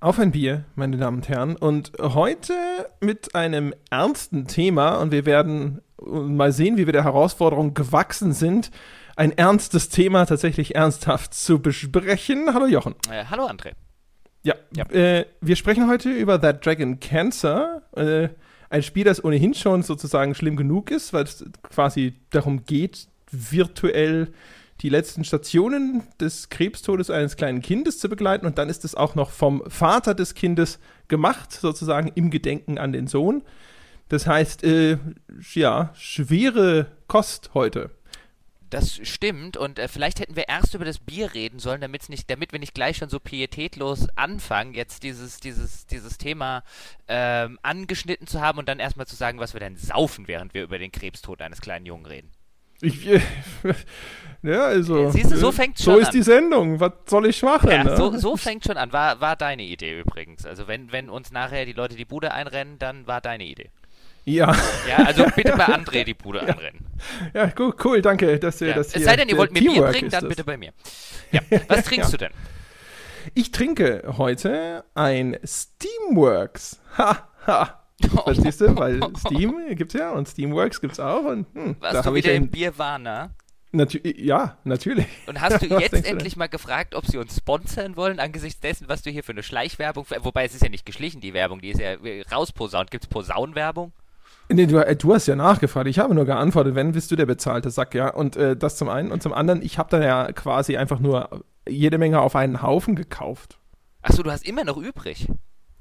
Auf ein Bier, meine Damen und Herren. Und heute mit einem ernsten Thema und wir werden mal sehen, wie wir der Herausforderung gewachsen sind, ein ernstes Thema tatsächlich ernsthaft zu besprechen. Hallo Jochen. Äh, hallo André. Ja, ja. Äh, wir sprechen heute über That Dragon Cancer. Äh, ein Spiel, das ohnehin schon sozusagen schlimm genug ist, weil es quasi darum geht, virtuell die letzten Stationen des Krebstodes eines kleinen Kindes zu begleiten und dann ist es auch noch vom Vater des Kindes gemacht, sozusagen im Gedenken an den Sohn. Das heißt, äh, ja, schwere Kost heute. Das stimmt und äh, vielleicht hätten wir erst über das Bier reden sollen, damit's nicht, damit wir nicht gleich schon so pietätlos anfangen, jetzt dieses, dieses, dieses Thema ähm, angeschnitten zu haben und dann erstmal zu sagen, was wir denn saufen, während wir über den Krebstod eines kleinen Jungen reden. Ich, äh, ja, also. Siehst du, so fängt schon So ist die Sendung. Was soll ich machen? Ja, ne? so, so fängt schon an. War, war deine Idee übrigens. Also, wenn, wenn uns nachher die Leute die Bude einrennen, dann war deine Idee. Ja. Ja, also bitte bei André die Bude ja. anrennen. Ja, cool, cool danke, dass ihr ja. das hier. Es sei denn, ihr wollt mir Teamwork Bier trinken, dann das. bitte bei mir. Ja, was trinkst du denn? Ich trinke heute ein Steamworks. Ha, ha. Verstehst du? Weil Steam gibt's ja und Steamworks gibt's auch. Und, hm, Warst da du wieder im Bierwarner? Natü ja, natürlich. Und hast du jetzt denkst du endlich mal gefragt, ob sie uns sponsern wollen, angesichts dessen, was du hier für eine Schleichwerbung, wobei es ist ja nicht geschlichen, die Werbung, die ist ja rausposaunt. Gibt es Posaunenwerbung? Nee, du, äh, du hast ja nachgefragt. Ich habe nur geantwortet, wenn bist du der bezahlte Sack, ja. Und äh, das zum einen. Und zum anderen, ich habe dann ja quasi einfach nur jede Menge auf einen Haufen gekauft. Achso, du hast immer noch übrig.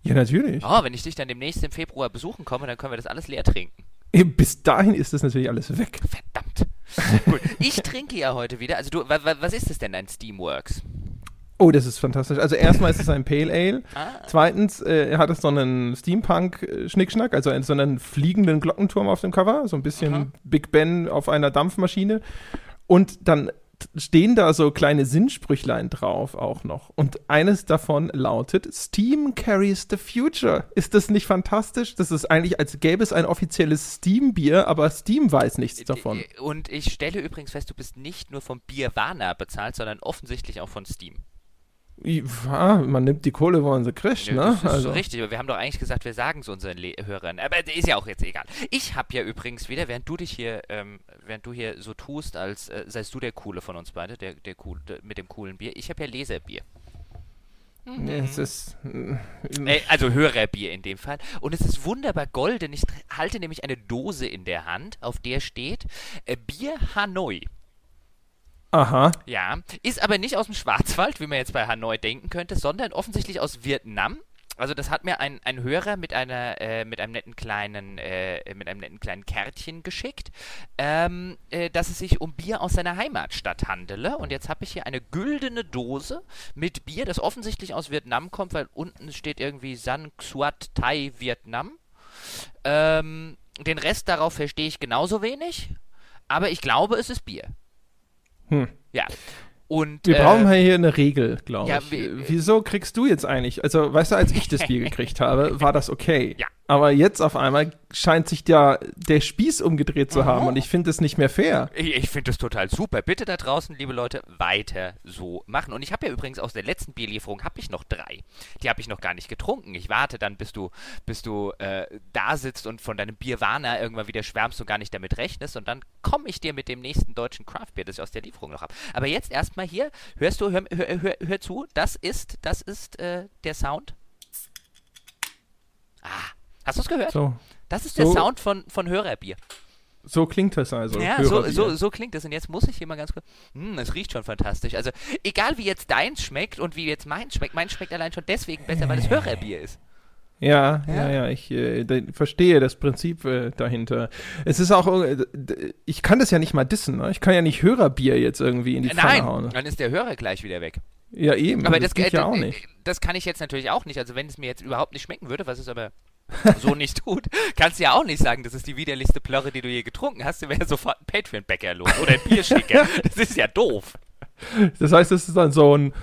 Ja, natürlich. Oh, wenn ich dich dann demnächst im Februar besuchen komme, dann können wir das alles leer trinken. Bis dahin ist das natürlich alles weg. Verdammt. Gut, ich trinke ja heute wieder. Also du, wa, wa, was ist das denn, dein Steamworks? Oh, das ist fantastisch. Also erstmal ist es ein Pale Ale. Ah. Zweitens äh, hat es so einen Steampunk-Schnickschnack, also einen, so einen fliegenden Glockenturm auf dem Cover, so ein bisschen Aha. Big Ben auf einer Dampfmaschine. Und dann stehen da so kleine Sinnsprüchlein drauf auch noch. Und eines davon lautet: Steam carries the future. Ist das nicht fantastisch? Das ist eigentlich, als gäbe es ein offizielles Steam-Bier, aber Steam weiß nichts davon. Und ich stelle übrigens fest, du bist nicht nur vom Bierwarner bezahlt, sondern offensichtlich auch von Steam. Ja, man nimmt die Kohle, wo man sie kriegt, ne? Das ist Also. richtig, aber wir haben doch eigentlich gesagt, wir sagen es unseren Le Hörern. Aber ist ja auch jetzt egal. Ich habe ja übrigens wieder, während du dich hier, ähm, während du hier so tust, als äh, seist du der Coole von uns beide, der, der, cool, der mit dem coolen Bier, ich habe ja Leserbier. Nee, es ist. Äh, also Hörerbier in dem Fall. Und es ist wunderbar golden. Ich halte nämlich eine Dose in der Hand, auf der steht äh, Bier Hanoi. Aha. Ja, ist aber nicht aus dem Schwarzwald, wie man jetzt bei Hanoi denken könnte, sondern offensichtlich aus Vietnam. Also das hat mir ein, ein Hörer mit einer äh, mit einem netten kleinen äh, mit einem netten kleinen Kärtchen geschickt, ähm, äh, dass es sich um Bier aus seiner Heimatstadt handele. Und jetzt habe ich hier eine güldene Dose mit Bier, das offensichtlich aus Vietnam kommt, weil unten steht irgendwie San Xuat Thai Vietnam. Ähm, den Rest darauf verstehe ich genauso wenig, aber ich glaube, es ist Bier. Hm. Ja. Und, Wir äh, brauchen hier eine Regel, glaube ja, ich. wie- Wieso kriegst du jetzt eigentlich? Also, weißt du, als ich das Bier gekriegt habe, war das okay. Ja. Aber jetzt auf einmal scheint sich ja der Spieß umgedreht zu haben und ich finde es nicht mehr fair. Ich, ich finde das total super. Bitte da draußen, liebe Leute, weiter so machen. Und ich habe ja übrigens aus der letzten Bierlieferung habe ich noch drei. Die habe ich noch gar nicht getrunken. Ich warte dann, bis du, bis du äh, da sitzt und von deinem Bierwarner irgendwann wieder schwärmst und gar nicht damit rechnest. Und dann komme ich dir mit dem nächsten deutschen Craftbier, das ich aus der Lieferung noch habe. Aber jetzt erstmal hier, hörst du, hör, hör, hör, hör zu, das ist, das ist äh, der Sound. Ah, hast du es gehört? So, Das ist der So. Sound von, von Hörerbier. so klingt das also. Ja, so, so, so klingt es. Und jetzt muss ich hier mal ganz kurz. Hm, es riecht schon fantastisch. Also, egal wie jetzt deins schmeckt und wie jetzt meins schmeckt, meins schmeckt allein schon deswegen besser, weil es Hörerbier ist. Ja, ja, Ja. ja, ich äh, verstehe das Prinzip äh, dahinter. Es ist auch, äh, ich kann das ja nicht mal dissen, ne? Ich kann ja nicht Hörerbier jetzt irgendwie in die Pfanne Nein, hauen. dann ist der Hörer gleich wieder weg. Ja, eben. Aber das, geht äh, ja auch äh, nicht. das kann ich jetzt natürlich auch nicht. Also, wenn es mir jetzt überhaupt nicht schmecken würde, was es aber so nicht tut, kannst du ja auch nicht sagen, das ist die widerlichste Plörre, die du je getrunken hast. Du wärst sofort ein Patreon-Bäcker los oder ein Bierschicker. das ist ja doof. Das heißt, es ist dann so ein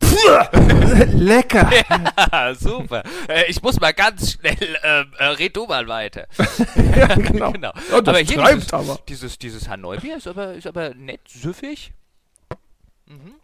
lecker. Ja, super. Äh, ich muss mal ganz schnell, ähm, äh, red du mal weiter. ja, genau. genau. Das aber hier dieses, aber. Dieses, dieses Hanoi-Bier ist aber, ist aber nett süffig. Mhm.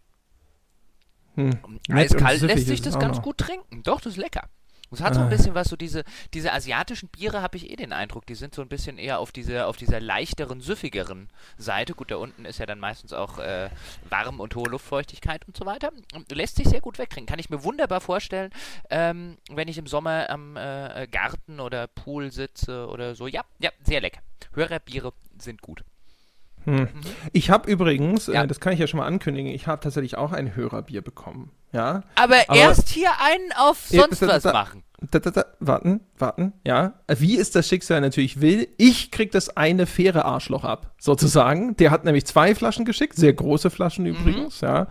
Hm. Nett Eiskalt lässt sich das ganz noch. gut trinken. Doch, das ist lecker. Es hat so ein ah. bisschen was, so diese, diese asiatischen Biere habe ich eh den Eindruck, die sind so ein bisschen eher auf, diese, auf dieser leichteren, süffigeren Seite. Gut, da unten ist ja dann meistens auch äh, warm und hohe Luftfeuchtigkeit und so weiter. Lässt sich sehr gut wegkriegen. Kann ich mir wunderbar vorstellen, ähm, wenn ich im Sommer am äh, Garten oder Pool sitze oder so. Ja, ja, sehr lecker. Hörerbiere sind gut. Hm. Mhm. Ich habe übrigens, äh, ja. äh, das kann ich ja schon mal ankündigen, ich habe tatsächlich auch ein Hörerbier bekommen. Ja. Aber, aber erst hier einen auf sonst was machen. Da, da, da, warten, warten, ja. Wie ist das Schicksal natürlich will? Ich krieg das eine faire Arschloch ab, sozusagen. Der hat nämlich zwei Flaschen geschickt, sehr große Flaschen mhm. übrigens, mhm. ja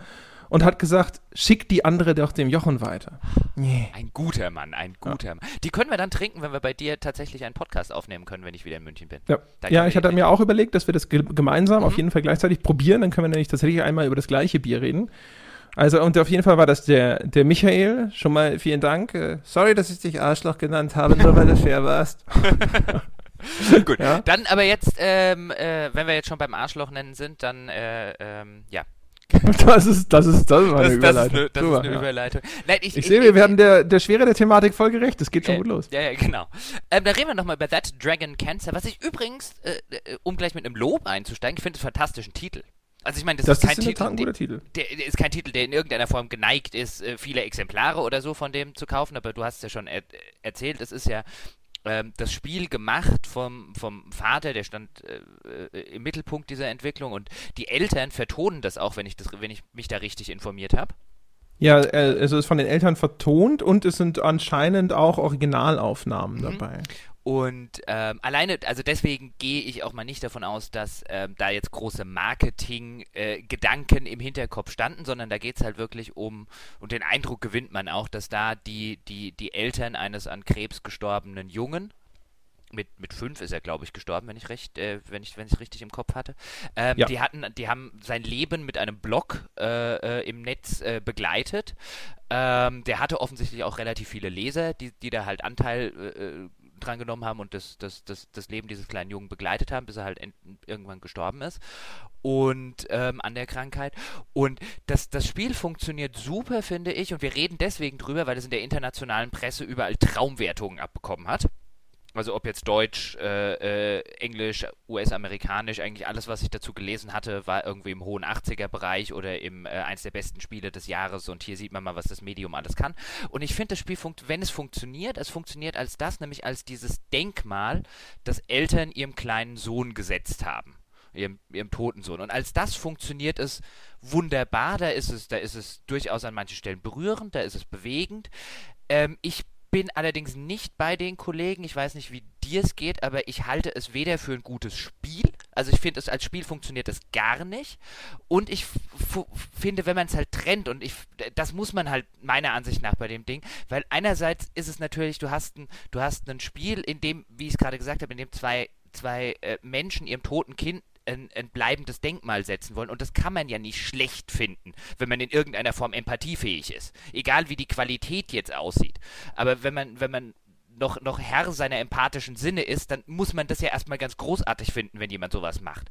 und hat gesagt, schick die andere doch dem Jochen weiter. Nee. Ein guter Mann, ein guter ja. Mann. Die können wir dann trinken, wenn wir bei dir tatsächlich einen Podcast aufnehmen können, wenn ich wieder in München bin. Ja, ja ich hatte mir auch überlegt, dass wir das gemeinsam mhm. auf jeden Fall gleichzeitig probieren. Dann können wir nämlich tatsächlich einmal über das gleiche Bier reden. Also, und auf jeden Fall war das der, der Michael. Schon mal vielen Dank. Äh, sorry, dass ich dich Arschloch genannt habe, nur weil du fair warst. Gut, ja? dann aber jetzt, ähm, äh, wenn wir jetzt schon beim Arschloch nennen sind, dann, äh, ähm, ja, Das ist, das ist, das ist eine das, Überleitung. Das ist eine, das ist eine Überleitung. Nein, ich, ich, sehe, wir werden der, der Schwere der Thematik voll gerecht. Das geht schon äh, gut los. Ja, ja genau. Ähm, da reden wir nochmal über That Dragon Cancer, was ich übrigens, äh, äh, um gleich mit einem Lob einzusteigen, ich finde es einen fantastischen Titel. Also ich meine, das, das, ist kein ist Titel, guter Titel. Der, der, ist kein Titel, der in irgendeiner Form geneigt ist, äh, viele Exemplare oder so von dem zu kaufen, aber du hast es ja schon er erzählt, es ist ja das Spiel gemacht vom, vom Vater, der stand äh, äh, im Mittelpunkt dieser Entwicklung und die Eltern vertonen das auch, wenn ich, das, wenn ich mich da richtig informiert habe. Ja, äh, also es ist von den Eltern vertont und es sind anscheinend auch Originalaufnahmen mhm. dabei. Und ähm, alleine, also deswegen gehe ich auch mal nicht davon aus, dass ähm, da jetzt große Marketing-Gedanken äh, im Hinterkopf standen, sondern da geht es halt wirklich um, und den Eindruck gewinnt man auch, dass da die, die, die Eltern eines an Krebs gestorbenen Jungen, mit, mit fünf ist er, glaube ich, gestorben, wenn ich recht, äh, wenn ich, wenn ich richtig im Kopf hatte. Ähm, ja. Die hatten, die haben sein Leben mit einem Blog äh, äh, im Netz äh, begleitet. Ähm, der hatte offensichtlich auch relativ viele Leser, die, die da halt Anteil äh, dran genommen haben und das, das, das, das Leben dieses kleinen Jungen begleitet haben, bis er halt irgendwann gestorben ist und ähm, an der Krankheit. Und das, das Spiel funktioniert super, finde ich, und wir reden deswegen drüber, weil es in der internationalen Presse überall Traumwertungen abbekommen hat. Also ob jetzt Deutsch, äh, äh, Englisch, US-Amerikanisch, eigentlich alles, was ich dazu gelesen hatte, war irgendwie im hohen 80er-Bereich oder im äh, eins der besten Spiele des Jahres und hier sieht man mal, was das Medium alles kann. Und ich finde, das Spiel, wenn es funktioniert, es funktioniert als das, nämlich als dieses Denkmal, das Eltern ihrem kleinen Sohn gesetzt haben. Ihrem, ihrem toten Sohn. Und als das funktioniert es wunderbar, da ist es, da ist es durchaus an manchen Stellen berührend, da ist es bewegend. Ähm, ich bin allerdings nicht bei den Kollegen, ich weiß nicht, wie dir es geht, aber ich halte es weder für ein gutes Spiel, also ich finde es als Spiel funktioniert es gar nicht. Und ich finde, wenn man es halt trennt und ich, das muss man halt meiner Ansicht nach bei dem Ding, weil einerseits ist es natürlich, du hast ein, du hast ein Spiel, in dem, wie ich es gerade gesagt habe, in dem zwei zwei äh, Menschen ihrem toten Kind ein, ein, bleibendes Denkmal setzen wollen. Und das kann man ja nicht schlecht finden, wenn man in irgendeiner Form empathiefähig ist. Egal wie die Qualität jetzt aussieht. Aber wenn man, wenn man noch, noch Herr seiner empathischen Sinne ist, dann muss man das ja erstmal ganz großartig finden, wenn jemand sowas macht.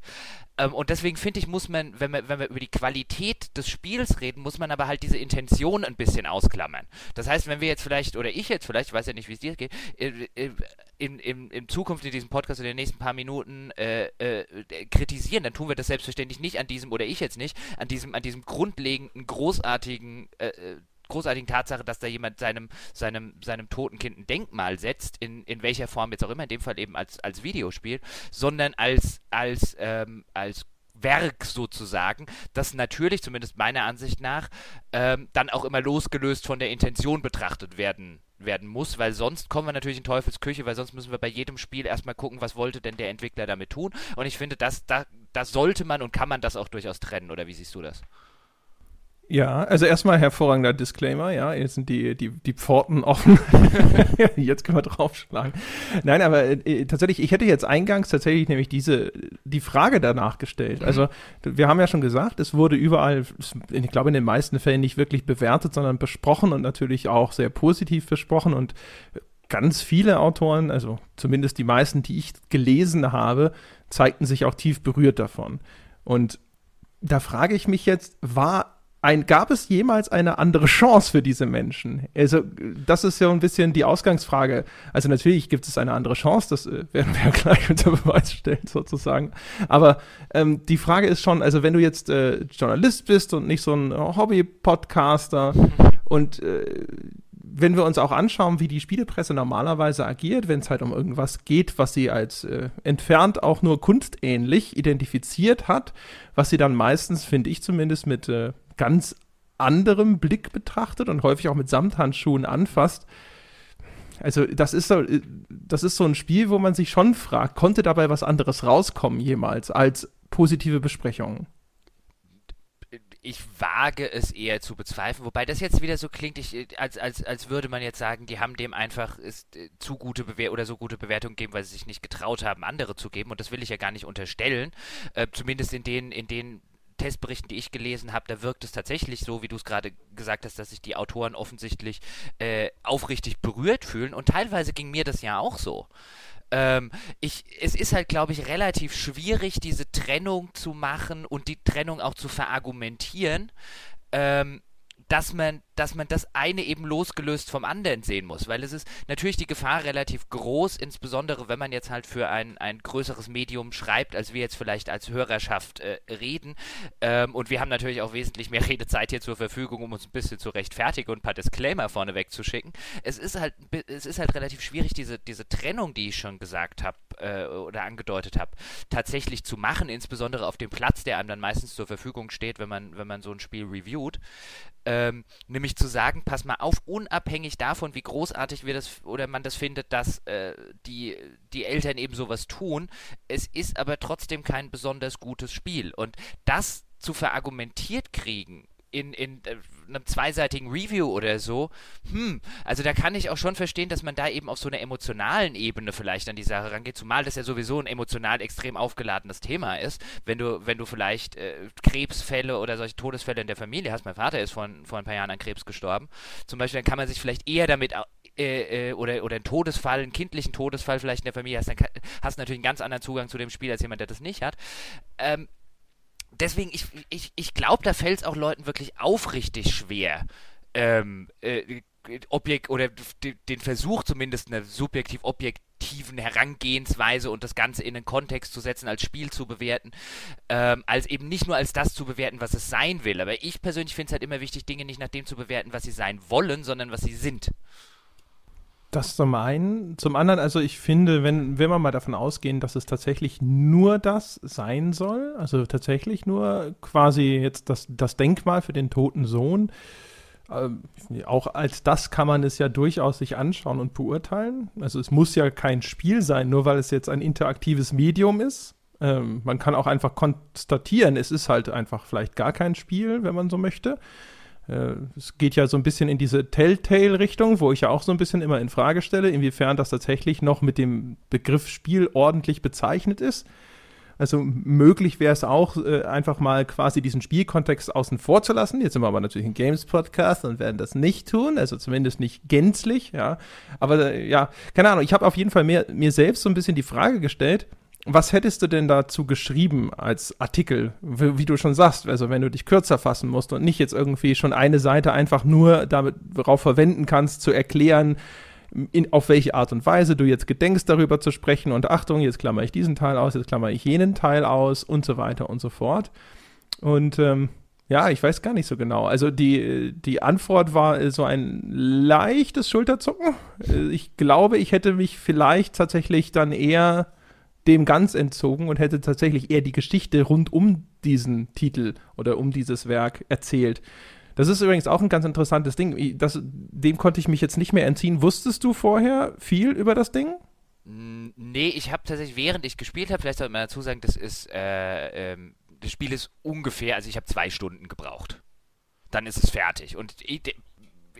Ähm, und deswegen finde ich, muss man, wenn wir, wenn wir über die Qualität des Spiels reden, muss man aber halt diese Intention ein bisschen ausklammern. Das heißt, wenn wir jetzt vielleicht, oder ich jetzt vielleicht, ich weiß ja nicht, wie es dir geht, äh, äh, in, in, in Zukunft in diesem Podcast in den nächsten paar Minuten äh, äh, kritisieren, dann tun wir das selbstverständlich nicht an diesem, oder ich jetzt nicht, an diesem, an diesem grundlegenden, großartigen äh, äh großartigen Tatsache, dass da jemand seinem, seinem, seinem toten Kind ein Denkmal setzt, in, in welcher Form jetzt auch immer, in dem Fall eben als, als Videospiel, sondern als, als, ähm, als Werk sozusagen, das natürlich, zumindest meiner Ansicht nach, ähm, dann auch immer losgelöst von der Intention betrachtet werden werden muss, weil sonst kommen wir natürlich in Teufelsküche, weil sonst müssen wir bei jedem Spiel erstmal gucken, was wollte denn der Entwickler damit tun. Und ich finde, das, da, das sollte man und kann man das auch durchaus trennen, oder wie siehst du das? Ja, also erstmal hervorragender Disclaimer, ja, jetzt sind die, die, die Pforten offen. jetzt können wir draufschlagen. Nein, aber äh, tatsächlich, ich hätte jetzt eingangs tatsächlich nämlich diese, die Frage danach gestellt. Mhm. Also, wir haben ja schon gesagt, es wurde überall, ich glaube in den meisten Fällen nicht wirklich bewertet, sondern besprochen und natürlich auch sehr positiv besprochen und ganz viele Autoren, also zumindest die meisten, die ich gelesen habe, zeigten sich auch tief berührt davon. Und da frage ich mich jetzt, war ein, gab es jemals eine andere Chance für diese Menschen? Also, das ist ja ein bisschen die Ausgangsfrage. Also, natürlich gibt es eine andere Chance, das äh, werden wir ja gleich unter Beweis stellen, sozusagen. Aber ähm, die Frage ist schon, also, wenn du jetzt äh, Journalist bist und nicht so ein Hobby-Podcaster und äh, wenn wir uns auch anschauen, wie die Spielepresse normalerweise agiert, wenn es halt um irgendwas geht, was sie als äh, entfernt auch nur kunstähnlich identifiziert hat, was sie dann meistens, finde ich zumindest, mit äh, ganz anderem Blick betrachtet und häufig auch mit Samthandschuhen anfasst. Also das ist so, das ist so ein Spiel, wo man sich schon fragt, konnte dabei was anderes rauskommen jemals als positive Besprechungen? ich wage es eher zu bezweifeln, wobei das jetzt wieder so klingt, ich, als, als, als würde man jetzt sagen, die haben dem einfach ist, äh, zu gute Bewer oder so gute Bewertungen gegeben, weil sie sich nicht getraut haben, andere zu geben. Und das will ich ja gar nicht unterstellen. Äh, zumindest in den, in den Testberichten, die ich gelesen habe, da wirkt es tatsächlich so, wie du es gerade gesagt hast, dass sich die Autoren offensichtlich äh, aufrichtig berührt fühlen. Und teilweise ging mir das ja auch so. Ähm, ich, es ist halt, glaube ich, relativ schwierig, diese Trennung zu machen und die Trennung auch zu verargumentieren. Ähm, dass man, dass man das eine eben losgelöst vom anderen sehen muss, weil es ist natürlich die Gefahr relativ groß, insbesondere wenn man jetzt halt für ein, ein größeres Medium schreibt, als wir jetzt vielleicht als Hörerschaft äh, reden. Ähm, und wir haben natürlich auch wesentlich mehr Redezeit hier zur Verfügung, um uns ein bisschen zu rechtfertigen und ein paar Disclaimer vorne wegzuschicken. Es ist halt, es ist halt relativ schwierig, diese, diese Trennung, die ich schon gesagt habe äh, oder angedeutet habe, tatsächlich zu machen, insbesondere auf dem Platz, der einem dann meistens zur Verfügung steht, wenn man, wenn man so ein Spiel reviewt. Ähm, nämlich zu sagen, pass mal auf, unabhängig davon, wie großartig wir das oder man das findet, dass äh, die, die Eltern eben sowas tun, es ist aber trotzdem kein besonders gutes Spiel. Und das zu verargumentiert kriegen, in, in äh, einem zweiseitigen Review oder so, hm, also da kann ich auch schon verstehen, dass man da eben auf so einer emotionalen Ebene vielleicht an die Sache rangeht, zumal das ja sowieso ein emotional extrem aufgeladenes Thema ist. Wenn du, wenn du vielleicht äh, Krebsfälle oder solche Todesfälle in der Familie hast, mein Vater ist vor, vor ein paar Jahren an Krebs gestorben, zum Beispiel, dann kann man sich vielleicht eher damit äh, äh, oder, oder einen Todesfall, einen kindlichen Todesfall vielleicht in der Familie hast, dann hast du natürlich einen ganz anderen Zugang zu dem Spiel als jemand, der das nicht hat. Ähm, deswegen, ich, ich, ich glaube, da fällt es auch Leuten wirklich aufrichtig schwer, ähm, äh, Objekt oder den Versuch zumindest einer subjektiv objektiven Herangehensweise und das Ganze in einen Kontext zu setzen, als Spiel zu bewerten, ähm, als eben nicht nur als das zu bewerten, was es sein will. Aber ich persönlich finde es halt immer wichtig, Dinge nicht nach dem zu bewerten, was sie sein wollen, sondern was sie sind. Das zum einen. Zum anderen, also ich finde, wenn, wenn wir mal davon ausgehen, dass es tatsächlich nur das sein soll, also tatsächlich nur quasi jetzt das, das Denkmal für den toten Sohn, äh, auch als das kann man es ja durchaus sich anschauen und beurteilen. Also es muss ja kein Spiel sein, nur weil es jetzt ein interaktives Medium ist. Ähm, man kann auch einfach konstatieren, es ist halt einfach vielleicht gar kein Spiel, wenn man so möchte. Äh, es geht ja so ein bisschen in diese Telltale-Richtung, wo ich ja auch so ein bisschen immer in Frage stelle, inwiefern das tatsächlich noch mit dem Begriff Spiel ordentlich bezeichnet ist. Also möglich wäre es auch, äh, einfach mal quasi diesen Spielkontext außen vor zu lassen. Jetzt sind wir aber natürlich ein Games-Podcast und werden das nicht tun, also zumindest nicht gänzlich, ja. Aber äh, ja, keine Ahnung, ich habe auf jeden Fall mir, mir selbst so ein bisschen die Frage gestellt, was hättest du denn dazu geschrieben als Artikel, wie, wie, du schon sagst, also wenn du dich kürzer fassen musst und nicht jetzt irgendwie schon eine Seite einfach nur darauf verwenden kannst, zu erklären, in, auf welche Art und Weise du jetzt gedenkst, darüber zu sprechen und Achtung, jetzt klammer ich diesen Teil aus, jetzt klammer ich jenen Teil aus und so weiter und so fort. Und ähm, ja, ich weiß gar nicht so genau. Also die, die Antwort war so ein leichtes Schulterzucken. Äh, ich glaube, ich hätte mich vielleicht tatsächlich dann eher dem ganz entzogen und hätte tatsächlich eher die Geschichte rund um diesen Titel oder um dieses Werk erzählt. Das ist übrigens auch ein ganz interessantes Ding. Das, dem konnte ich mich jetzt nicht mehr entziehen. Wusstest du vorher viel über das Ding? Nee, ich habe tatsächlich, während ich gespielt habe, vielleicht sollte man dazu sagen, das ist, äh, ähm, das Spiel ist ungefähr, also ich habe zwei Stunden gebraucht. Dann ist es fertig. Und ich,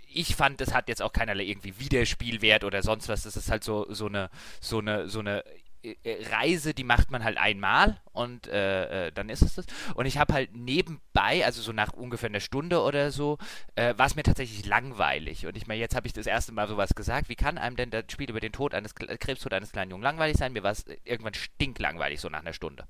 ich fand, es hat jetzt auch keinerlei irgendwie Wiederspielwert oder sonst was. Das ist halt so, so eine, so eine, so eine Reise, die macht man halt einmal und äh, äh, dann ist es das. Und ich habe halt nebenbei, also so nach ungefähr einer Stunde oder so, äh, war es mir tatsächlich langweilig. Und ich meine, jetzt habe ich das erste Mal sowas gesagt. Wie kann einem denn das Spiel über den Tod eines Krebstod eines kleinen Jungen langweilig sein? Mir war es irgendwann stinklangweilig, so nach einer Stunde.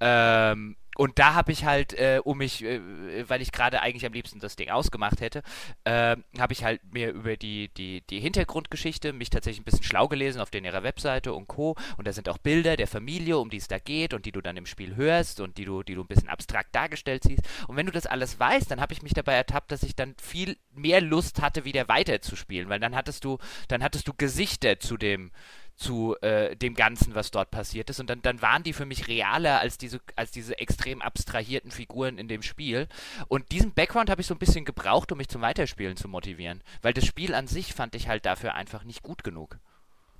Ähm, und da habe ich halt, äh, um mich, äh, weil ich gerade eigentlich am liebsten das Ding ausgemacht hätte, äh, habe ich halt mir über die, die, die Hintergrundgeschichte mich tatsächlich ein bisschen schlau gelesen auf den ihrer Webseite und Co. Und da sind auch Bilder der Familie, um die es da geht und die du dann im Spiel hörst und die du, die du ein bisschen abstrakt dargestellt siehst. Und wenn du das alles weißt, dann habe ich mich dabei ertappt, dass ich dann viel mehr Lust hatte, wieder weiterzuspielen, weil dann hattest du, dann hattest du Gesichter zu dem, zu äh, dem Ganzen, was dort passiert ist. Und dann, dann waren die für mich realer als diese, als diese extrem abstrahierten Figuren in dem Spiel. Und diesen Background habe ich so ein bisschen gebraucht, um mich zum Weiterspielen zu motivieren. Weil das Spiel an sich fand ich halt dafür einfach nicht gut genug.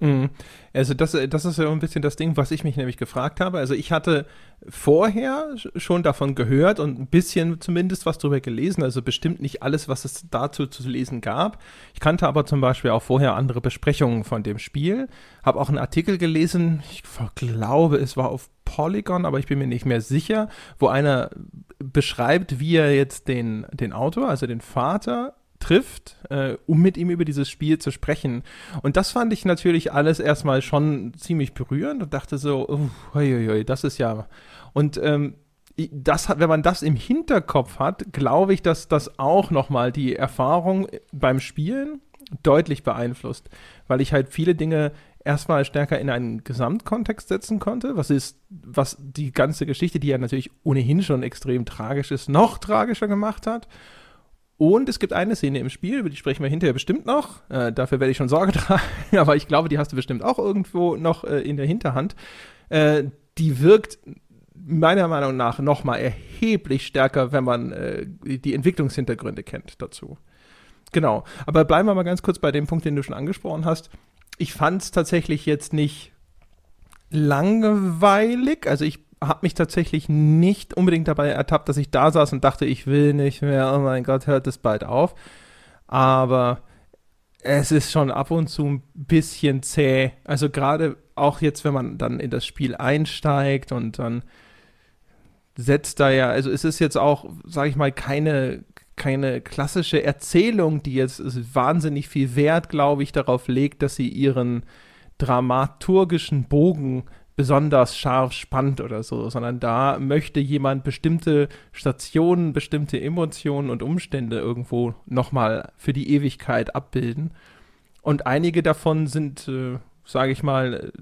Mhm. Also das, das ist ja ein bisschen das Ding, was ich mich nämlich gefragt habe. Also ich hatte vorher schon davon gehört und ein bisschen zumindest was darüber gelesen, also bestimmt nicht alles, was es dazu zu lesen gab. Ich kannte aber zum Beispiel auch vorher andere Besprechungen von dem Spiel, habe auch einen Artikel gelesen, ich glaube, es war auf Polygon, aber ich bin mir nicht mehr sicher, wo einer beschreibt, wie er jetzt den, den Autor, also den Vater, trifft, äh, um mit ihm über dieses Spiel zu sprechen. Und das fand ich natürlich alles erstmal schon ziemlich berührend und dachte so, hoi, das ist ja. Und ähm, das wenn man das im Hinterkopf hat, glaube ich, dass das auch nochmal die Erfahrung beim Spielen deutlich beeinflusst, weil ich halt viele Dinge erstmal stärker in einen Gesamtkontext setzen konnte, was ist, was die ganze Geschichte, die ja natürlich ohnehin schon extrem tragisch ist, noch tragischer gemacht hat. Und es gibt eine Szene im Spiel, über die sprechen wir hinterher bestimmt noch. Äh, dafür werde ich schon Sorge tragen, aber ich glaube, die hast du bestimmt auch irgendwo noch äh, in der Hinterhand. Äh, die wirkt meiner Meinung nach noch mal erheblich stärker, wenn man äh, die Entwicklungshintergründe kennt dazu. Genau. Aber bleiben wir mal ganz kurz bei dem Punkt, den du schon angesprochen hast. Ich fand es tatsächlich jetzt nicht langweilig. Also ich habe mich tatsächlich nicht unbedingt dabei ertappt, dass ich da saß und dachte, ich will nicht mehr, oh mein Gott, hört es bald auf. Aber es ist schon ab und zu ein bisschen zäh. Also gerade auch jetzt, wenn man dann in das Spiel einsteigt und dann setzt da ja, also es ist jetzt auch, sage ich mal, keine, keine klassische Erzählung, die jetzt wahnsinnig viel Wert, glaube ich, darauf legt, dass sie ihren dramaturgischen Bogen besonders scharf spannt oder so, sondern da möchte jemand bestimmte Stationen, bestimmte Emotionen und Umstände irgendwo nochmal für die Ewigkeit abbilden. Und einige davon sind, äh, sage ich mal,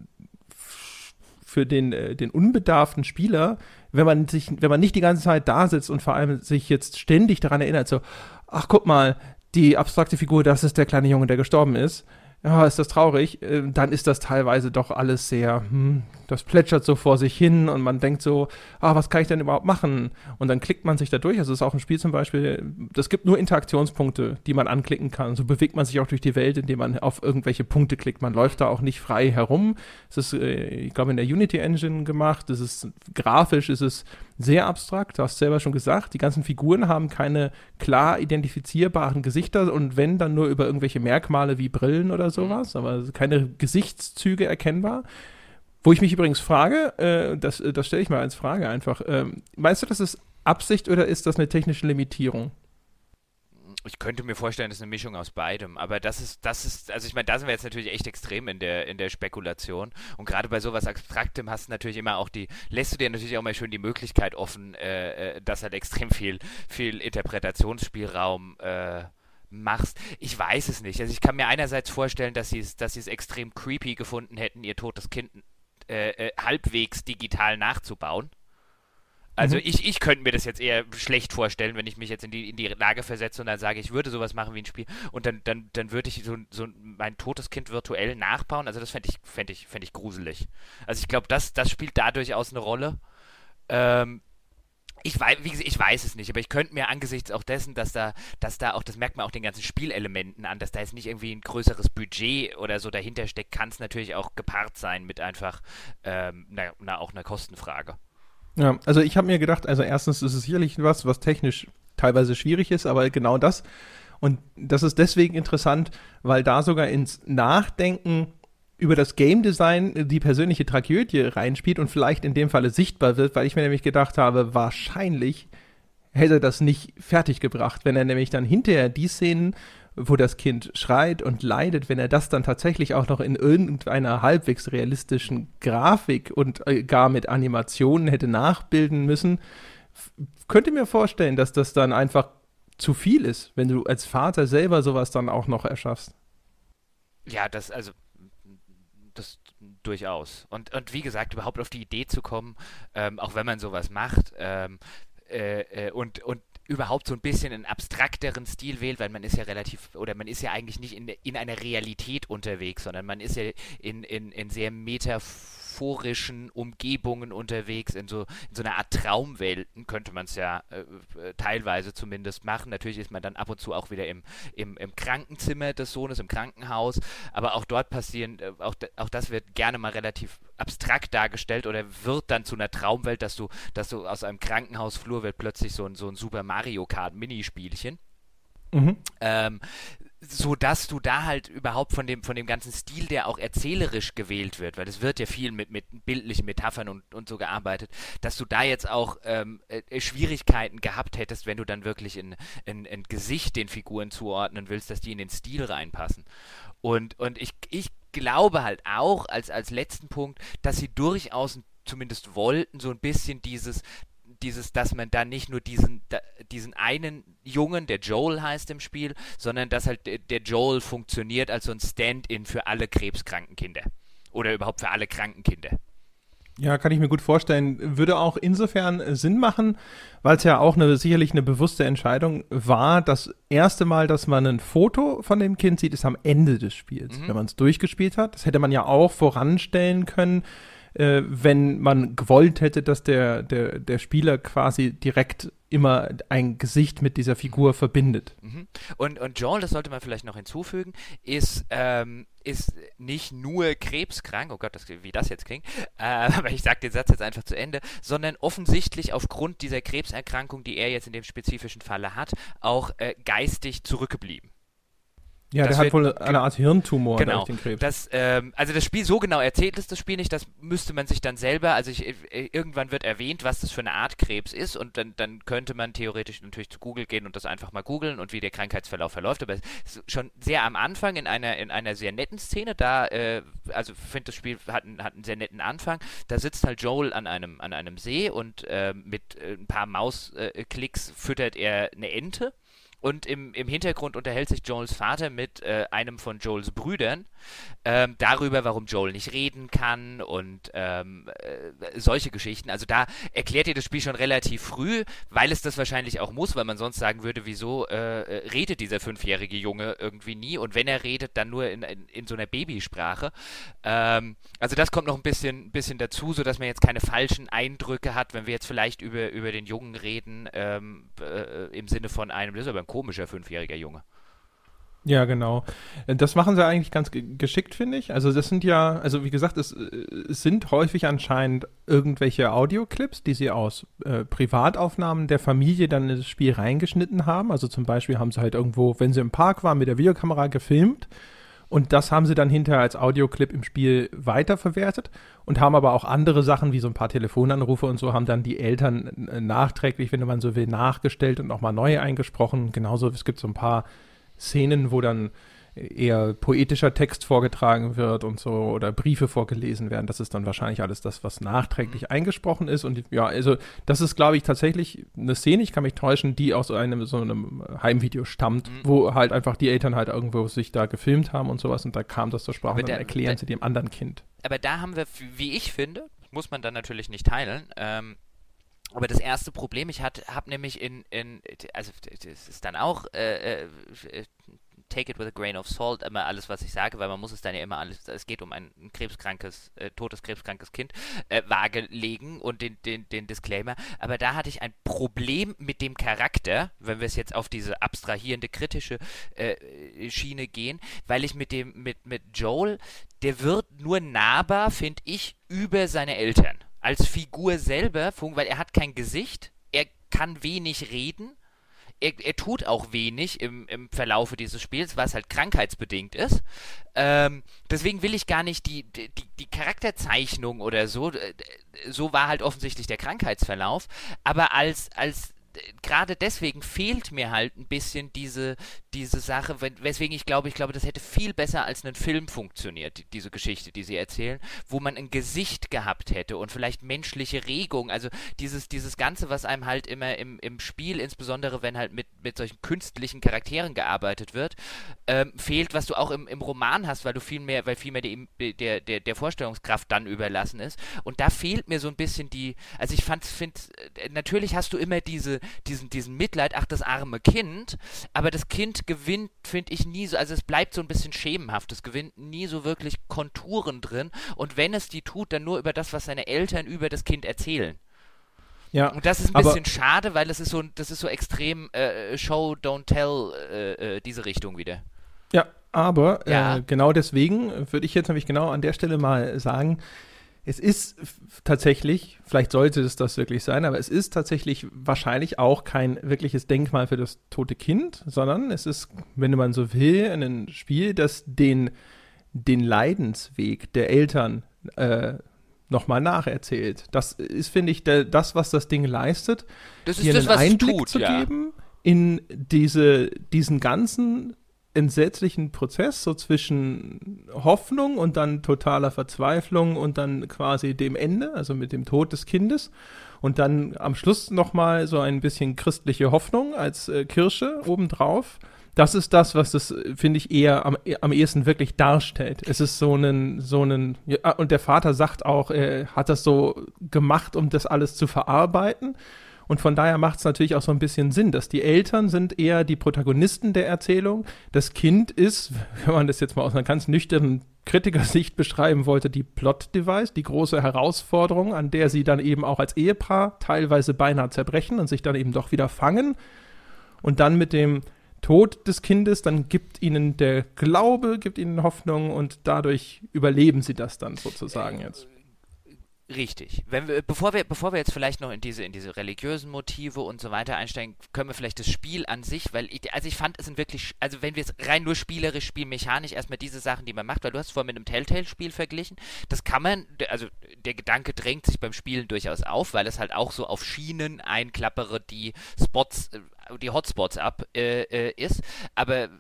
für den, äh, den unbedarften Spieler, wenn man sich, wenn man nicht die ganze Zeit da sitzt und vor allem sich jetzt ständig daran erinnert, so, ach guck mal, die abstrakte Figur, das ist der kleine Junge, der gestorben ist, ja, ist das traurig, äh, dann ist das teilweise doch alles sehr, hm, das plätschert so vor sich hin und man denkt so, ah, was kann ich denn überhaupt machen? Und dann klickt man sich da durch. Also es ist auch ein Spiel zum Beispiel, das gibt nur Interaktionspunkte, die man anklicken kann. So bewegt man sich auch durch die Welt, indem man auf irgendwelche Punkte klickt. Man läuft da auch nicht frei herum. Es ist, äh, ich glaube, in der Unity Engine gemacht. Es ist grafisch, es ist sehr abstrakt. Du hast selber schon gesagt, die ganzen Figuren haben keine klar identifizierbaren Gesichter und wenn, dann nur über irgendwelche Merkmale wie Brillen oder sowas, aber keine Gesichtszüge erkennbar. Wo ich mich übrigens frage, äh, das, das stelle ich mal als Frage einfach, ähm, meinst du, das ist Absicht oder ist das eine technische Limitierung? Ich könnte mir vorstellen, das ist eine Mischung aus beidem. Aber das ist, das ist, also ich meine, da sind wir jetzt natürlich echt extrem in der, in der Spekulation. Und gerade bei sowas Abstraktem hast du natürlich immer auch die, lässt du dir natürlich auch mal schön die Möglichkeit offen, äh, äh dass halt extrem viel, viel Interpretationsspielraum äh, machst. Ich weiß es nicht. Also ich kann mir einerseits vorstellen, dass sie es, dass sie es extrem creepy gefunden hätten, ihr totes Kind äh, äh, halbwegs digital nachzubauen. Also mhm. ich, ich könnte mir das jetzt eher schlecht vorstellen, wenn ich mich jetzt in die, in die Lage versetze und dann sage, ich würde sowas machen wie ein Spiel und dann, dann, dann würde ich so, so mein totes Kind virtuell nachbauen. Also das fände ich, fänd ich, fänd ich gruselig. Also ich glaube, das, das spielt da durchaus eine Rolle. Ähm, ich weiß, wie gesagt, ich weiß es nicht, aber ich könnte mir angesichts auch dessen, dass da, dass da auch, das merkt man auch den ganzen Spielelementen an, dass da jetzt nicht irgendwie ein größeres Budget oder so dahinter steckt, kann es natürlich auch gepaart sein mit einfach ähm, na, na, auch einer Kostenfrage. Ja, also ich habe mir gedacht, also erstens ist es sicherlich was, was technisch teilweise schwierig ist, aber genau das. Und das ist deswegen interessant, weil da sogar ins Nachdenken über das Game Design die persönliche Tragödie reinspielt und vielleicht in dem Falle sichtbar wird, weil ich mir nämlich gedacht habe, wahrscheinlich hätte er das nicht fertiggebracht, wenn er nämlich dann hinterher die Szenen, wo das Kind schreit und leidet, wenn er das dann tatsächlich auch noch in irgendeiner halbwegs realistischen Grafik und äh, gar mit Animationen hätte nachbilden müssen, könnte mir vorstellen, dass das dann einfach zu viel ist, wenn du als Vater selber sowas dann auch noch erschaffst. Ja, das, also, das durchaus. Und, und wie gesagt, überhaupt auf die Idee zu kommen, ähm, auch wenn man sowas macht, ähm, äh, äh, und, und überhaupt so ein bisschen einen abstrakteren Stil wählt, weil man ist ja relativ, oder man ist ja eigentlich nicht in, in einer Realität unterwegs, sondern man ist ja in, in, in sehr metaphorischen Umgebungen unterwegs, in so, in so einer Art Traumwelten, könnte man es ja äh, äh, teilweise zumindest machen. Natürlich ist man dann ab und zu auch wieder im, im, im Krankenzimmer des Sohnes, im Krankenhaus, aber auch dort passieren, äh, auch, auch das wird gerne mal relativ abstrakt dargestellt oder wird dann zu einer Traumwelt, dass du, dass du aus einem Krankenhausflur wird plötzlich so ein, so ein Super Mario Kart Minispielchen. Mhm. Ähm, so dass du da halt überhaupt von dem, von dem ganzen Stil, der auch erzählerisch gewählt wird, weil es wird ja viel mit, mit bildlichen Metaphern und, und so gearbeitet, dass du da jetzt auch ähm, äh, Schwierigkeiten gehabt hättest, wenn du dann wirklich in, in, in Gesicht den Figuren zuordnen willst, dass die in den Stil reinpassen. Und, und ich, ich glaube halt auch als, als letzten Punkt, dass sie durchaus zumindest wollten, so ein bisschen dieses, dieses, dass man da nicht nur diesen, da, diesen einen Jungen, der Joel heißt im Spiel, sondern dass halt der Joel funktioniert als so ein Stand-in für alle krebskranken Kinder. Oder überhaupt für alle kranken Kinder. Ja, kann ich mir gut vorstellen. Würde auch insofern Sinn machen, weil es ja auch eine, sicherlich eine bewusste Entscheidung war. Das erste Mal, dass man ein Foto von dem Kind sieht, ist am Ende des Spiels, mhm. wenn man es durchgespielt hat. Das hätte man ja auch voranstellen können, äh, wenn man gewollt hätte, dass der, der, der Spieler quasi direkt immer ein Gesicht mit dieser Figur verbindet. Mhm. Und, und Joel, das sollte man vielleicht noch hinzufügen, ist, ähm, ist nicht nur krebskrank, oh Gott, das, wie das jetzt klingt, äh, aber ich sage den Satz jetzt einfach zu Ende, sondern offensichtlich aufgrund dieser Krebserkrankung, die er jetzt in dem spezifischen Falle hat, auch äh, geistig zurückgeblieben. Ja, das der hat wohl eine Art Hirntumor genau, den Krebs. Das, ähm, also das Spiel, so genau erzählt ist das Spiel nicht, das müsste man sich dann selber, also ich, äh, irgendwann wird erwähnt, was das für eine Art Krebs ist und dann, dann könnte man theoretisch natürlich zu Google gehen und das einfach mal googeln und wie der Krankheitsverlauf verläuft, aber schon sehr am Anfang in einer, in einer sehr netten Szene, da, äh, also ich finde das Spiel hat, einen, hat einen sehr netten Anfang, da sitzt halt Joel an einem, an einem See und äh, mit ein paar Mausklicks füttert er eine Ente und im, im Hintergrund unterhält sich Joels Vater mit äh, einem von Joels Brüdern ähm, darüber, warum Joel nicht reden kann und ähm, äh, solche Geschichten. Also da erklärt ihr das Spiel schon relativ früh, weil es das wahrscheinlich auch muss, weil man sonst sagen würde, wieso äh, äh redet dieser fünfjährige Junge irgendwie nie und wenn er redet, dann nur in, in, in so einer Babysprache. Ähm, also das kommt noch ein bisschen, bisschen dazu, sodass man jetzt keine falschen Eindrücke hat, wenn wir jetzt vielleicht über, über den Jungen reden, ähm, äh, im Sinne von einem, das ist aber ein komischer fünfjähriger Junge. Ja, genau. Das machen sie eigentlich ganz geschickt, finde ich. Also das sind ja, also wie gesagt, es, es sind häufig anscheinend irgendwelche Audioclips, die sie aus äh, Privataufnahmen der Familie dann in das Spiel reingeschnitten haben. Also zum Beispiel haben sie halt irgendwo, wenn sie im Park waren, mit der Videokamera gefilmt und das haben sie dann hinterher als Audioclip im Spiel weiterverwertet und haben aber auch andere Sachen, wie so ein paar Telefonanrufe und so, haben dann die Eltern äh, nachträglich, wenn man so will, nachgestellt und nochmal neu eingesprochen. Genauso, es gibt so ein paar Szenen, wo dann eher poetischer Text vorgetragen wird und so oder Briefe vorgelesen werden. Das ist dann wahrscheinlich alles das, was nachträglich mhm. eingesprochen ist. Und ja, also das ist, glaube ich, tatsächlich eine Szene, ich kann mich täuschen, die aus einem so einem Heimvideo stammt, mhm. wo halt einfach die Eltern halt irgendwo sich da gefilmt haben und sowas und da kam das zur Sprache aber und dann erklären der, sie dem anderen Kind. Aber da haben wir, wie ich finde, muss man dann natürlich nicht teilen, ähm, aber das erste Problem, ich habe nämlich in, in, also das ist dann auch äh, äh, take it with a grain of salt, immer alles, was ich sage, weil man muss es dann ja immer alles, es geht um ein, krebskrankes, äh, totes krebskrankes Kind, äh, vage legen und den, den, den Disclaimer. Aber da hatte ich ein Problem mit dem Charakter, wenn wir es jetzt auf diese abstrahierende, kritische äh, Schiene gehen, weil ich mit dem, mit, mit Joel, der wird nur nahbar, finde ich, über seine Eltern. Als Figur selber, weil er hat kein Gesicht, er kann wenig reden, er, er, tut auch wenig im, im Verlaufe dieses Spiels, was halt krankheitsbedingt ist. Ähm, deswegen will ich gar nicht die, die, die Charakterzeichnung oder so, so war halt offensichtlich der Krankheitsverlauf, aber als, als gerade deswegen fehlt mir halt ein bisschen diese, diese Sache, weswegen ich glaube, ich glaube, das hätte viel besser als ein Film funktioniert, diese Geschichte, die sie erzählen, wo man ein Gesicht gehabt hätte und vielleicht menschliche Regung, also dieses, dieses Ganze, was einem halt immer im, im Spiel, insbesondere wenn halt mit, mit solchen künstlichen Charakteren gearbeitet wird, ähm, fehlt, was du auch im, im Roman hast, weil du viel mehr, weil viel mehr der, der, der Vorstellungskraft dann überlassen ist. Und da fehlt mir so ein bisschen die, also ich fand, finde, äh, natürlich hast du immer diese, diesen, diesen Mitleid, ach, das arme Kind, aber das Kind gewinnt, finde ich, nie so, also es bleibt so ein bisschen schemenhaft, es gewinnt nie so wirklich Konturen drin und wenn es die tut, dann nur über das, was seine Eltern über das Kind erzählen. Ja, und das ist ein bisschen schade, weil das ist so, das ist so extrem äh, Show, Don't Tell, äh, äh, diese Richtung wieder. Ja, aber ja. Äh, genau deswegen würde ich jetzt nämlich genau an der Stelle mal sagen, es ist tatsächlich, vielleicht sollte es das wirklich sein, aber es ist tatsächlich wahrscheinlich auch kein wirkliches Denkmal für das tote Kind, sondern es ist, wenn man so will, ein Spiel, das den, den Leidensweg der Eltern äh, nochmal nacherzählt. Das ist, finde ich, der, das, was das Ding leistet, das ist das, einen Einblick tut, zu ja. geben in diese, diesen ganzen entsetzlichen Prozess, so zwischen Hoffnung und dann totaler Verzweiflung und dann quasi dem Ende, also mit dem Tod des Kindes. Und dann am Schluss nochmal so ein bisschen christliche Hoffnung als äh, Kirsche obendrauf. Das ist das, was das, finde ich, eher am, am ehesten wirklich darstellt. Es ist so ein, so ein, ja, und der Vater sagt auch, er hat das so gemacht, um das alles zu verarbeiten. Und von daher macht es natürlich auch so ein bisschen Sinn, dass die Eltern sind eher die Protagonisten der Erzählung. Das Kind ist, wenn man das jetzt mal aus einer ganz nüchternen Kritikersicht beschreiben wollte, die Plot-Device, die große Herausforderung, an der sie dann eben auch als Ehepaar teilweise beinahe zerbrechen und sich dann eben doch wieder fangen. Und dann mit dem Tod des Kindes, dann gibt ihnen der Glaube, gibt ihnen Hoffnung und dadurch überleben sie das dann sozusagen jetzt. Richtig. Wenn wir, bevor wir, bevor wir jetzt vielleicht noch in diese, in diese religiösen Motive und so weiter einsteigen, können wir vielleicht das Spiel an sich, weil ich, also ich fand, es sind wirklich, also wenn wir es rein nur spielerisch, spielmechanisch erstmal diese Sachen, die man macht, weil du hast vorhin mit einem Telltale-Spiel verglichen, das kann man, also der Gedanke drängt sich beim Spielen durchaus auf, weil es halt auch so auf Schienen einklappere die Spots, äh, die Hotspots ab äh, äh, ist, aber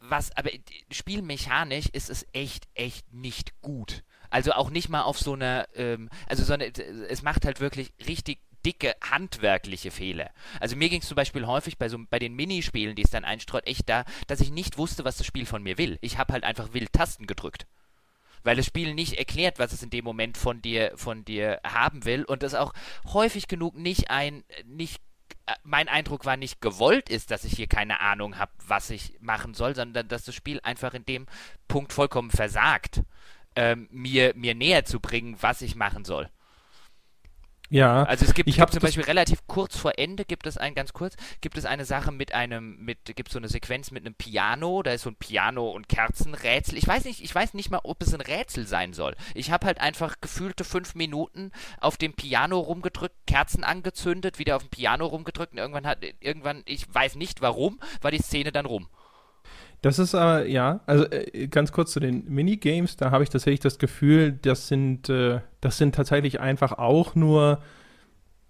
was, aber spielmechanisch ist es echt, echt nicht gut. Also auch nicht mal auf so einer, ähm, also so es macht halt wirklich richtig dicke handwerkliche Fehler. Also mir ging es zum Beispiel häufig bei so bei den Minispielen, die es dann einstreut, echt da, dass ich nicht wusste, was das Spiel von mir will. Ich habe halt einfach wild Tasten gedrückt. Weil das Spiel nicht erklärt, was es in dem Moment von dir, von dir haben will und das auch häufig genug nicht ein, nicht äh, mein Eindruck war nicht gewollt ist, dass ich hier keine Ahnung habe, was ich machen soll, sondern dass das Spiel einfach in dem Punkt vollkommen versagt ähm, mir, mir näher zu bringen, was ich machen soll. Ja. Also es gibt, ich gibt zum Beispiel relativ kurz vor Ende gibt es ein ganz kurz gibt es eine Sache mit einem mit gibt so eine Sequenz mit einem Piano, da ist so ein Piano und Kerzenrätsel. Ich weiß nicht, ich weiß nicht mal, ob es ein Rätsel sein soll. Ich habe halt einfach gefühlte fünf Minuten auf dem Piano rumgedrückt, Kerzen angezündet, wieder auf dem Piano rumgedrückt und irgendwann hat irgendwann ich weiß nicht warum, war die Szene dann rum. Das ist aber, ja, also äh, ganz kurz zu den Minigames, da habe ich tatsächlich das Gefühl, das sind, äh, das sind tatsächlich einfach auch nur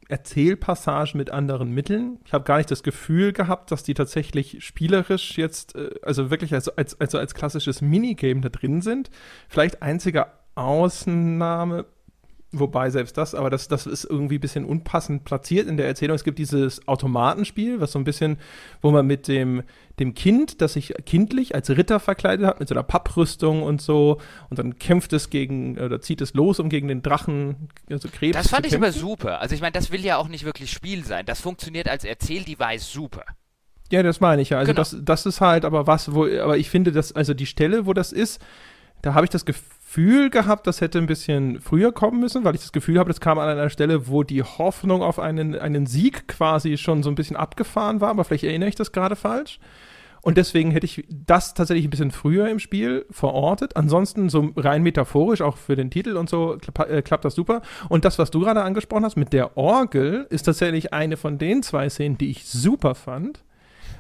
Erzählpassagen mit anderen Mitteln. Ich habe gar nicht das Gefühl gehabt, dass die tatsächlich spielerisch jetzt, äh, also wirklich als, als, also als klassisches Minigame da drin sind. Vielleicht einzige Ausnahme Wobei selbst das, aber das, das ist irgendwie ein bisschen unpassend platziert in der Erzählung. Es gibt dieses Automatenspiel, was so ein bisschen, wo man mit dem, dem Kind, das sich kindlich als Ritter verkleidet hat, mit so einer Papprüstung und so, und dann kämpft es gegen, oder zieht es los, um gegen den Drachen, also Krebs Das fand ich aber super. Also ich meine, das will ja auch nicht wirklich Spiel sein. Das funktioniert als Erzähldevice super. Ja, das meine ich ja. Also genau. das, das ist halt aber was, wo, aber ich finde, dass, also die Stelle, wo das ist, da habe ich das Gefühl, Gefühl gehabt, das hätte ein bisschen früher kommen müssen, weil ich das Gefühl habe, das kam an einer Stelle, wo die Hoffnung auf einen, einen Sieg quasi schon so ein bisschen abgefahren war, aber vielleicht erinnere ich das gerade falsch. Und deswegen hätte ich das tatsächlich ein bisschen früher im Spiel verortet. Ansonsten so rein metaphorisch, auch für den Titel und so, klapp, äh, klappt das super. Und das, was du gerade angesprochen hast mit der Orgel, ist tatsächlich eine von den zwei Szenen, die ich super fand.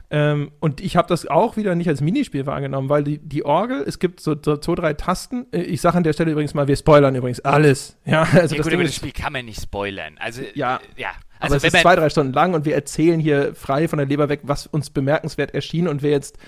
Ähm, und ich habe das auch wieder nicht als Minispiel wahrgenommen, weil die, die Orgel, es gibt so, so zwei, drei Tasten. Äh, ich sage an der Stelle übrigens mal, wir spoilern übrigens alles. Ja, also ja, das, gut, Ding aber das Spiel kann man nicht spoilern. Also, Ja. äh, ja. aber Also, es wenn ist zwei, drei Stunden lang und wir erzählen hier frei von der Leber weg, was uns bemerkenswert erschien und wer jetzt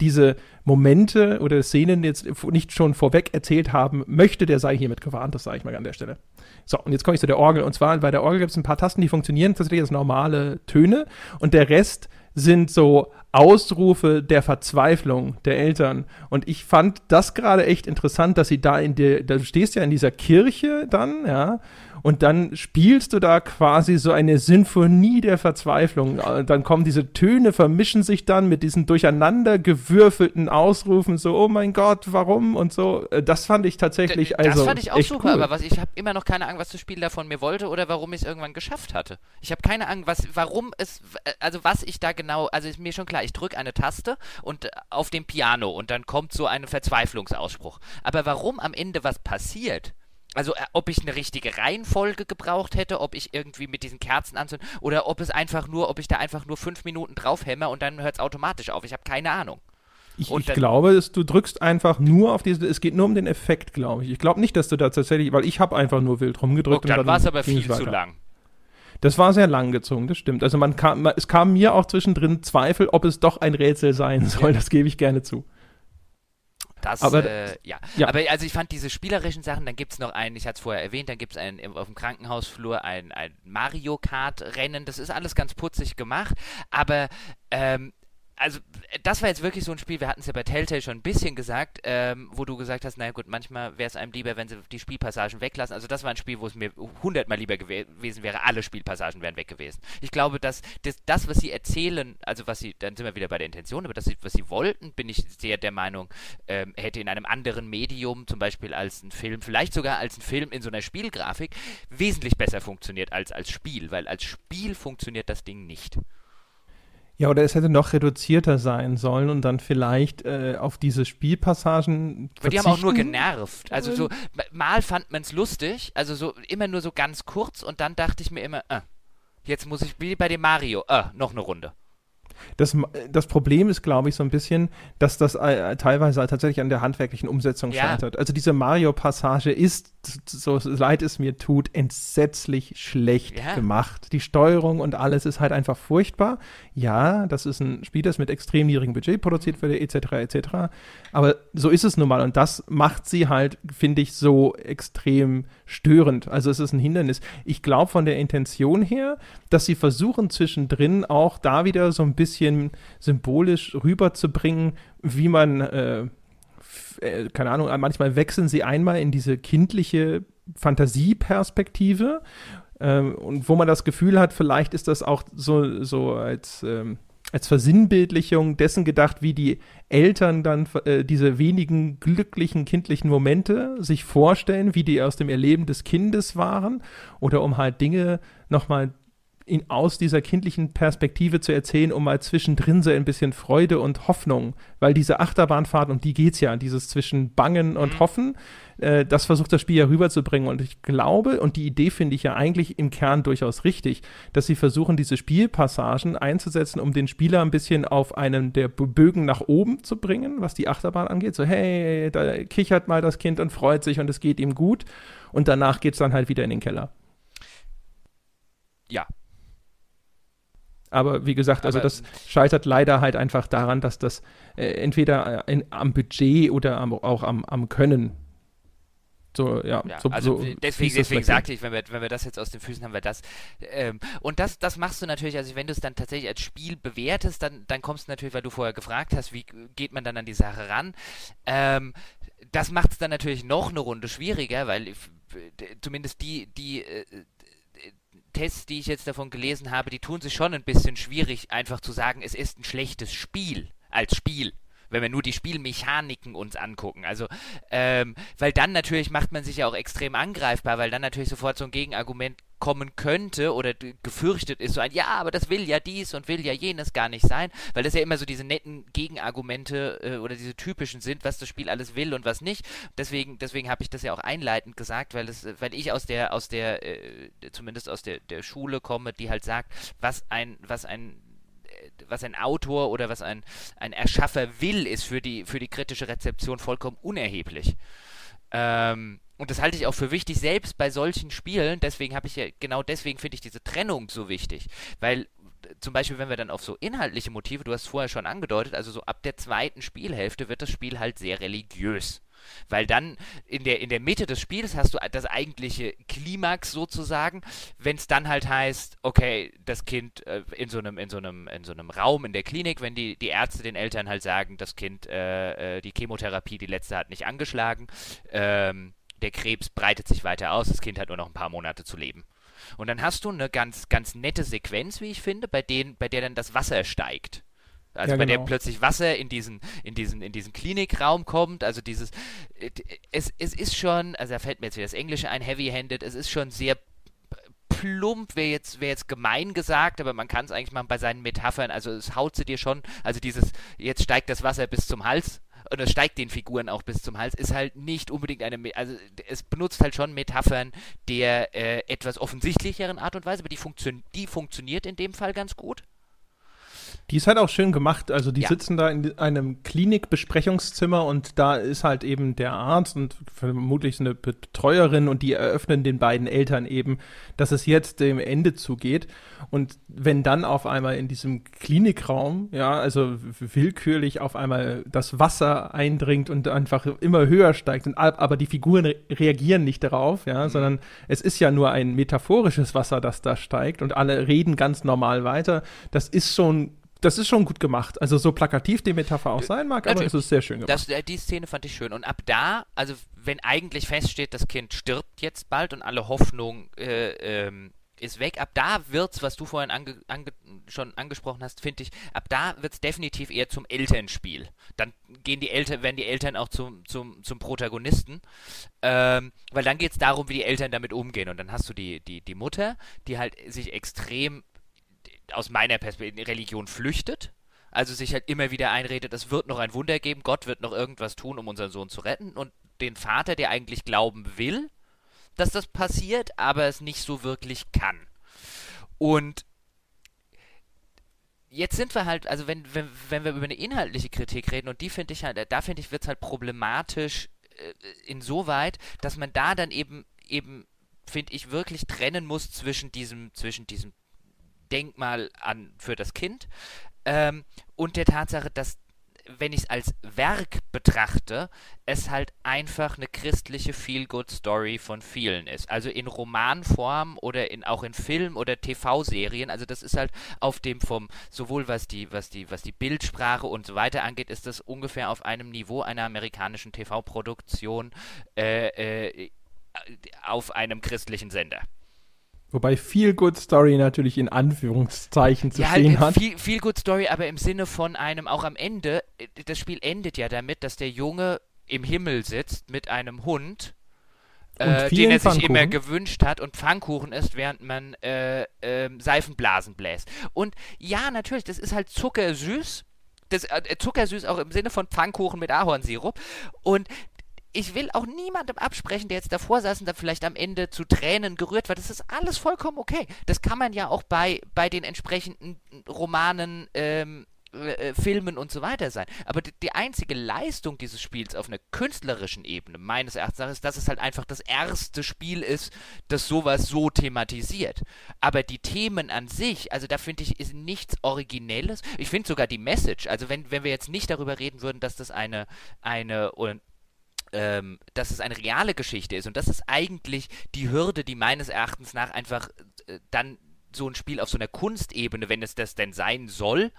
diese Momente oder Szenen jetzt nicht schon vorweg erzählt haben möchte, der sei hiermit gewarnt, das sage ich mal an der Stelle. So, und jetzt komme ich zu der Orgel. Und zwar bei der Orgel gibt es ein paar Tasten, die funktionieren tatsächlich als normale Töne und der Rest sind so Ausrufe der Verzweiflung der Eltern. Und ich fand das gerade echt interessant, dass sie da in der, du stehst ja in dieser Kirche dann, ja, und dann spielst du da quasi so eine Sinfonie der Verzweiflung. Äh, Dann kommen diese Töne, vermischen sich dann mit diesen durcheinander gewürfelten Ausrufen, so, oh mein Gott, warum und so. Äh, Das fand ich tatsächlich, D- das also. fand ich auch super, cool. aber was, ich habe immer noch keine Ahnung, was das Spiel da von mir wollte oder warum ich es irgendwann geschafft hatte. Ich habe keine Ahnung, was, warum es, also was ich da genau, also ist mir schon klar, ich drücke eine Taste und äh, auf dem Piano und dann kommt so ein Verzweiflungsausspruch. Aber warum am Ende was passiert? Also äh, ob ich eine richtige Reihenfolge gebraucht hätte, ob ich irgendwie mit diesen Kerzen anzünden oder ob es einfach nur, ob ich da einfach nur fünf Minuten draufhämmer und dann hört es automatisch auf. Ich habe keine Ahnung. Ich, Und ich dann- glaube, dass du drückst einfach nur auf diese, es geht nur um den Effekt, glaube ich. Ich glaube nicht, dass du da tatsächlich, weil ich habe einfach nur wild rumgedrückt. Guck, dann war es aber viel zu lang. Das war sehr lang gezogen, das stimmt. Also man kam, es kam mir auch zwischendrin Zweifel, ob es doch ein Rätsel sein soll. Das gebe ich gerne zu. Das, Aber- äh, ja. ja. Aber also ich fand diese spielerischen Sachen, dann gibt es noch einen, ich hatte es vorher erwähnt, dann gibt es einen auf dem Krankenhausflur ein, ein Mario Kart Rennen, das ist alles ganz putzig gemacht, aber ähm, also äh, das war jetzt wirklich so ein Spiel, wir hatten es ja bei Telltale schon ein bisschen gesagt, ähm, wo du gesagt hast, naja gut, manchmal wäre es einem lieber, wenn sie die Spielpassagen weglassen. Also das war ein Spiel, wo es mir hundertmal lieber gewe gewesen wäre, alle Spielpassagen wären weg gewesen. Ich glaube, dass das, das, was sie erzählen, also was sie, dann sind wir wieder bei der Intention, aber das, was sie wollten, bin ich sehr der Meinung, ähm, hätte in einem anderen Medium, zum Beispiel als ein Film, vielleicht sogar als ein Film in so einer Spielgrafik, wesentlich besser funktioniert als als Spiel, weil als Spiel funktioniert das Ding nicht. Ja, oder es hätte noch reduzierter sein sollen und dann vielleicht äh, auf diese Spielpassagen. Aber die haben auch nur verzichten. genervt. Also so, ma- mal fand man es lustig, also so immer nur so ganz kurz und dann dachte ich mir immer, äh, jetzt muss ich wie bei dem Mario, äh, noch eine Runde. Das, das Problem ist, glaube ich, so ein bisschen, dass das äh, teilweise tatsächlich an der handwerklichen Umsetzung Ja. scheitert. Also diese Mario-Passage ist, so leid es mir tut, entsetzlich schlecht Ja. gemacht. Die Steuerung und alles ist halt einfach furchtbar. Ja, das ist ein Spiel, das mit extrem niedrigem Budget produziert wurde, etc., etc. Aber so ist es nun mal. Und das macht sie halt, finde ich, so extrem störend. Also es ist ein Hindernis. Ich glaube von der Intention her, dass sie versuchen zwischendrin auch da wieder so ein bisschen symbolisch rüberzubringen, wie man, äh, äh, keine Ahnung, manchmal wechseln sie einmal in diese kindliche Fantasieperspektive ähm, und wo man das Gefühl hat, vielleicht ist das auch so, so als, ähm, als Versinnbildlichung dessen gedacht, wie die Eltern dann äh, diese wenigen glücklichen kindlichen Momente sich vorstellen, wie die aus dem Erleben des Kindes waren oder um halt Dinge nochmal in, aus dieser kindlichen Perspektive zu erzählen, um mal zwischendrin so ein bisschen Freude und Hoffnung, weil diese Achterbahnfahrt, um die geht's ja, dieses zwischen Bangen und Mhm. Hoffen, äh, das versucht das Spiel ja rüberzubringen und ich glaube, und die Idee finde ich ja eigentlich im Kern durchaus richtig, dass sie versuchen, diese Spielpassagen einzusetzen, um den Spieler ein bisschen auf einen der Bögen nach oben zu bringen, was die Achterbahn angeht, so hey, da kichert mal das Kind und freut sich und es geht ihm gut und danach geht's dann halt wieder in den Keller. Ja. Aber wie gesagt, also Aber- das scheitert leider halt einfach daran, dass das äh, entweder äh, in, am Budget oder am, auch am, am Können so, ja, Ja, so, also so deswegen, deswegen sagte ich, wenn wir, wenn wir das jetzt aus den Füßen haben, wir das. Ähm, und das, das machst du natürlich, also wenn du es dann tatsächlich als Spiel bewertest, dann, dann kommst du natürlich, weil du vorher gefragt hast, wie geht man dann an die Sache ran. Ähm, das macht es dann natürlich noch eine Runde schwieriger, weil zumindest die, die äh, Tests, die ich jetzt davon gelesen habe, die tun sich schon ein bisschen schwierig, einfach zu sagen, es ist ein schlechtes Spiel als Spiel. Wenn wir nur die Spielmechaniken uns angucken. Also, ähm, weil dann natürlich macht man sich ja auch extrem angreifbar, weil dann natürlich sofort so ein Gegenargument kommen könnte oder gefürchtet ist, so ein, ja, aber das will ja dies und will ja jenes gar nicht sein, weil das ja immer so diese netten Gegenargumente äh, oder diese typischen sind, was das Spiel alles will und was nicht. Deswegen, deswegen habe ich das ja auch einleitend gesagt, weil es, weil ich aus der, aus der, äh, zumindest aus der, der Schule komme, die halt sagt, was ein, was ein was ein Autor oder was ein, ein Erschaffer will, ist für die, für die kritische Rezeption vollkommen unerheblich. Ähm, und das halte ich auch für wichtig, selbst bei solchen Spielen. Deswegen habe ich ja, genau deswegen finde ich diese Trennung so wichtig. Weil zum Beispiel, wenn wir dann auf so inhaltliche Motive, du hast es vorher schon angedeutet, also so ab der zweiten Spielhälfte wird das Spiel halt sehr religiös. Weil dann in der, in der Mitte des Spiels hast du das eigentliche Klimax sozusagen, wenn es dann halt heißt, okay, das Kind äh, in, so einem, in, so einem, in so einem Raum in der Klinik, wenn die, die Ärzte den Eltern halt sagen, das Kind, äh, äh die Chemotherapie, die letzte hat nicht angeschlagen, ähm, der Krebs breitet sich weiter aus, das Kind hat nur noch ein paar Monate zu leben. Und dann hast du eine ganz, ganz nette Sequenz, wie ich finde, bei, denen, bei der dann das Wasser steigt. Also ja, bei genau. der plötzlich Wasser in diesen, in diesen, in diesen Klinikraum kommt. Also dieses, es, es ist schon, also da fällt mir jetzt wieder das Englische ein, heavy-handed, es ist schon sehr plump, wäre jetzt, wär jetzt gemein gesagt, aber man kann es eigentlich machen bei seinen Metaphern. Also es haut sie dir schon, also dieses, jetzt steigt das Wasser bis zum Hals und es steigt den Figuren auch bis zum Hals, ist halt nicht unbedingt eine, also es benutzt halt schon Metaphern der äh, etwas offensichtlicheren Art und Weise, aber die, Funktion, die funktioniert in dem Fall ganz gut. Die ist halt auch schön gemacht. Also die ja. sitzen da in einem Klinikbesprechungszimmer und da ist halt eben der Arzt und vermutlich eine Betreuerin und die eröffnen den beiden Eltern eben, dass es jetzt dem Ende zugeht. Und wenn dann auf einmal in diesem Klinikraum, ja, also willkürlich auf einmal das Wasser eindringt und einfach immer höher steigt, und, aber die Figuren re reagieren nicht darauf, ja, mhm. sondern es ist ja nur ein metaphorisches Wasser, das da steigt und alle reden ganz normal weiter. Das ist schon das ist schon gut gemacht. Also so plakativ die Metapher auch sein mag, aber es ist sehr schön gemacht. Das, die Szene fand ich schön. Und ab da, also wenn eigentlich feststeht, das Kind stirbt jetzt bald und alle Hoffnung äh, ähm, ist weg, ab da wird's, was du vorhin ange, ange, schon angesprochen hast, finde ich, ab da wird es definitiv eher zum Elternspiel. Dann gehen die Eltern, werden die Eltern auch zum, zum, zum Protagonisten, ähm, weil dann geht es darum, wie die Eltern damit umgehen. Und dann hast du die, die, die Mutter, die halt sich extrem aus meiner Perspektive Religion flüchtet. Also sich halt immer wieder einredet, es wird noch ein Wunder geben, Gott wird noch irgendwas tun, um unseren Sohn zu retten. Und den Vater, der eigentlich glauben will, dass das passiert, aber es nicht so wirklich kann. Und jetzt sind wir halt, also wenn, wenn, wenn wir über eine inhaltliche Kritik reden, und die finde ich halt, da finde ich, wird es halt problematisch äh, insoweit, dass man da dann eben, eben, finde ich, wirklich trennen muss zwischen diesem, zwischen diesem Denkmal an für das Kind ähm, und der Tatsache, dass wenn ich es als Werk betrachte, es halt einfach eine christliche Feel-Good-Story von vielen ist. Also in Romanform oder in, auch in Film- oder TV-Serien. Also das ist halt auf dem vom, sowohl was die, was die, was die Bildsprache und so weiter angeht, ist das ungefähr auf einem Niveau einer amerikanischen TV-Produktion äh, äh, auf einem christlichen Sender. Wobei Feel Good Story natürlich in Anführungszeichen zu ja, stehen halt, hat. Viel, viel Good Story, aber im Sinne von einem, auch am Ende, äh, das Spiel endet ja damit, dass der Junge im Himmel sitzt mit einem Hund, äh, den er sich immer gewünscht hat und Pfannkuchen isst, während man äh, äh, Seifenblasen bläst. Und ja, natürlich, das ist halt zuckersüß. Das, äh, zuckersüß auch im Sinne von Pfannkuchen mit Ahornsirup. Und ich will auch niemandem absprechen, der jetzt davor saß und da vielleicht am Ende zu Tränen gerührt war. Das ist alles vollkommen okay. Das kann man ja auch bei, bei den entsprechenden Romanen, ähm, äh, Filmen und so weiter sein. Aber die, die, einzige Leistung dieses Spiels auf einer künstlerischen Ebene, meines Erachtens, ist, dass es halt einfach das erste Spiel ist, das sowas so thematisiert. Aber die Themen an sich, also da finde ich, ist nichts Originelles. Ich finde sogar die Message, also wenn, wenn wir jetzt nicht darüber reden würden, dass das eine, eine ähm, dass es eine reale Geschichte ist. Und das ist eigentlich die Hürde, die meines Erachtens nach einfach äh, dann so ein Spiel auf so einer Kunstebene, wenn es das denn sein soll,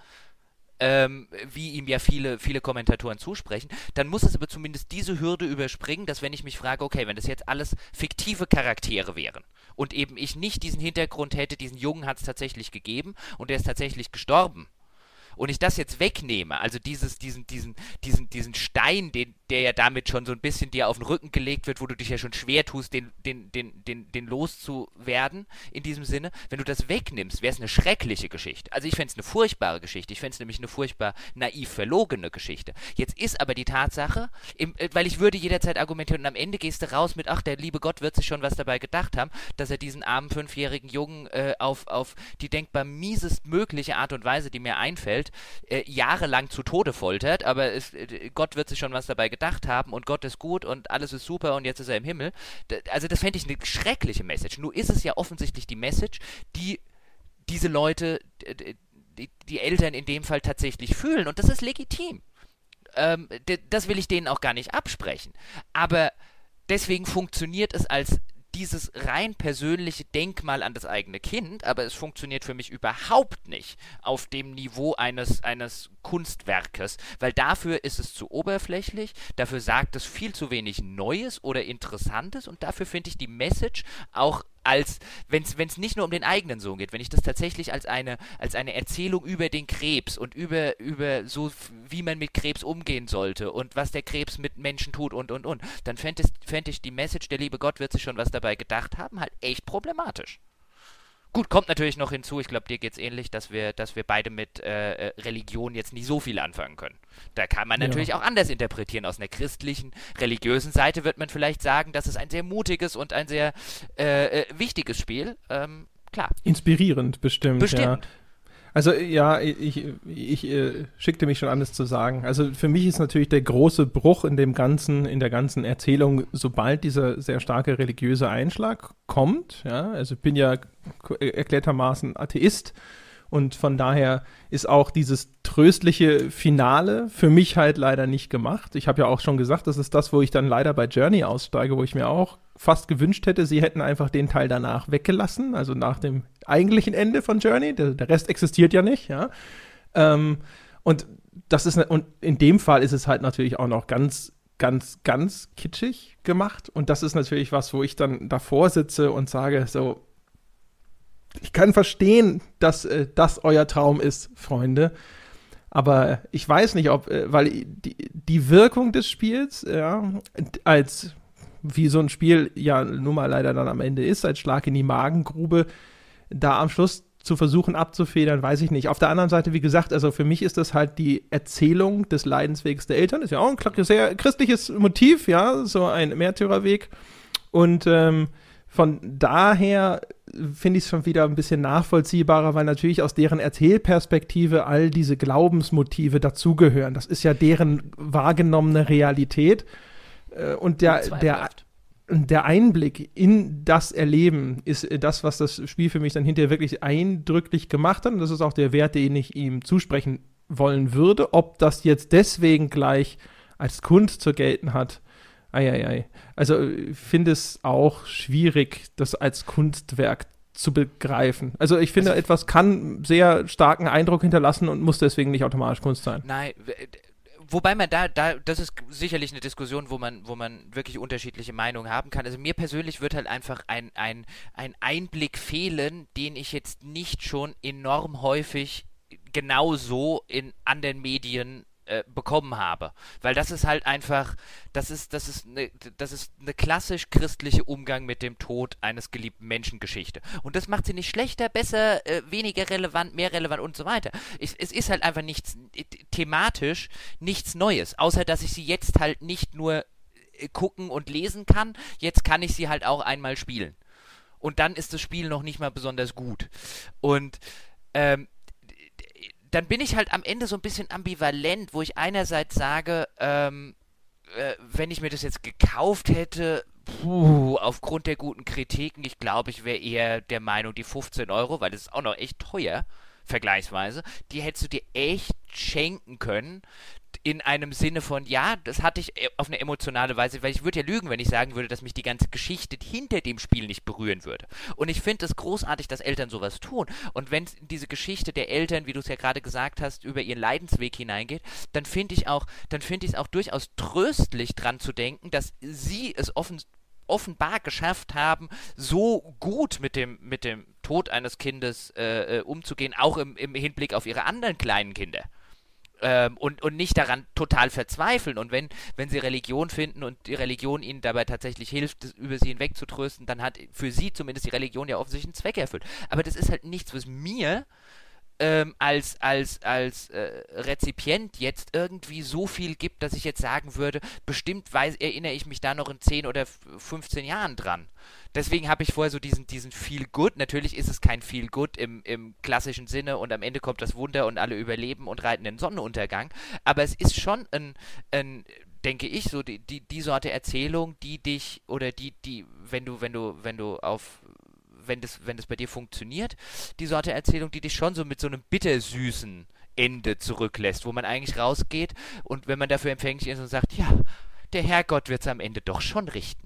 ähm, wie ihm ja viele, viele Kommentatoren zusprechen, dann muss es aber zumindest diese Hürde überspringen, dass wenn ich mich frage, okay, wenn das jetzt alles fiktive Charaktere wären und eben ich nicht diesen Hintergrund hätte, diesen Jungen hat es tatsächlich gegeben und er ist tatsächlich gestorben und ich das jetzt wegnehme, also dieses, diesen, diesen, diesen, diesen Stein, den, der ja damit schon so ein bisschen dir auf den Rücken gelegt wird, wo du dich ja schon schwer tust, den, den, den, den, den loszuwerden, in diesem Sinne, wenn du das wegnimmst, wäre es eine schreckliche Geschichte. Also ich fände es eine furchtbare Geschichte, ich fände es nämlich eine furchtbar naiv verlogene Geschichte. Jetzt ist aber die Tatsache, im, äh, weil ich würde jederzeit argumentieren und am Ende gehst du raus mit, ach, der liebe Gott wird sich schon was dabei gedacht haben, dass er diesen armen fünfjährigen Jungen äh, auf, auf die denkbar miesest mögliche Art und Weise, die mir einfällt, äh, jahrelang zu Tode foltert, aber es, äh, Gott wird sich schon was dabei gedacht haben und Gott ist gut und alles ist super und jetzt ist er im Himmel. Also das fände ich eine schreckliche Message. Nur ist es ja offensichtlich die Message, die diese Leute, die, die Eltern in dem Fall tatsächlich fühlen und das ist legitim. Ähm, das will ich denen auch gar nicht absprechen. Aber deswegen funktioniert es als dieses rein persönliche Denkmal an das eigene Kind, aber es funktioniert für mich überhaupt nicht auf dem Niveau eines, eines Kunstwerkes, weil dafür ist es zu oberflächlich, dafür sagt es viel zu wenig Neues oder Interessantes und dafür finde ich die Message auch als, wenn es nicht nur um den eigenen Sohn geht, wenn ich das tatsächlich als eine, als eine Erzählung über den Krebs und über, über so, wie man mit Krebs umgehen sollte und was der Krebs mit Menschen tut und, und, und, dann fände fänd ich die Message, der liebe Gott wird sich schon was dabei gedacht haben, halt echt problematisch. Gut, kommt natürlich noch hinzu, ich glaube, dir geht es ähnlich, dass wir, dass wir beide mit äh, äh, Religion jetzt nicht so viel anfangen können. Da kann man natürlich ja. auch anders interpretieren. Aus einer christlichen, religiösen Seite wird man vielleicht sagen, das ist ein sehr mutiges und ein sehr äh, äh, wichtiges Spiel. Ähm, klar. Inspirierend, bestimmt. Bestimmt. Ja. Also ja, ich, ich, ich äh, schickte mich schon alles zu sagen. Also für mich ist natürlich der große Bruch in dem ganzen, in der ganzen Erzählung, sobald dieser sehr starke religiöse Einschlag kommt. Ja, also ich bin ja erklärtermaßen Atheist und von daher ist auch dieses tröstliche Finale für mich halt leider nicht gemacht. Ich habe ja auch schon gesagt, das ist das, wo ich dann leider bei Journey aussteige, wo ich mir auch fast gewünscht hätte, sie hätten einfach den Teil danach weggelassen, also nach dem eigentlichen Ende von Journey. Der, der Rest existiert ja nicht, ja. Ähm, und das ist, und in dem Fall ist es halt natürlich auch noch ganz, ganz, ganz kitschig gemacht. Und das ist natürlich was, wo ich dann davor sitze und sage, so, ich kann verstehen, dass äh, das euer Traum ist, Freunde. Aber ich weiß nicht, ob, äh, weil die, die Wirkung des Spiels, ja, als wie so ein Spiel ja nun mal leider dann am Ende ist, als Schlag in die Magengrube, da am Schluss zu versuchen abzufedern, weiß ich nicht. Auf der anderen Seite, wie gesagt, also für mich ist das halt die Erzählung des Leidenswegs der Eltern. Ist ja auch ein sehr christliches Motiv, ja, so ein Märtyrerweg. Und ähm, von daher finde ich es schon wieder ein bisschen nachvollziehbarer, weil natürlich aus deren Erzählperspektive all diese Glaubensmotive dazugehören. Das ist ja deren wahrgenommene Realität. Äh, und der, der, der Einblick in das Erleben ist das, was das Spiel für mich dann hinterher wirklich eindrücklich gemacht hat. Und das ist auch der Wert, den ich ihm zusprechen wollen würde. Ob das jetzt deswegen gleich als Kunst zu gelten hat, Eieiei. Also ich finde es auch schwierig, das als Kunstwerk zu begreifen. Also ich finde, also, etwas kann sehr starken Eindruck hinterlassen und muss deswegen nicht automatisch Kunst sein. Nein, wobei man da, da, das ist sicherlich eine Diskussion, wo man, wo man wirklich unterschiedliche Meinungen haben kann. Also mir persönlich wird halt einfach ein, ein, ein Einblick fehlen, den ich jetzt nicht schon enorm häufig genauso in anderen Medien äh, bekommen habe. Weil das ist halt einfach, das ist, das ist eine, das ist eine klassisch christliche Umgang mit dem Tod eines geliebten Menschen Geschichte. Und das macht sie nicht schlechter, besser, äh, weniger relevant, mehr relevant und so weiter. Ich, es ist halt einfach nichts, äh, thematisch nichts Neues, außer dass ich sie jetzt halt nicht nur äh, gucken und lesen kann, jetzt kann ich sie halt auch einmal spielen. Und dann ist das Spiel noch nicht mal besonders gut. Und ähm, dann bin ich halt am Ende so ein bisschen ambivalent, wo ich einerseits sage, ähm, äh, wenn ich mir das jetzt gekauft hätte, puh, aufgrund der guten Kritiken, ich glaube, ich wäre eher der Meinung, die 15 Euro, weil das ist auch noch echt teuer, vergleichsweise, die hättest du dir echt schenken können in einem Sinne von, ja, das hatte ich äh, auf eine emotionale Weise, weil ich würde ja lügen, wenn ich sagen würde, dass mich die ganze Geschichte hinter dem Spiel nicht berühren würde. Und ich finde es großartig, dass Eltern sowas tun. Und wenn diese Geschichte der Eltern, wie du es ja gerade gesagt hast, über ihren Leidensweg hineingeht, dann finde ich auch, dann finde ich es auch durchaus tröstlich dran zu denken, dass sie es offen offenbar geschafft haben, so gut mit dem, mit dem Tod eines Kindes äh, äh, umzugehen, auch im, im Hinblick auf ihre anderen kleinen Kinder. Ähm, und, und nicht daran total verzweifeln. Und wenn, wenn sie Religion finden und die Religion ihnen dabei tatsächlich hilft, über sie hinwegzutrösten, dann hat für sie zumindest die Religion ja offensichtlich einen Zweck erfüllt. Aber das ist halt nichts, was mir ähm, als, als, als äh, Rezipient jetzt irgendwie so viel gibt, dass ich jetzt sagen würde, bestimmt weiß, erinnere ich mich da noch in 10 oder 15 Jahren dran. Deswegen habe ich vorher so diesen, diesen Feel Good. Natürlich ist es kein Feel Good im, im klassischen Sinne und am Ende kommt das Wunder und alle überleben und reiten den Sonnenuntergang. Aber es ist schon ein, ein denke ich, so die, die, die Sorte Erzählung, die dich oder die, die, wenn du, wenn du, wenn du auf wenn das, wenn das bei dir funktioniert, die Sorte Erzählung, die dich schon so mit so einem bittersüßen Ende zurücklässt, wo man eigentlich rausgeht und wenn man dafür empfänglich ist und sagt, ja, der Herrgott wird es am Ende doch schon richten.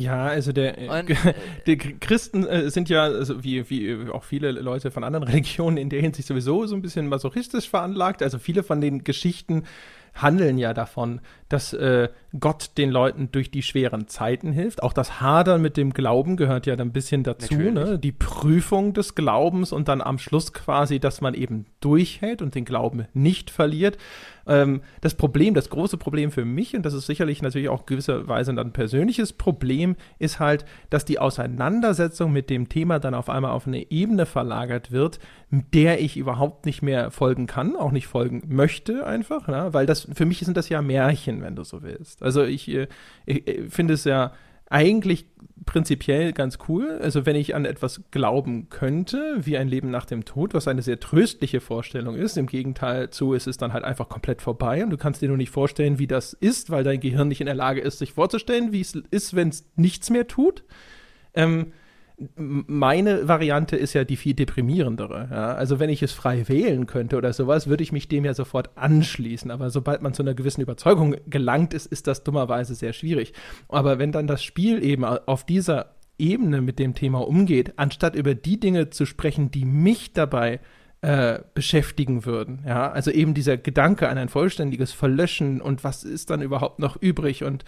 Ja, also der, und, die Christen äh, sind ja, also wie, wie auch viele Leute von anderen Religionen in der Hinsicht sowieso so ein bisschen masochistisch veranlagt. Also viele von den Geschichten handeln ja davon, dass äh, Gott den Leuten durch die schweren Zeiten hilft. Auch das Hadern mit dem Glauben gehört ja dann ein bisschen dazu, ne? Die Prüfung des Glaubens und dann am Schluss quasi, dass man eben durchhält und den Glauben nicht verliert. Ähm, das Problem, das große Problem für mich, und das ist sicherlich natürlich auch gewisserweise ein persönliches Problem, ist halt, dass die Auseinandersetzung mit dem Thema dann auf einmal auf eine Ebene verlagert wird, der ich überhaupt nicht mehr folgen kann, auch nicht folgen möchte einfach, ne? weil das für mich sind das ja Märchen, wenn du so willst. Also ich, äh, ich, ich finde es ja eigentlich prinzipiell ganz cool. Also wenn ich an etwas glauben könnte, wie ein Leben nach dem Tod, was eine sehr tröstliche Vorstellung ist. Im Gegenteil zu, es ist dann halt einfach komplett vorbei und du kannst dir nur nicht vorstellen, wie das ist, weil dein Gehirn nicht in der Lage ist, sich vorzustellen, wie es ist, wenn es nichts mehr tut. Ähm, meine Variante ist ja die viel deprimierendere. Ja? Also wenn ich es frei wählen könnte oder sowas, würde ich mich dem ja sofort anschließen. Aber sobald man zu einer gewissen Überzeugung gelangt ist, ist das dummerweise sehr schwierig. Aber wenn dann das Spiel eben auf dieser Ebene mit dem Thema umgeht, anstatt über die Dinge zu sprechen, die mich dabei äh, beschäftigen würden. Ja, also eben dieser Gedanke an ein vollständiges Verlöschen und was ist dann überhaupt noch übrig und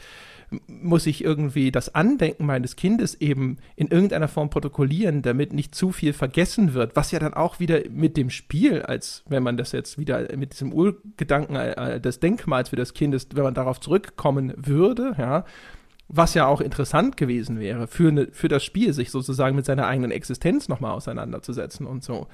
muss ich irgendwie das Andenken meines Kindes eben in irgendeiner Form protokollieren, damit nicht zu viel vergessen wird, was ja dann auch wieder mit dem Spiel, als wenn man das jetzt wieder mit diesem Urgedanken äh, des Denkmals für das Kind ist, wenn man darauf zurückkommen würde, ja, was ja auch interessant gewesen wäre, für, ne, für das Spiel, sich sozusagen mit seiner eigenen Existenz nochmal auseinanderzusetzen und so.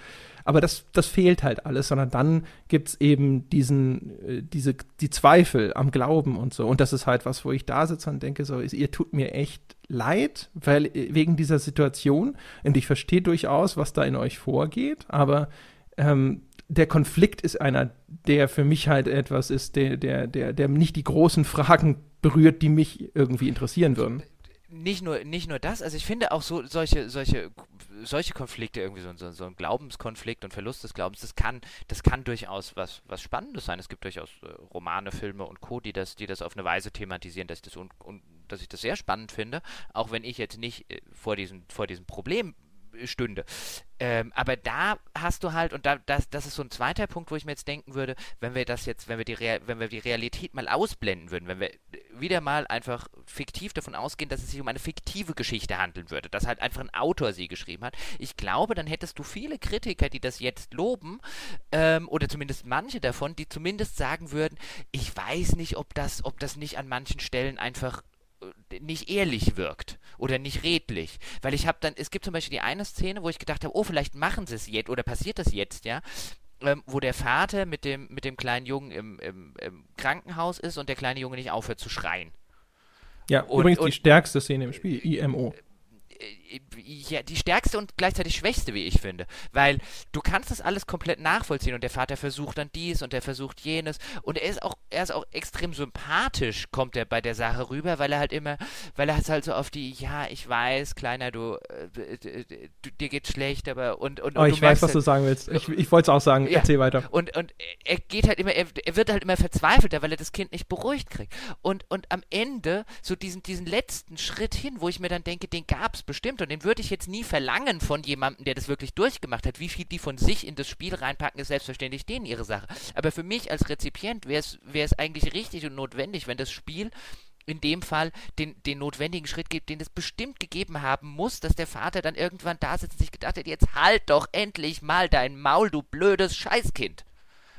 Aber das, das fehlt halt alles, sondern dann gibt es eben diesen, äh, diese, die Zweifel am Glauben und so. Und das ist halt was, wo ich da sitze und denke, so, ihr tut mir echt leid, weil äh, wegen dieser Situation, und ich verstehe durchaus, was da in euch vorgeht, aber ähm, der Konflikt ist einer, der für mich halt etwas ist, der, der, der, der nicht die großen Fragen berührt, die mich irgendwie interessieren würden. Nicht nur, nicht nur das, also ich finde auch so solche, solche, solche Konflikte, irgendwie so, so, so ein Glaubenskonflikt und Verlust des Glaubens, das kann, das kann durchaus was, was Spannendes sein. Es gibt durchaus äh, Romane, Filme und Co., die das, die das auf eine Weise thematisieren, dass ich das, un, un, dass ich das sehr spannend finde, auch wenn ich jetzt nicht äh, vor, diesem, vor diesem Problem stünde. Ähm, aber da hast du halt, und da, das, das ist so ein zweiter Punkt, wo ich mir jetzt denken würde, wenn wir das jetzt, wenn wir die, wenn wir die Realität mal ausblenden würden, wenn wir wieder mal einfach fiktiv davon ausgehen, dass es sich um eine fiktive Geschichte handeln würde, dass halt einfach ein Autor sie geschrieben hat, ich glaube, dann hättest du viele Kritiker, die das jetzt loben, ähm, oder zumindest manche davon, die zumindest sagen würden, ich weiß nicht, ob das, ob das nicht an manchen Stellen einfach nicht ehrlich wirkt oder nicht redlich. Weil ich habe dann, es gibt zum Beispiel die eine Szene, wo ich gedacht habe, oh, vielleicht machen sie es jetzt oder passiert das jetzt, ja. Ähm, wo der Vater mit dem, mit dem kleinen Jungen im, im, im, Krankenhaus ist und der kleine Junge nicht aufhört zu schreien. Ja, und, übrigens und, die stärkste Szene im Spiel, IMO. Äh, ja, die stärkste und gleichzeitig schwächste, wie ich finde. Weil du kannst das alles komplett nachvollziehen und der Vater versucht dann dies und der versucht jenes und er ist auch, er ist auch extrem sympathisch, kommt er bei der Sache rüber, weil er halt immer, weil er halt so auf die, ja, ich weiß, Kleiner, du, äh, du dir geht schlecht, aber und, und, oh, und ich weiß, was halt, du sagen willst. Ich, ich wollte es auch sagen, ja, erzähl weiter. Und, und er geht halt immer, er, er wird halt immer verzweifelter, weil er das Kind nicht beruhigt kriegt. Und, und am Ende, so diesen, diesen letzten Schritt hin, wo ich mir dann denke, den gab es bestimmt und den würde ich jetzt nie verlangen von jemandem, der das wirklich durchgemacht hat. Wie viel die von sich in das Spiel reinpacken, ist selbstverständlich denen ihre Sache. Aber für mich als Rezipient wäre es eigentlich richtig und notwendig, wenn das Spiel in dem Fall den, den notwendigen Schritt gibt, den es bestimmt gegeben haben muss, dass der Vater dann irgendwann da sitzt und sich gedacht hat, jetzt halt doch endlich mal dein Maul, du blödes Scheißkind.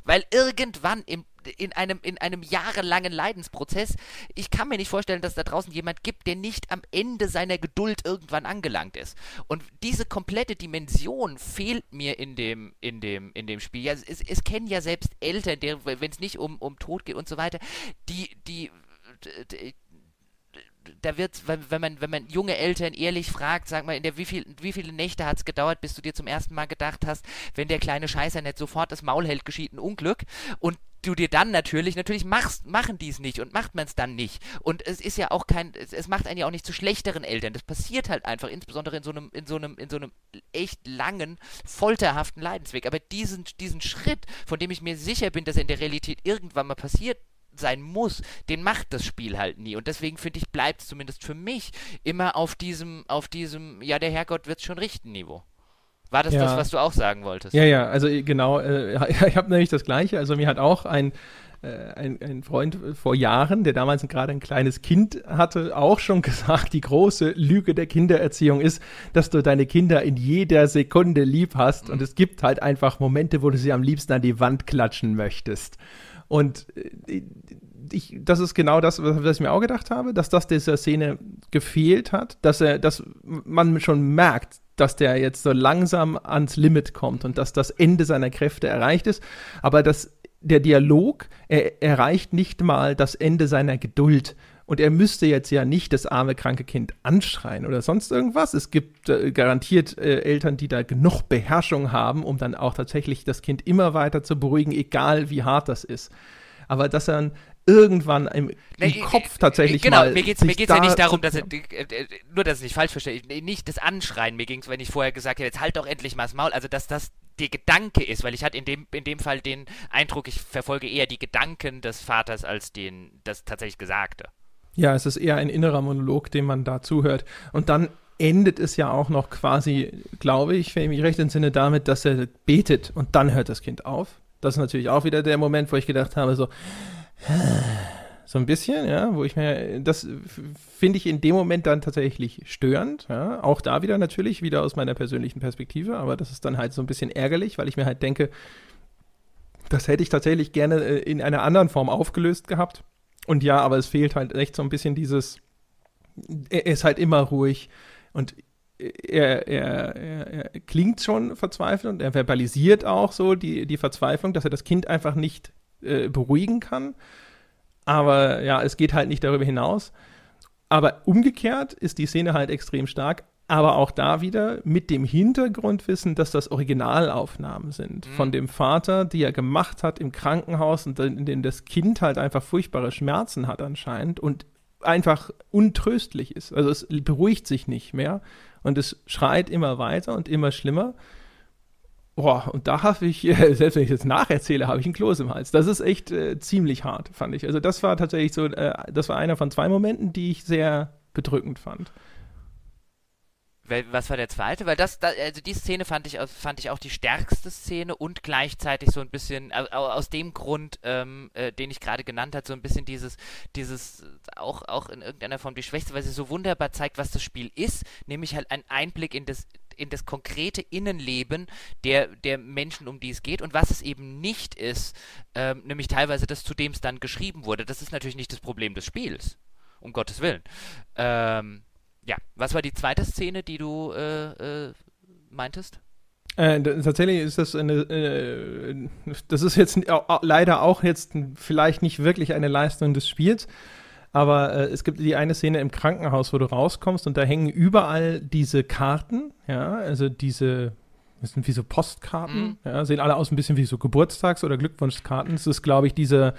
Weil irgendwann im, in, einem, in einem jahrelangen Leidensprozess, ich kann mir nicht vorstellen, dass da draußen jemand gibt, der nicht am Ende seiner Geduld irgendwann angelangt ist. Und diese komplette Dimension fehlt mir in dem, in dem, in dem Spiel. Ja, es, es kennen ja selbst Eltern, wenn es nicht um, um Tod geht und so weiter, die, die da wird, wenn, man, wenn man junge Eltern ehrlich fragt, sag mal, in der wie, viel, wie viele Nächte hat es gedauert, bis du dir zum ersten Mal gedacht hast, wenn der kleine Scheißer nicht sofort das Maul hält, geschieht ein Unglück. Und du dir dann natürlich, natürlich machst, machen die es nicht und macht man es dann nicht. Und es ist ja auch kein, es, es, macht einen ja auch nicht zu schlechteren Eltern. Das passiert halt einfach, insbesondere in so einem, in so einem, in so einem echt langen, folterhaften Leidensweg. Aber diesen, diesen Schritt, von dem ich mir sicher bin, dass er in der Realität irgendwann mal passiert sein muss, den macht das Spiel halt nie. Und deswegen finde ich, bleibt es zumindest für mich immer auf diesem, auf diesem, ja, der Herrgott wird es schon richten Niveau. War das ja. das, was du auch sagen wolltest? Ja, ja, also äh, genau, äh, ich habe nämlich das Gleiche. Also mir hat auch ein, äh, ein, ein, Freund vor Jahren, der damals gerade ein kleines Kind hatte, auch schon gesagt, die große Lüge der Kindererziehung ist, dass du deine Kinder in jeder Sekunde lieb hast mhm. und es gibt halt einfach Momente, wo du sie am liebsten an die Wand klatschen möchtest. Und äh, ich, das ist genau das, was ich mir auch gedacht habe, dass das dieser Szene gefehlt hat, dass er, dass man schon merkt, dass der jetzt so langsam ans Limit kommt und dass das Ende seiner Kräfte erreicht ist, aber dass der Dialog er erreicht nicht mal das Ende seiner Geduld. Und er müsste jetzt ja nicht das arme, kranke Kind anschreien oder sonst irgendwas. Es gibt äh, garantiert äh, Eltern, die da genug Beherrschung haben, um dann auch tatsächlich das Kind immer weiter zu beruhigen, egal wie hart das ist. Aber dass er irgendwann im, im nee, Kopf tatsächlich genau, mal. Genau, mir geht es ja nicht darum, dass er, äh, nur dass ich nicht falsch verstehe, nicht das Anschreien, mir ging es, wenn ich vorher gesagt hätte, jetzt halt doch endlich mal das Maul, also dass das der Gedanke ist, weil ich hatte in dem, in dem Fall den Eindruck, ich verfolge eher die Gedanken des Vaters als den, das tatsächlich Gesagte. Ja, es ist eher ein innerer Monolog, dem man da zuhört. Und dann endet es ja auch noch quasi, glaube ich, wenn ich mich recht entsinne, damit, dass er betet und dann hört das Kind auf. Das ist natürlich auch wieder der Moment, wo ich gedacht habe, so, so ein bisschen, ja, wo ich mir, das finde ich in dem Moment dann tatsächlich störend, ja, auch da wieder natürlich, wieder aus meiner persönlichen Perspektive, aber das ist dann halt so ein bisschen ärgerlich, weil ich mir halt denke, das hätte ich tatsächlich gerne äh, in einer anderen Form aufgelöst gehabt. Und ja, aber es fehlt halt echt so ein bisschen dieses, er ist halt immer ruhig und er, er, er, er klingt schon verzweifelt und er verbalisiert auch so die, die Verzweiflung, dass er das Kind einfach nicht äh, beruhigen kann. Aber ja, es geht halt nicht darüber hinaus. Aber umgekehrt ist die Szene halt extrem stark, aber auch da wieder mit dem Hintergrundwissen, dass das Originalaufnahmen sind mhm. von dem Vater, die er gemacht hat im Krankenhaus und in dem das Kind halt einfach furchtbare Schmerzen hat anscheinend und einfach untröstlich ist. Also es beruhigt sich nicht mehr und es schreit immer weiter und immer schlimmer. Boah, und da habe ich, selbst wenn ich jetzt nacherzähle, habe ich ein Kloß im Hals. Das ist echt äh, ziemlich hart, fand ich. Also das war tatsächlich so, äh, das war einer von zwei Momenten, die ich sehr bedrückend fand. Was war der zweite? Weil das, also die Szene fand ich, fand ich auch die stärkste Szene und gleichzeitig so ein bisschen, aus dem Grund, ähm, äh, den ich gerade genannt habe, so ein bisschen dieses, dieses, auch, auch in irgendeiner Form die Schwächste, weil sie so wunderbar zeigt, was das Spiel ist, nämlich halt ein Einblick in das, in das konkrete Innenleben der, der Menschen, um die es geht und was es eben nicht ist, ähm, nämlich teilweise das, zu dem es dann geschrieben wurde. Das ist natürlich nicht das Problem des Spiels, um Gottes Willen. Ähm, ja, was war die zweite Szene, die du äh, äh, meintest? Äh, tatsächlich ist das eine, äh, das ist jetzt leider auch jetzt vielleicht nicht wirklich eine Leistung des Spiels, aber äh, es gibt die eine Szene im Krankenhaus, wo du rauskommst und da hängen überall diese Karten, ja, also diese, das sind wie so Postkarten, mhm. ja, sehen alle aus ein bisschen wie so Geburtstags- oder Glückwunschkarten. Das ist, glaube ich, diese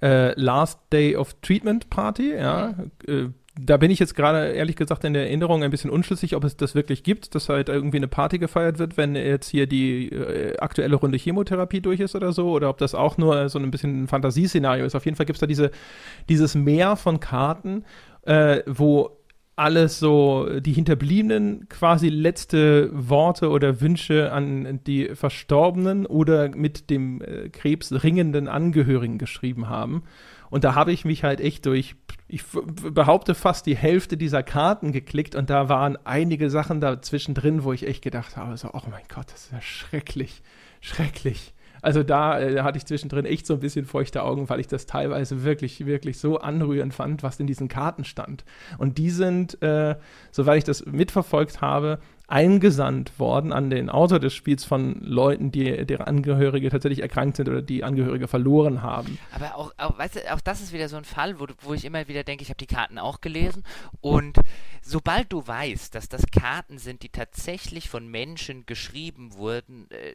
äh, Last Day of Treatment Party, ja, mhm. äh, da bin ich jetzt gerade ehrlich gesagt in der Erinnerung ein bisschen unschlüssig, ob es das wirklich gibt, dass halt irgendwie eine Party gefeiert wird, wenn jetzt hier die äh, aktuelle Runde Chemotherapie durch ist oder so, oder ob das auch nur so ein bisschen ein Fantasieszenario ist. Auf jeden Fall gibt es da diese, dieses Meer von Karten, äh, wo alles so die Hinterbliebenen quasi letzte Worte oder Wünsche an die Verstorbenen oder mit dem äh, Krebs ringenden Angehörigen geschrieben haben. Und da habe ich mich halt echt durch, ich behaupte fast die Hälfte dieser Karten geklickt und da waren einige Sachen dazwischen drin, wo ich echt gedacht habe, so, oh mein Gott, das ist ja schrecklich, schrecklich. Also da äh, hatte ich zwischendrin echt so ein bisschen feuchte Augen, weil ich das teilweise wirklich, wirklich so anrührend fand, was in diesen Karten stand. Und die sind, äh, soweit ich das mitverfolgt habe, eingesandt worden an den Autor des Spiels von Leuten, die deren Angehörige tatsächlich erkrankt sind oder die Angehörige verloren haben. Aber auch, auch, weißt du, auch das ist wieder so ein Fall, wo, wo ich immer wieder denke, ich habe die Karten auch gelesen und sobald du weißt, dass das Karten sind, die tatsächlich von Menschen geschrieben wurden, äh,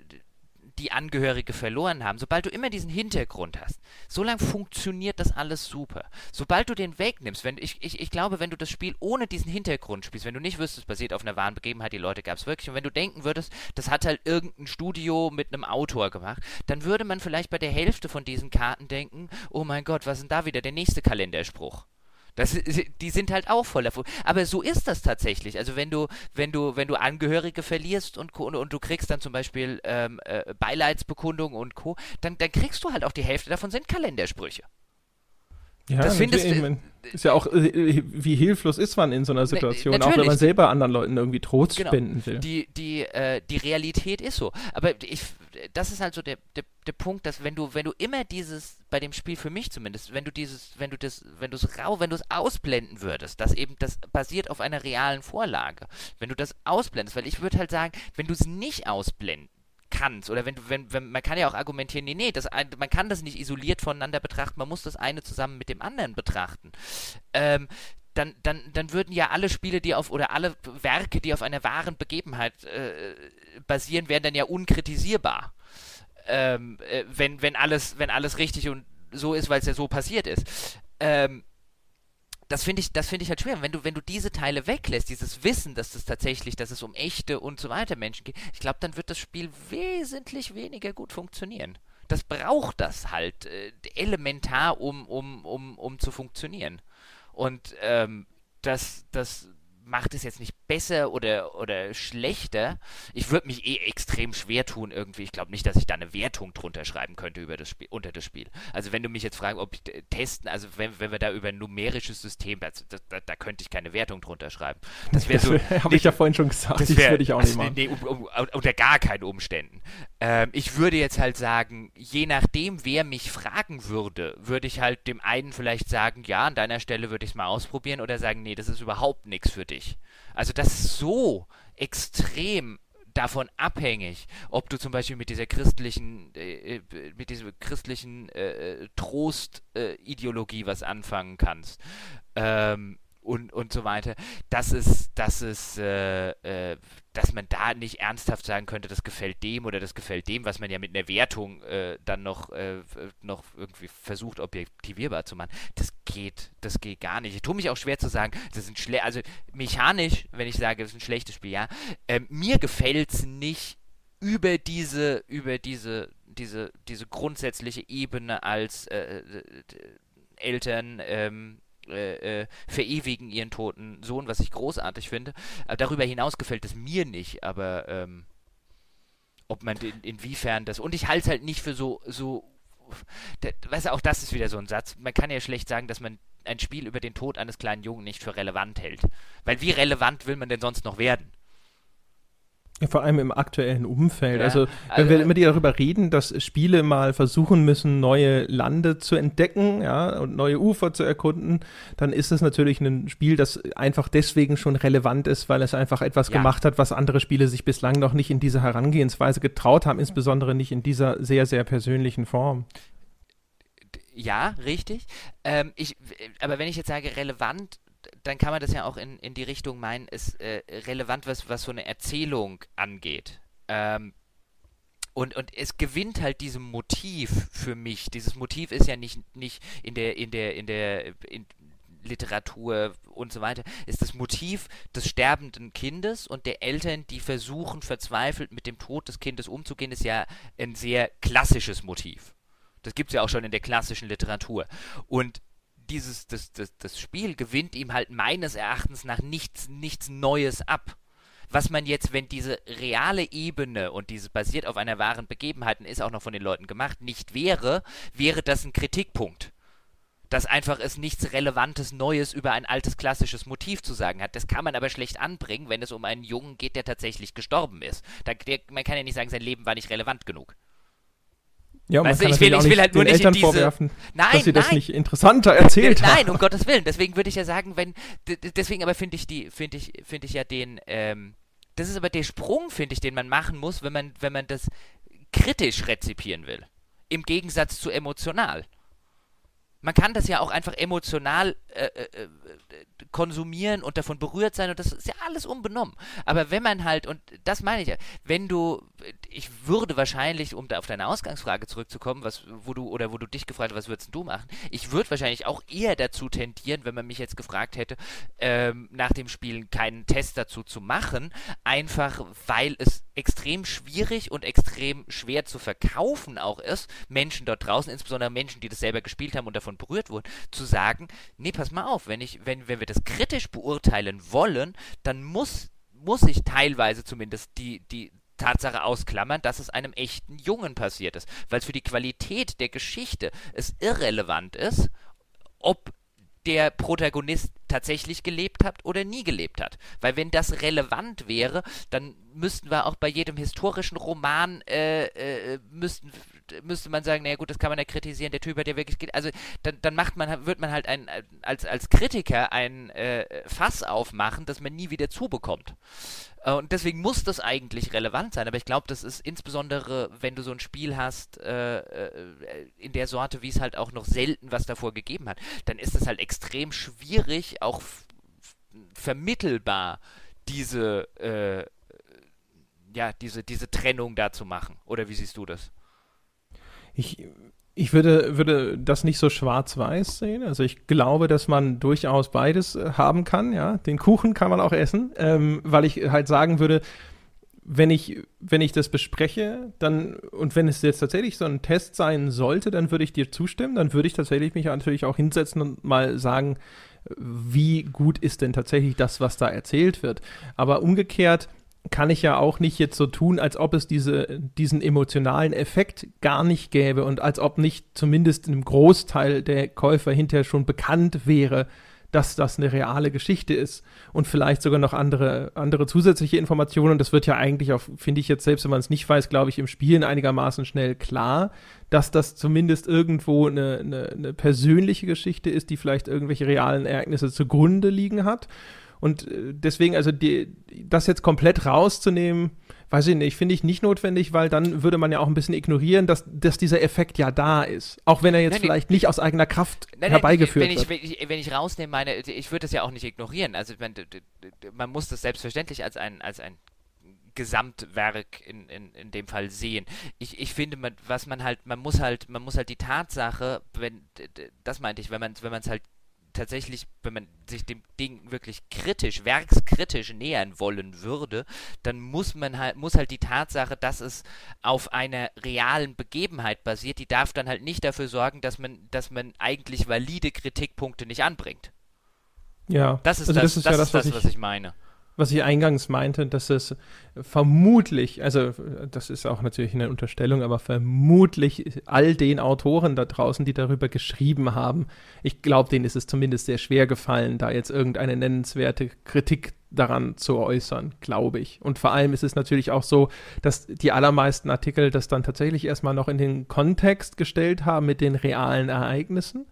die Angehörige verloren haben, sobald du immer diesen Hintergrund hast, so lange funktioniert das alles super. Sobald du den wegnimmst, wenn ich, ich, ich glaube, wenn du das Spiel ohne diesen Hintergrund spielst, wenn du nicht wüsstest, es basiert auf einer wahren Begebenheit, die Leute gab es wirklich, und wenn du denken würdest, das hat halt irgendein Studio mit einem Autor gemacht, dann würde man vielleicht bei der Hälfte von diesen Karten denken, oh mein Gott, was ist denn da wieder der nächste Kalenderspruch? Das, die sind halt auch voller Furcht. Aber so ist das tatsächlich. Also wenn du, wenn du, wenn du Angehörige verlierst und, und, und du kriegst dann zum Beispiel ähm, äh, Beileidsbekundung und Co., dann, dann kriegst du halt auch die Hälfte davon sind Kalendersprüche. Ja, das findest du. Ist ja auch, äh, wie hilflos ist man in so einer ne, Situation, ne, auch wenn man selber anderen Leuten irgendwie Trost genau. spenden will. Die, die, äh, die Realität ist so. Aber ich, das ist halt so der, der, der Punkt, dass wenn du, wenn du immer dieses, bei dem Spiel für mich zumindest, wenn du dieses, wenn du das, wenn du es rau, wenn du es ausblenden würdest, dass eben das basiert auf einer realen Vorlage, wenn du das ausblendest, weil ich würde halt sagen, wenn du es nicht ausblenden kannst oder wenn wenn, wenn, man kann ja auch argumentieren, nee, nee, das, man kann das nicht isoliert voneinander betrachten, man muss das eine zusammen mit dem anderen betrachten. Ähm, dann, dann, dann würden ja alle Spiele, die auf, oder alle Werke, die auf einer wahren Begebenheit äh, basieren, wären dann ja unkritisierbar. Ähm, äh, wenn, wenn, alles, wenn alles richtig und so ist, weil es ja so passiert ist. Ähm, das finde ich, das ich halt schwer. Wenn du, wenn du diese Teile weglässt, dieses Wissen, dass es tatsächlich, dass es um echte und so weiter Menschen geht, ich glaube, dann wird das Spiel wesentlich weniger gut funktionieren. Das braucht das halt äh, elementar, um, um, um, um zu funktionieren. Und ähm, das, das, macht es jetzt nicht besser oder, oder schlechter. Ich würde mich eh extrem schwer tun irgendwie. Ich glaube nicht, dass ich da eine Wertung drunter schreiben könnte über das Spiel, unter das Spiel. Also wenn du mich jetzt fragst, ob ich testen, also wenn, wenn wir da über ein numerisches System, das, das, da, da, könnte ich keine Wertung drunter schreiben. Das wäre so. Habe ich ja vorhin schon gesagt. Das, wär, das würde ich auch nicht machen. Nee, um, um, unter gar keinen Umständen. Ähm, ich würde jetzt halt sagen, je nachdem, wer mich fragen würde, würde ich halt dem einen vielleicht sagen, ja, an deiner Stelle würde ich es mal ausprobieren oder sagen, nee, das ist überhaupt nichts für dich. Also das ist so extrem davon abhängig, ob du zum Beispiel mit dieser christlichen, äh, äh mit dieser christlichen äh, Trostideologie äh, was anfangen kannst. Ähm, und, und so weiter. Das ist, das ist, äh, äh, dass man da nicht ernsthaft sagen könnte, das gefällt dem oder das gefällt dem, was man ja mit einer Wertung äh, dann noch, äh, noch irgendwie versucht, objektivierbar zu machen. Das geht, das geht gar nicht. Ich tue mich auch schwer zu sagen, das ist ein also mechanisch, wenn ich sage, das ist ein schlechtes Spiel, ja. Ähm, mir gefällt es nicht über diese, über diese, diese, diese grundsätzliche Ebene als äh, äh, Eltern, ähm, äh, äh, verewigen ihren toten Sohn, was ich großartig finde. Aber darüber hinaus gefällt es mir nicht, aber ähm, ob man in, inwiefern das. Und ich halte es halt nicht für so, so. weißt du, auch das ist wieder so ein Satz. Man kann ja schlecht sagen, dass man ein Spiel über den Tod eines kleinen Jungen nicht für relevant hält. Weil wie relevant will man denn sonst noch werden? Vor allem im aktuellen Umfeld. Ja, also, wenn also, wir immer darüber reden, dass Spiele mal versuchen müssen, neue Lande zu entdecken, ja, und neue Ufer zu erkunden, dann ist es natürlich ein Spiel, das einfach deswegen schon relevant ist, weil es einfach etwas ja. gemacht hat, was andere Spiele sich bislang noch nicht in dieser Herangehensweise getraut haben, insbesondere nicht in dieser sehr, sehr persönlichen Form. Ja, richtig. Ähm, ich, aber wenn ich jetzt sage relevant, dann kann man das ja auch in, in die Richtung meinen, ist äh, relevant, was, was so eine Erzählung angeht. Ähm, und, und es gewinnt halt diesem Motiv für mich. Dieses Motiv ist ja nicht, nicht in der, in der, in der in Literatur und so weiter, ist das Motiv des sterbenden Kindes und der Eltern, die versuchen verzweifelt mit dem Tod des Kindes umzugehen, ist ja ein sehr klassisches Motiv. Das gibt es ja auch schon in der klassischen Literatur. Und dieses, das, das, das Spiel gewinnt ihm halt meines Erachtens nach nichts, nichts Neues ab. Was man jetzt, wenn diese reale Ebene und diese basiert auf einer wahren Begebenheit und ist auch noch von den Leuten gemacht, nicht wäre, wäre das ein Kritikpunkt. dass einfach es nichts Relevantes Neues über ein altes klassisches Motiv zu sagen hat. Das kann man aber schlecht anbringen, wenn es um einen Jungen geht, der tatsächlich gestorben ist. Da, der, man kann ja nicht sagen, sein Leben war nicht relevant genug. Ja, man weißt kann ich will, ich will halt nur nicht Eltern in diese... vorwerfen, nein, dass sie nein. das nicht interessanter erzählt nein, haben. Nein, um Gottes Willen. Deswegen würde ich ja sagen, wenn deswegen aber finde ich die finde ich finde ich ja den ähm, das ist aber der Sprung, finde ich, den man machen muss, wenn man wenn man das kritisch rezipieren will. Im Gegensatz zu emotional man kann das ja auch einfach emotional äh, äh, äh, konsumieren und davon berührt sein und das ist ja alles unbenommen. Aber wenn man halt, und das meine ich ja, wenn du, ich würde wahrscheinlich, um da auf deine Ausgangsfrage zurückzukommen, was, wo du, oder wo du dich gefragt hast, was würdest du machen, ich würde wahrscheinlich auch eher dazu tendieren, wenn man mich jetzt gefragt hätte, ähm, nach dem Spielen keinen Test dazu zu machen, einfach weil es extrem schwierig und extrem schwer zu verkaufen auch ist, Menschen dort draußen, insbesondere Menschen, die das selber gespielt haben und davon berührt wurden, zu sagen, nee, pass mal auf, wenn ich, wenn, wenn wir das kritisch beurteilen wollen, dann muss, muss ich teilweise zumindest die, die Tatsache ausklammern, dass es einem echten Jungen passiert ist. Weil es für die Qualität der Geschichte es irrelevant ist, ob der Protagonist tatsächlich gelebt hat oder nie gelebt hat. Weil wenn das relevant wäre, dann müssten wir auch bei jedem historischen Roman äh, äh, müssten müsste man sagen, naja gut, das kann man ja kritisieren, der Typ hat ja wirklich. Also dann, dann macht man, wird man halt ein, als, als Kritiker ein äh, Fass aufmachen, das man nie wieder zubekommt. Äh, und deswegen muss das eigentlich relevant sein, aber ich glaube, das ist insbesondere, wenn du so ein Spiel hast, äh, äh in der Sorte, wie es halt auch noch selten was davor gegeben hat, dann ist es halt extrem schwierig, auch vermittelbar diese, äh, ja, diese, diese Trennung da zu machen. Oder wie siehst du das? Ich, ich würde, würde das nicht so schwarz-weiß sehen. Also ich glaube, dass man durchaus beides äh, haben kann. Ja, den Kuchen kann man auch essen, ähm, weil ich halt sagen würde, wenn ich, wenn ich das bespreche, dann, und wenn es jetzt tatsächlich so ein Test sein sollte, dann würde ich dir zustimmen. Dann würde ich tatsächlich mich natürlich auch hinsetzen und mal sagen, wie gut ist denn tatsächlich das, was da erzählt wird. Aber umgekehrt, kann ich ja auch nicht jetzt so tun, als ob es diese, diesen emotionalen Effekt gar nicht gäbe und als ob nicht zumindest einem Großteil der Käufer hinterher schon bekannt wäre, dass das eine reale Geschichte ist und vielleicht sogar noch andere, andere zusätzliche Informationen. Und das wird ja eigentlich auch, finde ich jetzt, selbst wenn man es nicht weiß, glaube ich, im Spielen einigermaßen schnell klar, dass das zumindest irgendwo eine, eine, eine persönliche Geschichte ist, die vielleicht irgendwelche realen Ereignisse zugrunde liegen hat. Und äh, deswegen, also die, das jetzt komplett rauszunehmen, weiß ich nicht, finde ich nicht notwendig, weil dann würde man ja auch ein bisschen ignorieren, dass, dass dieser Effekt ja da ist. Auch wenn er jetzt nein, vielleicht nicht aus eigener Kraft nein, herbeigeführt wenn wird. Wenn ich, wenn ich rausnehme, meine, ich würde das ja auch nicht ignorieren. Also man, man muss das selbstverständlich als ein, als ein Gesamtwerk in, in, in dem Fall sehen. Ich, ich finde, man, was man halt, man muss halt, man muss halt die Tatsache, wenn, das meinte ich, wenn man wenn man es halt tatsächlich, wenn man sich dem Ding wirklich kritisch, werkskritisch nähern wollen würde, dann muss man halt, muss halt die Tatsache, dass es auf einer realen Begebenheit basiert, die darf dann halt nicht dafür sorgen, dass man, dass man eigentlich valide Kritikpunkte nicht anbringt. Ja, das ist also das, das, ist das, ja das, was, ich, was ich meine was ich eingangs meinte, dass es vermutlich, also das ist auch natürlich eine Unterstellung, aber vermutlich all den Autoren da draußen, die darüber geschrieben haben, ich glaube, denen ist es zumindest sehr schwer gefallen, da jetzt irgendeine nennenswerte Kritik daran zu äußern, glaube ich. Und vor allem ist es natürlich auch so, dass die allermeisten Artikel das dann tatsächlich erstmal noch in den Kontext gestellt haben mit den realen Ereignissen.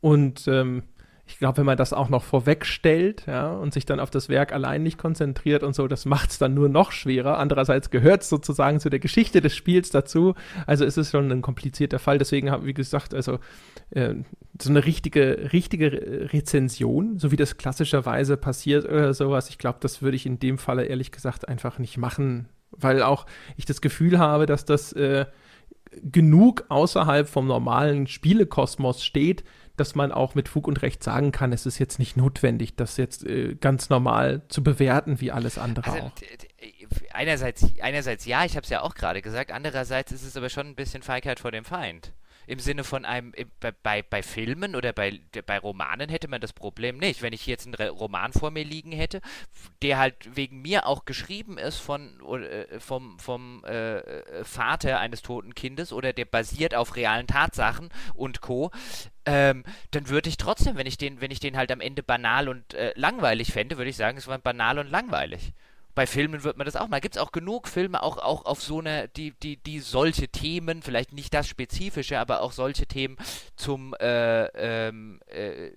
Und ähm, ich glaube, wenn man das auch noch vorwegstellt ja, und sich dann auf das Werk allein nicht konzentriert und so, das macht es dann nur noch schwerer. Andererseits gehört es sozusagen zu der Geschichte des Spiels dazu. Also ist es schon ein komplizierter Fall. Deswegen habe, wie gesagt, also äh, so eine richtige, richtige Rezension, so wie das klassischerweise passiert oder sowas, ich glaube, das würde ich in dem Falle ehrlich gesagt einfach nicht machen, weil auch ich das Gefühl habe, dass das äh, genug außerhalb vom normalen Spielekosmos steht, dass man auch mit Fug und Recht sagen kann, es ist jetzt nicht notwendig, das jetzt äh, ganz normal zu bewerten wie alles andere also, auch. Einerseits, einerseits ja, ich habe es ja auch gerade gesagt, andererseits ist es aber schon ein bisschen Feigheit vor dem Feind im Sinne von einem, bei, bei, bei Filmen oder bei, bei Romanen hätte man das Problem nicht. Wenn ich jetzt einen Roman vor mir liegen hätte, der halt wegen mir auch geschrieben ist von, äh, vom, vom äh, Vater eines toten Kindes oder der basiert auf realen Tatsachen und Co., ähm, dann würde ich trotzdem, wenn ich den, wenn ich den halt am Ende banal und äh, langweilig fände, würde ich sagen, es war banal und langweilig. Bei Filmen wird man das auch mal. Gibt es auch genug Filme, auch, auch auf so eine, die, die, die solche Themen, vielleicht nicht das Spezifische, aber auch solche Themen zum, äh, ähm, äh,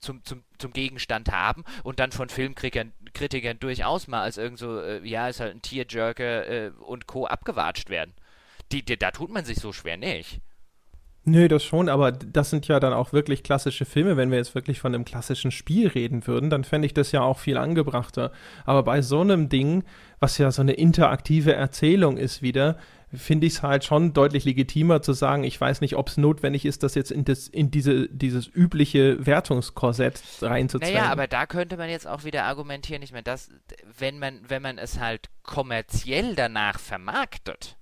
zum, zum, zum Gegenstand haben und dann von Filmkritikern Kritikern durchaus mal als irgend so, äh, ja, ist halt ein Tierjerker äh, und Co. abgewatscht werden. Die, die, da tut man sich so schwer nicht. Nö, das schon, aber das sind ja dann auch wirklich klassische Filme. Wenn wir jetzt wirklich von einem klassischen Spiel reden würden, dann fände ich das ja auch viel angebrachter. Aber bei so einem Ding, was ja so eine interaktive Erzählung ist wieder, finde ich es halt schon deutlich legitimer zu sagen, ich weiß nicht, ob es notwendig ist, das jetzt in, das, in diese, dieses übliche Wertungskorsett reinzuzwängen. Naja, aber da könnte man jetzt auch wieder argumentieren, ich meine, dass, wenn man, wenn man es halt kommerziell danach vermarktet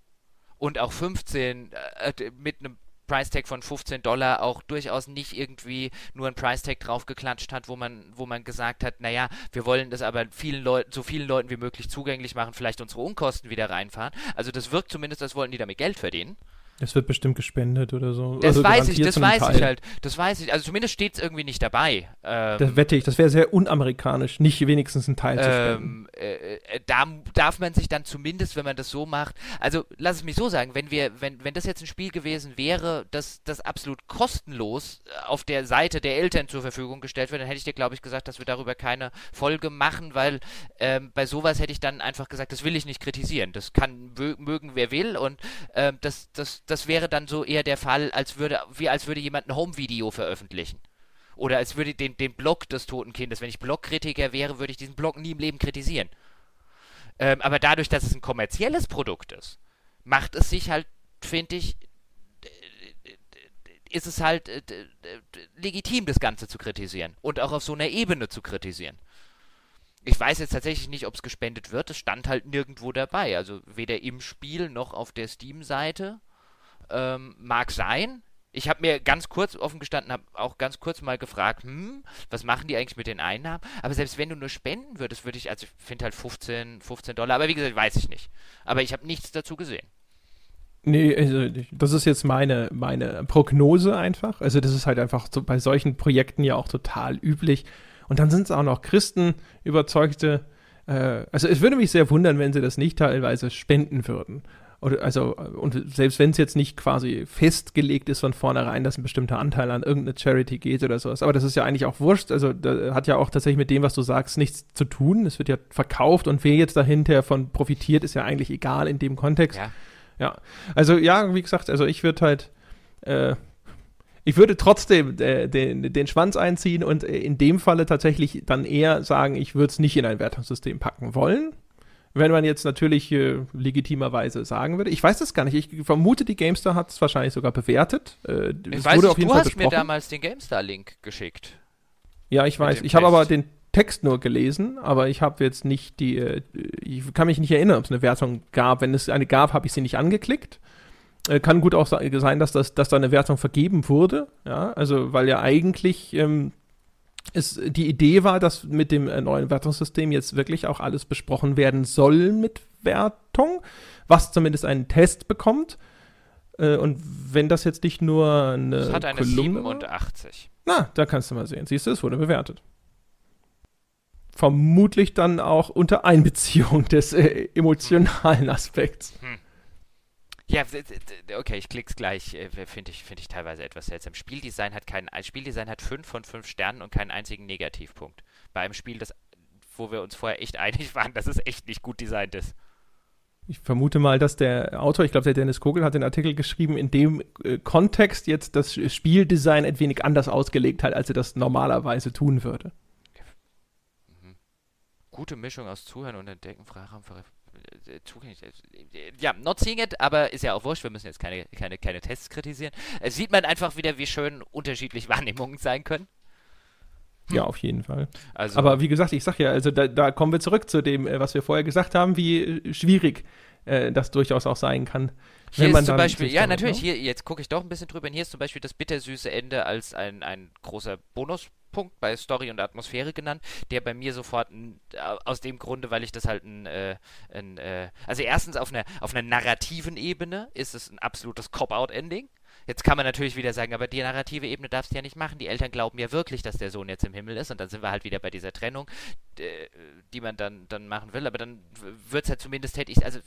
und auch 15 äh, mit einem Price Tag von 15 Dollar auch durchaus nicht irgendwie nur ein Price Tag draufgeklatscht hat, wo man, wo man gesagt hat, naja, wir wollen das aber vielen Leuten, so vielen Leuten wie möglich zugänglich machen, vielleicht unsere Unkosten wieder reinfahren. Also das wirkt zumindest, als wollten die damit Geld verdienen. Es wird bestimmt gespendet oder so. Das also weiß ich, das weiß Teil. ich halt. Das weiß ich. Also zumindest steht es irgendwie nicht dabei. Ähm, das wette ich. Das wäre sehr unamerikanisch, nicht wenigstens einen Teil ähm, zu spenden. Äh, äh, da darf man sich dann zumindest, wenn man das so macht, also lass es mich so sagen, wenn wir, wenn, wenn das jetzt ein Spiel gewesen wäre, das, das absolut kostenlos äh, auf der Seite der Eltern zur Verfügung gestellt wird, dann hätte ich dir, glaube ich, gesagt, dass wir darüber keine Folge machen, weil ähm, bei sowas hätte ich dann einfach gesagt, das will ich nicht kritisieren. Das kann mögen, wer will und ähm, das, das das wäre dann so eher der Fall, als würde, wie als würde jemand ein Home-Video veröffentlichen. Oder als würde den, den Blog des toten Kindes, wenn ich Blogkritiker wäre, würde ich diesen Blog nie im Leben kritisieren. Ähm, aber dadurch, dass es ein kommerzielles Produkt ist, macht es sich halt, finde ich, ist es halt äh, legitim, das Ganze zu kritisieren und auch auf so einer Ebene zu kritisieren. Ich weiß jetzt tatsächlich nicht, ob es gespendet wird. Es stand halt nirgendwo dabei. Also weder im Spiel noch auf der Steam-Seite. Ähm, mag sein. Ich habe mir ganz kurz offen gestanden, habe auch ganz kurz mal gefragt, hm, was machen die eigentlich mit den Einnahmen? Aber selbst wenn du nur spenden würdest, würde ich, also ich finde halt 15, 15 Dollar, aber wie gesagt, weiß ich nicht. Aber ich habe nichts dazu gesehen. Nee, also das ist jetzt meine, meine Prognose einfach. Also das ist halt einfach so bei solchen Projekten ja auch total üblich. Und dann sind es auch noch Christen, überzeugte. Äh, also es würde mich sehr wundern, wenn sie das nicht teilweise spenden würden. Oder, also, und selbst wenn es jetzt nicht quasi festgelegt ist von vornherein, dass ein bestimmter Anteil an irgendeine Charity geht oder sowas, aber das ist ja eigentlich auch wurscht, also da hat ja auch tatsächlich mit dem, was du sagst, nichts zu tun. Es wird ja verkauft und wer jetzt dahinter von profitiert, ist ja eigentlich egal in dem Kontext. Ja. Ja. Also, ja, wie gesagt, also ich würde halt, äh, ich würde trotzdem äh, den, den Schwanz einziehen und in dem Falle tatsächlich dann eher sagen, ich würde es nicht in ein Wertungssystem packen wollen wenn man jetzt natürlich äh, legitimerweise sagen würde. Ich weiß das gar nicht. Ich vermute, die GameStar hat es wahrscheinlich sogar bewertet. Äh, ich weiß wurde nicht, auf jeden du Fall hast besprochen. mir damals den GameStar-Link geschickt. Ja, ich weiß. Ich habe aber den Text nur gelesen, aber ich habe jetzt nicht die, äh, ich kann mich nicht erinnern, ob es eine Wertung gab. Wenn es eine gab, habe ich sie nicht angeklickt. Äh, kann gut auch sein, dass, das, dass da eine Wertung vergeben wurde. Ja, also, weil ja eigentlich ähm, es, die Idee war, dass mit dem äh, neuen Wertungssystem jetzt wirklich auch alles besprochen werden soll mit Wertung, was zumindest einen Test bekommt. Äh, und wenn das jetzt nicht nur eine. Es hat eine Kolumne 87. Na, da kannst du mal sehen. Siehst du, es wurde bewertet. Vermutlich dann auch unter Einbeziehung des äh, emotionalen Aspekts. Hm. Ja, okay, ich klick's gleich. Äh, finde ich, find ich teilweise etwas seltsam. Spieldesign hat keinen, Spieldesign hat 5 von 5 Sternen und keinen einzigen Negativpunkt. Bei einem Spiel, das, wo wir uns vorher echt einig waren, dass es echt nicht gut designt ist. Ich vermute mal, dass der Autor, ich glaube, der Dennis Kogel hat den Artikel geschrieben, in dem äh, Kontext jetzt das Spieldesign ein wenig anders ausgelegt hat, als er das normalerweise tun würde. Mhm. Gute Mischung aus Zuhören und Entdecken, Freiraum. Äh, ja, not seeing it, aber ist ja auch wurscht. Wir müssen jetzt keine, keine, keine Tests kritisieren. Es sieht man einfach wieder, wie schön unterschiedlich Wahrnehmungen sein können. Ja, auf jeden Fall. Also, aber wie gesagt, ich sag ja, also da, da kommen wir zurück zu dem, äh, was wir vorher gesagt haben, wie schwierig äh, das durchaus auch sein kann. Hier ist zum Beispiel, ja, natürlich, ne? hier, jetzt gucke ich doch ein bisschen drüber. Hier ist zum Beispiel das bittersüße Ende als ein, ein großer Bonus Punkt bei Story und Atmosphäre genannt, der bei mir sofort n, aus dem Grunde, weil ich das halt ein, äh, ein äh, also erstens auf einer auf einer narrativen Ebene ist es ein absolutes Cop-out-Ending. Jetzt kann man natürlich wieder sagen, aber die narrative Ebene darfst du ja nicht machen. Die Eltern glauben ja wirklich, dass der Sohn jetzt im Himmel ist und dann sind wir halt wieder bei dieser Trennung, die man dann, dann machen will. Aber dann wird es halt zumindest, hätte ich, also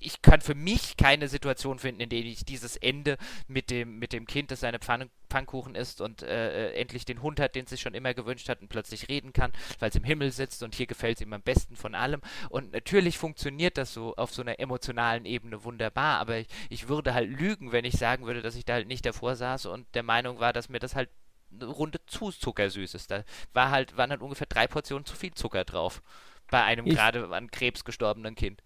ich kann für mich keine Situation finden, in der ich dieses Ende mit dem, mit dem Kind, das seine Pfann Pfannkuchen isst und äh, äh, endlich den Hund hat, den es sich schon immer gewünscht hat und plötzlich reden kann, weil es im Himmel sitzt und hier gefällt es ihm am besten von allem. Und natürlich funktioniert das so auf so einer emotionalen Ebene wunderbar, aber ich, ich würde halt lügen, wenn ich sagen würde, dass ich da halt nicht davor saß und der Meinung war, dass mir das halt eine Runde zu zuckersüß ist. Da war halt, waren halt ungefähr drei Portionen zu viel Zucker drauf. Bei einem gerade an Krebs gestorbenen Kind.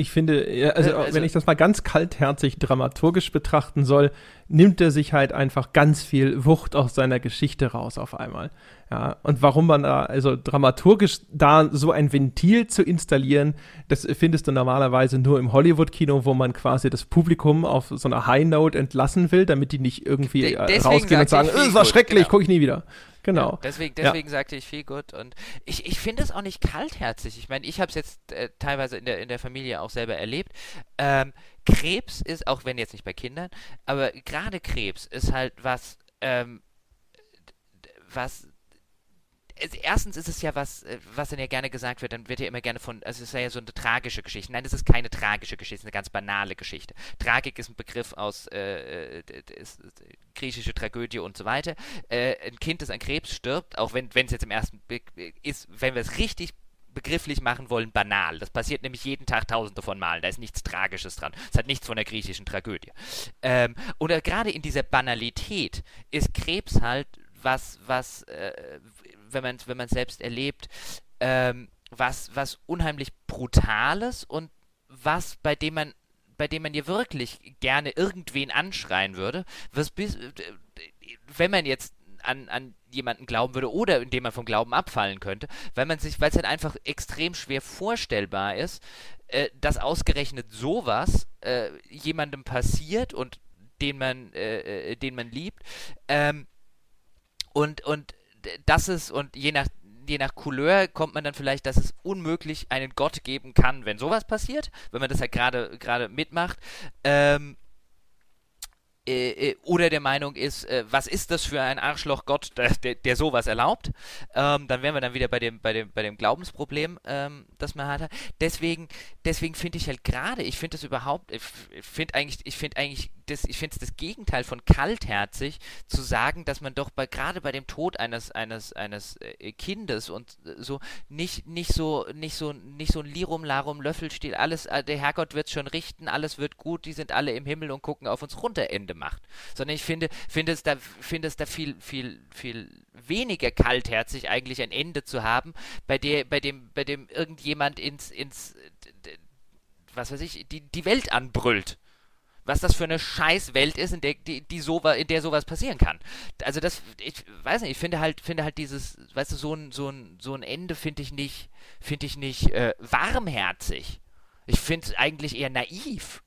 Ich finde, also, also, wenn ich das mal ganz kaltherzig dramaturgisch betrachten soll, nimmt er sich halt einfach ganz viel Wucht aus seiner Geschichte raus auf einmal. Ja, und warum man da, also dramaturgisch da so ein Ventil zu installieren, das findest du normalerweise nur im Hollywood-Kino, wo man quasi das Publikum auf so einer High Note entlassen will, damit die nicht irgendwie De äh, rausgehen und sagen, es war schrecklich, genau. gucke ich nie wieder. Genau. Deswegen deswegen ja. sagte ich viel gut. Und ich, ich finde es auch nicht kaltherzig. Ich meine, ich habe es jetzt äh, teilweise in der, in der Familie auch selber erlebt. Ähm, Krebs ist, auch wenn jetzt nicht bei Kindern, aber gerade Krebs ist halt was, ähm, was erstens ist es ja was, äh, was dann ja gerne gesagt wird, dann wird ja immer gerne von, also es ist ja so eine tragische Geschichte. Nein, das ist keine tragische Geschichte, es ist eine ganz banale Geschichte. Tragik ist ein Begriff aus äh, äh ist, griechische Tragödie und so weiter. Äh, ein Kind, das an Krebs stirbt, auch wenn es jetzt im ersten Blick ist, wenn wir es richtig begrifflich machen wollen, banal. Das passiert nämlich jeden Tag tausende von Malen. Da ist nichts Tragisches dran. Es hat nichts von der griechischen Tragödie. Ähm, oder gerade in dieser Banalität ist Krebs halt was, was, äh, wenn man es wenn selbst erlebt, ähm, was, was unheimlich Brutales und was, bei dem man bei dem man ja wirklich gerne irgendwen anschreien würde, was bis, wenn man jetzt an, an jemanden glauben würde oder indem man vom Glauben abfallen könnte, weil man sich, weil es halt einfach extrem schwer vorstellbar ist, äh, dass ausgerechnet sowas äh, jemandem passiert und den man, äh, äh den man liebt, ähm, und, und das ist, und je nach, je nach Couleur kommt man dann vielleicht, dass es unmöglich einen Gott geben kann, wenn sowas passiert, wenn man das halt gerade gerade mitmacht. Ähm, äh, äh, oder der Meinung ist, äh, was ist das für ein Arschloch-Gott, der, der, sowas erlaubt, ähm, dann wären wir dann wieder bei dem, bei dem, bei dem Glaubensproblem, ähm, das man hat. Deswegen, deswegen finde ich halt gerade, ich finde das überhaupt, ich finde eigentlich, ich finde eigentlich das, ich finde es das Gegenteil von kaltherzig, zu sagen, dass man doch bei, gerade bei dem Tod eines, eines, eines äh, Kindes und äh, so nicht, nicht so, nicht so, nicht so ein Lirum Larum Löffelstiel, alles, äh, der Herrgott wird schon richten, alles wird gut, die sind alle im Himmel und gucken auf uns runter Ende macht. Sondern ich finde, finde es da, finde es da viel, viel, viel weniger kaltherzig eigentlich ein Ende zu haben, bei der, bei dem, bei dem irgendjemand ins, ins, was weiß ich, die, die Welt anbrüllt was das für eine Scheißwelt ist, in der, die, die so, in der sowas passieren kann. Also das, ich weiß nicht, ich finde halt, finde halt dieses, weißt du, so ein, so ein, so ein Ende finde ich nicht, finde ich nicht äh, warmherzig. Ich finde es eigentlich eher naiv.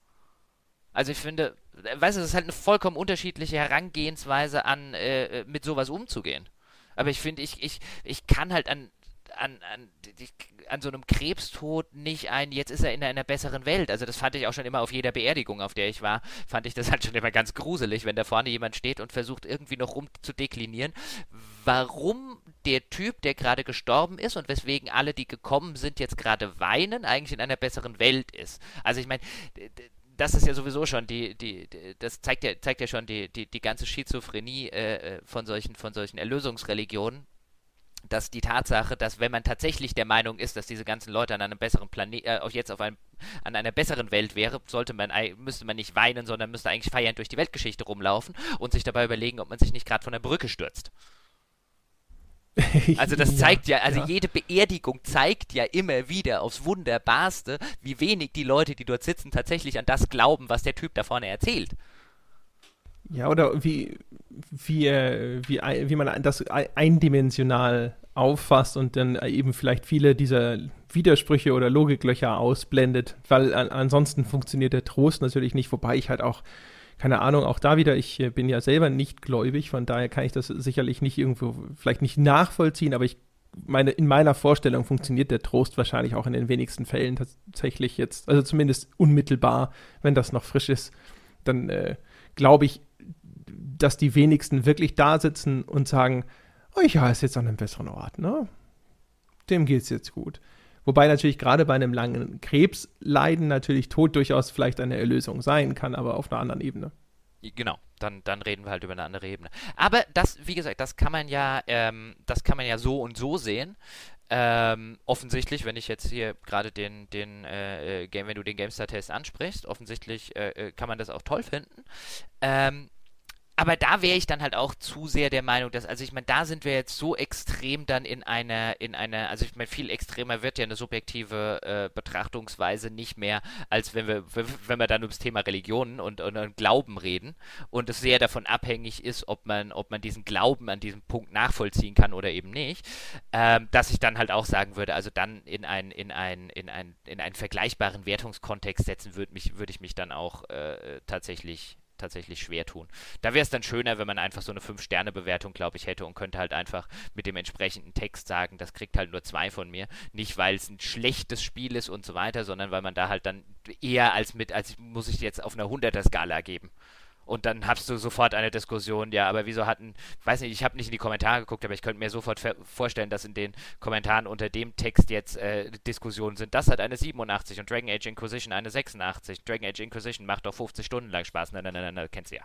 Also ich finde, weißt du, das ist halt eine vollkommen unterschiedliche Herangehensweise an, äh, mit sowas umzugehen. Aber ich finde, ich, ich, ich kann halt an, an, an, an so einem Krebstod nicht ein, jetzt ist er in einer besseren Welt. Also das fand ich auch schon immer auf jeder Beerdigung, auf der ich war, fand ich das halt schon immer ganz gruselig, wenn da vorne jemand steht und versucht irgendwie noch rum zu deklinieren, warum der Typ, der gerade gestorben ist und weswegen alle, die gekommen sind, jetzt gerade weinen, eigentlich in einer besseren Welt ist. Also ich meine, das ist ja sowieso schon die, die, die, das zeigt ja, zeigt ja schon die, die, die ganze Schizophrenie äh, von solchen, von solchen Erlösungsreligionen, dass die Tatsache, dass wenn man tatsächlich der Meinung ist, dass diese ganzen Leute an einem besseren Planet, äh, jetzt auf einem, an einer besseren Welt wäre, sollte man, müsste man nicht weinen, sondern müsste eigentlich feiernd durch die Weltgeschichte rumlaufen und sich dabei überlegen, ob man sich nicht gerade von der Brücke stürzt. Also das zeigt ja, also ja. jede Beerdigung zeigt ja immer wieder aufs Wunderbarste, wie wenig die Leute, die dort sitzen, tatsächlich an das glauben, was der Typ da vorne erzählt. Ja, oder wie, wie, äh, wie, wie man das eindimensional auffasst und dann eben vielleicht viele dieser Widersprüche oder Logiklöcher ausblendet, weil an, ansonsten funktioniert der Trost natürlich nicht, wobei ich halt auch, keine Ahnung, auch da wieder, ich äh, bin ja selber nicht gläubig, von daher kann ich das sicherlich nicht irgendwo, vielleicht nicht nachvollziehen, aber ich meine, in meiner Vorstellung funktioniert der Trost wahrscheinlich auch in den wenigsten Fällen tatsächlich jetzt, also zumindest unmittelbar, wenn das noch frisch ist, dann äh, glaube ich, dass die wenigsten wirklich da sitzen und sagen, oh ja, ist jetzt an einem besseren Ort, ne? Dem geht's jetzt gut. Wobei natürlich gerade bei einem langen Krebsleiden natürlich Tod durchaus vielleicht eine Erlösung sein kann, aber auf einer anderen Ebene. Genau, dann, dann reden wir halt über eine andere Ebene. Aber das, wie gesagt, das kann man ja, ähm, das kann man ja so und so sehen. Ähm, offensichtlich, wenn ich jetzt hier gerade den, den äh, äh Game, wenn du den GameStar-Test ansprichst, offensichtlich äh, äh, kann man das auch toll finden. Ähm, aber da wäre ich dann halt auch zu sehr der Meinung, dass, also ich meine, da sind wir jetzt so extrem dann in einer, in einer, also ich meine, viel extremer wird ja eine subjektive äh, Betrachtungsweise nicht mehr, als wenn wir, wenn wir dann ums Thema Religionen und, und, und, Glauben reden und es sehr davon abhängig ist, ob man, ob man diesen Glauben an diesem Punkt nachvollziehen kann oder eben nicht, ähm, dass ich dann halt auch sagen würde, also dann in ein, in ein, in ein, in einen vergleichbaren Wertungskontext setzen würde mich, würde ich mich dann auch äh, tatsächlich tatsächlich schwer tun. Da wäre es dann schöner, wenn man einfach so eine 5-Sterne-Bewertung, glaube ich, hätte und könnte halt einfach mit dem entsprechenden Text sagen, das kriegt halt nur zwei von mir. Nicht, weil es ein schlechtes Spiel ist und so weiter, sondern weil man da halt dann eher als mit, als muss ich jetzt auf einer 100er-Skala geben. Und dann hast du sofort eine Diskussion, ja, aber wieso hatten, weiß nicht, ich habe nicht in die Kommentare geguckt, aber ich könnte mir sofort vorstellen, dass in den Kommentaren unter dem Text jetzt äh, Diskussionen sind. Das hat eine 87 und Dragon Age Inquisition eine 86. Dragon Age Inquisition macht doch 50 Stunden lang Spaß. Nein, nein, nein, nein, kennst du ja.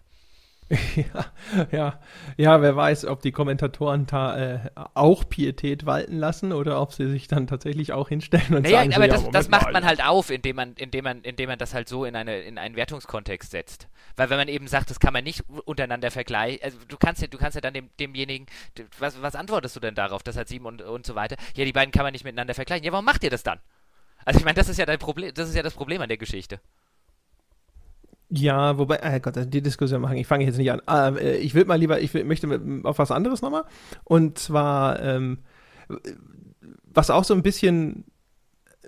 Ja, ja, ja, wer weiß, ob die Kommentatoren da äh, auch Pietät walten lassen oder ob sie sich dann tatsächlich auch hinstellen und naja, sagen. Aber so, das, ja, das macht man halt auf, indem man, indem man, indem man das halt so in, eine, in einen Wertungskontext setzt. Weil wenn man eben sagt, das kann man nicht untereinander vergleichen, also du kannst ja, du kannst ja dann dem, demjenigen, was, was antwortest du denn darauf? Das hat sieben und, und so weiter. Ja, die beiden kann man nicht miteinander vergleichen. Ja, warum macht ihr das dann? Also ich meine, das ist ja dein Problem, das ist ja das Problem an der Geschichte. Ja, wobei, äh Gott, die Diskussion machen, ich fange jetzt nicht an. Ähm, äh, ich will mal lieber, ich will, möchte auf was anderes nochmal. Und zwar, ähm, was auch so ein bisschen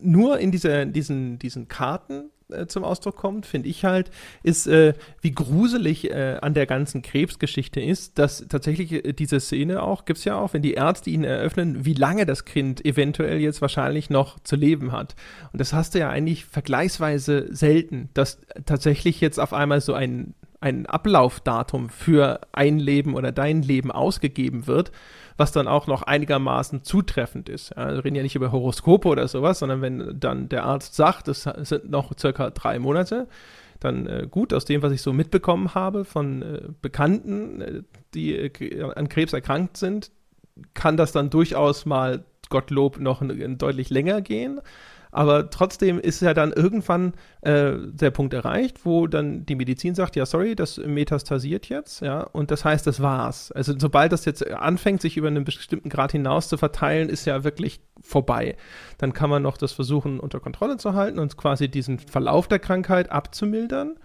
nur in diese, diesen, diesen Karten äh, zum Ausdruck kommt, finde ich halt, ist, äh, wie gruselig äh, an der ganzen Krebsgeschichte ist, dass tatsächlich äh, diese Szene auch, gibt es ja auch, wenn die Ärzte ihn eröffnen, wie lange das Kind eventuell jetzt wahrscheinlich noch zu leben hat. Und das hast du ja eigentlich vergleichsweise selten, dass tatsächlich jetzt auf einmal so ein, ein Ablaufdatum für ein Leben oder dein Leben ausgegeben wird was dann auch noch einigermaßen zutreffend ist. Ja, wir reden ja nicht über Horoskope oder sowas, sondern wenn dann der Arzt sagt, es sind noch circa drei Monate, dann äh, gut, aus dem, was ich so mitbekommen habe von äh, Bekannten, äh, die äh, an Krebs erkrankt sind, kann das dann durchaus mal, Gottlob, noch deutlich länger gehen. Aber trotzdem ist ja dann irgendwann äh, der Punkt erreicht, wo dann die Medizin sagt, ja, sorry, das metastasiert jetzt, ja, und das heißt, das war's. Also sobald das jetzt anfängt, sich über einen bestimmten Grad hinaus zu verteilen, ist ja wirklich vorbei. Dann kann man noch das versuchen, unter Kontrolle zu halten und quasi diesen Verlauf der Krankheit abzumildern.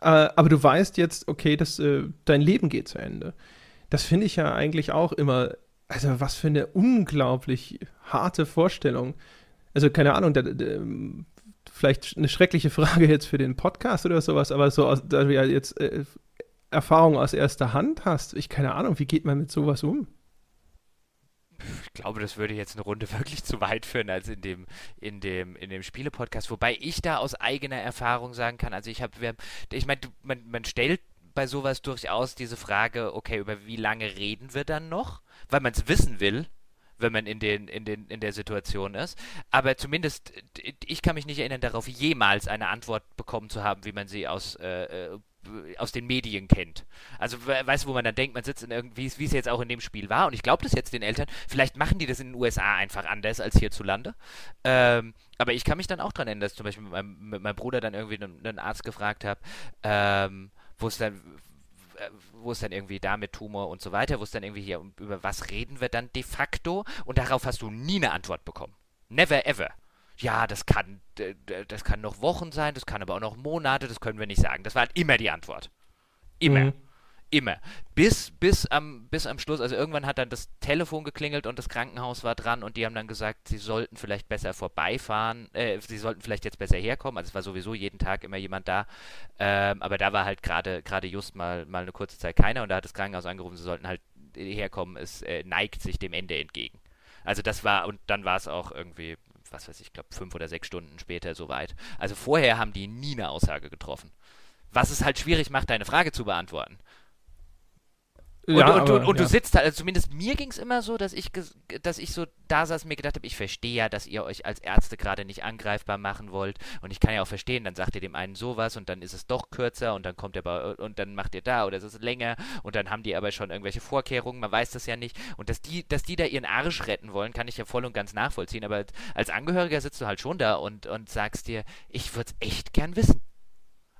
Äh, aber du weißt jetzt, okay, das, äh, dein Leben geht zu Ende. Das finde ich ja eigentlich auch immer, also was für eine unglaublich harte Vorstellung also keine Ahnung, da, da, vielleicht eine schreckliche Frage jetzt für den Podcast oder sowas, aber so, aus, da du ja jetzt äh, Erfahrung aus erster Hand hast, ich keine Ahnung, wie geht man mit sowas um? Ich glaube, das würde jetzt eine Runde wirklich zu weit führen als in dem, in dem, in dem Spiele-Podcast. Wobei ich da aus eigener Erfahrung sagen kann, also ich habe, ich meine, man, man stellt bei sowas durchaus diese Frage, okay, über wie lange reden wir dann noch? Weil man es wissen will wenn man in, den, in, den, in der Situation ist. Aber zumindest, ich kann mich nicht erinnern, darauf jemals eine Antwort bekommen zu haben, wie man sie aus, äh, äh aus den Medien kennt. Also, weißt du, wo man dann denkt, man sitzt in irgendwie, wie es jetzt auch in dem Spiel war. Und ich glaube das jetzt den Eltern. Vielleicht machen die das in den USA einfach anders als hierzulande. Ähm, aber ich kann mich dann auch daran erinnern, dass zum Beispiel mit meinem, mit meinem Bruder dann irgendwie einen, einen Arzt gefragt habe, ähm, wo es dann, wo es dann irgendwie da mit Tumor und so weiter, wo es dann irgendwie hier, über was reden wir dann de facto? Und darauf hast du nie eine Antwort bekommen. Never ever. Ja, das kann, das kann noch Wochen sein, das kann aber auch noch Monate, das können wir nicht sagen. Das war halt immer die Antwort. Immer. Mhm. Immer. Bis, bis, am, bis am Schluss, also irgendwann hat dann das Telefon geklingelt und das Krankenhaus war dran und die haben dann gesagt, sie sollten vielleicht besser vorbeifahren, äh, sie sollten vielleicht jetzt besser herkommen. Also es war sowieso jeden Tag immer jemand da. Ähm, aber da war halt gerade gerade just mal, mal eine kurze Zeit keiner und da hat das Krankenhaus angerufen, sie sollten halt herkommen, es äh, neigt sich dem Ende entgegen. Also das war, und dann war es auch irgendwie, was weiß ich, glaube fünf oder sechs Stunden später soweit. Also vorher haben die nie eine Aussage getroffen. Was es halt schwierig macht, deine Frage zu beantworten. Und, ja, und, aber, und, und ja. du sitzt da, also zumindest mir ging es immer so, dass ich, dass ich so da saß und mir gedacht habe, ich verstehe ja, dass ihr euch als Ärzte gerade nicht angreifbar machen wollt. Und ich kann ja auch verstehen, dann sagt ihr dem einen sowas und dann ist es doch kürzer und dann kommt er bei, und dann macht ihr da oder es ist länger und dann haben die aber schon irgendwelche Vorkehrungen, man weiß das ja nicht. Und dass die, dass die da ihren Arsch retten wollen, kann ich ja voll und ganz nachvollziehen. Aber als Angehöriger sitzt du halt schon da und, und sagst dir, ich würde es echt gern wissen.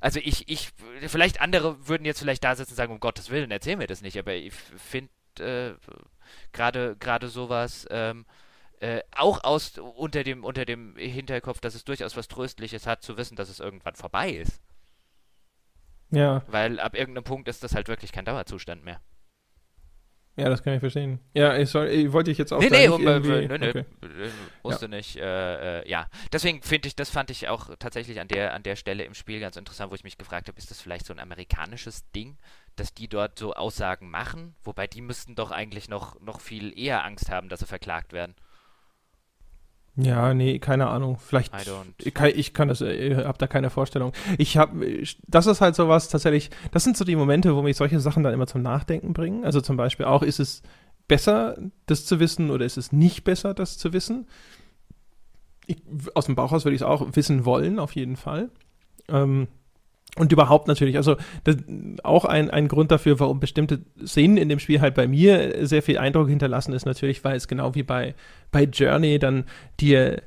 Also ich, ich, vielleicht andere würden jetzt vielleicht da sitzen und sagen, um Gottes Willen, erzähl mir das nicht, aber ich finde äh, gerade gerade sowas ähm, äh, auch aus unter dem unter dem Hinterkopf, dass es durchaus was Tröstliches hat, zu wissen, dass es irgendwann vorbei ist. Ja. Weil ab irgendeinem Punkt ist das halt wirklich kein Dauerzustand mehr. Ja, das kann ich verstehen. Ja, ich, soll, ich wollte ich jetzt auch nee, nee, um, äh, nee, nee, okay. musste ja. nicht. Äh, äh, ja, deswegen finde ich, das fand ich auch tatsächlich an der an der Stelle im Spiel ganz interessant, wo ich mich gefragt habe, ist das vielleicht so ein amerikanisches Ding, dass die dort so Aussagen machen, wobei die müssten doch eigentlich noch noch viel eher Angst haben, dass sie verklagt werden. Ja, nee, keine Ahnung. Vielleicht. Ich kann, ich kann das, ich äh, hab da keine Vorstellung. Ich habe, das ist halt sowas tatsächlich, das sind so die Momente, wo mich solche Sachen dann immer zum Nachdenken bringen. Also zum Beispiel auch, ist es besser, das zu wissen oder ist es nicht besser, das zu wissen? Ich, aus dem Bauchhaus würde ich es auch wissen wollen, auf jeden Fall. Ähm, und überhaupt natürlich, also auch ein, ein Grund dafür, warum bestimmte Szenen in dem Spiel halt bei mir sehr viel Eindruck hinterlassen, ist natürlich, weil es genau wie bei, bei Journey dann dir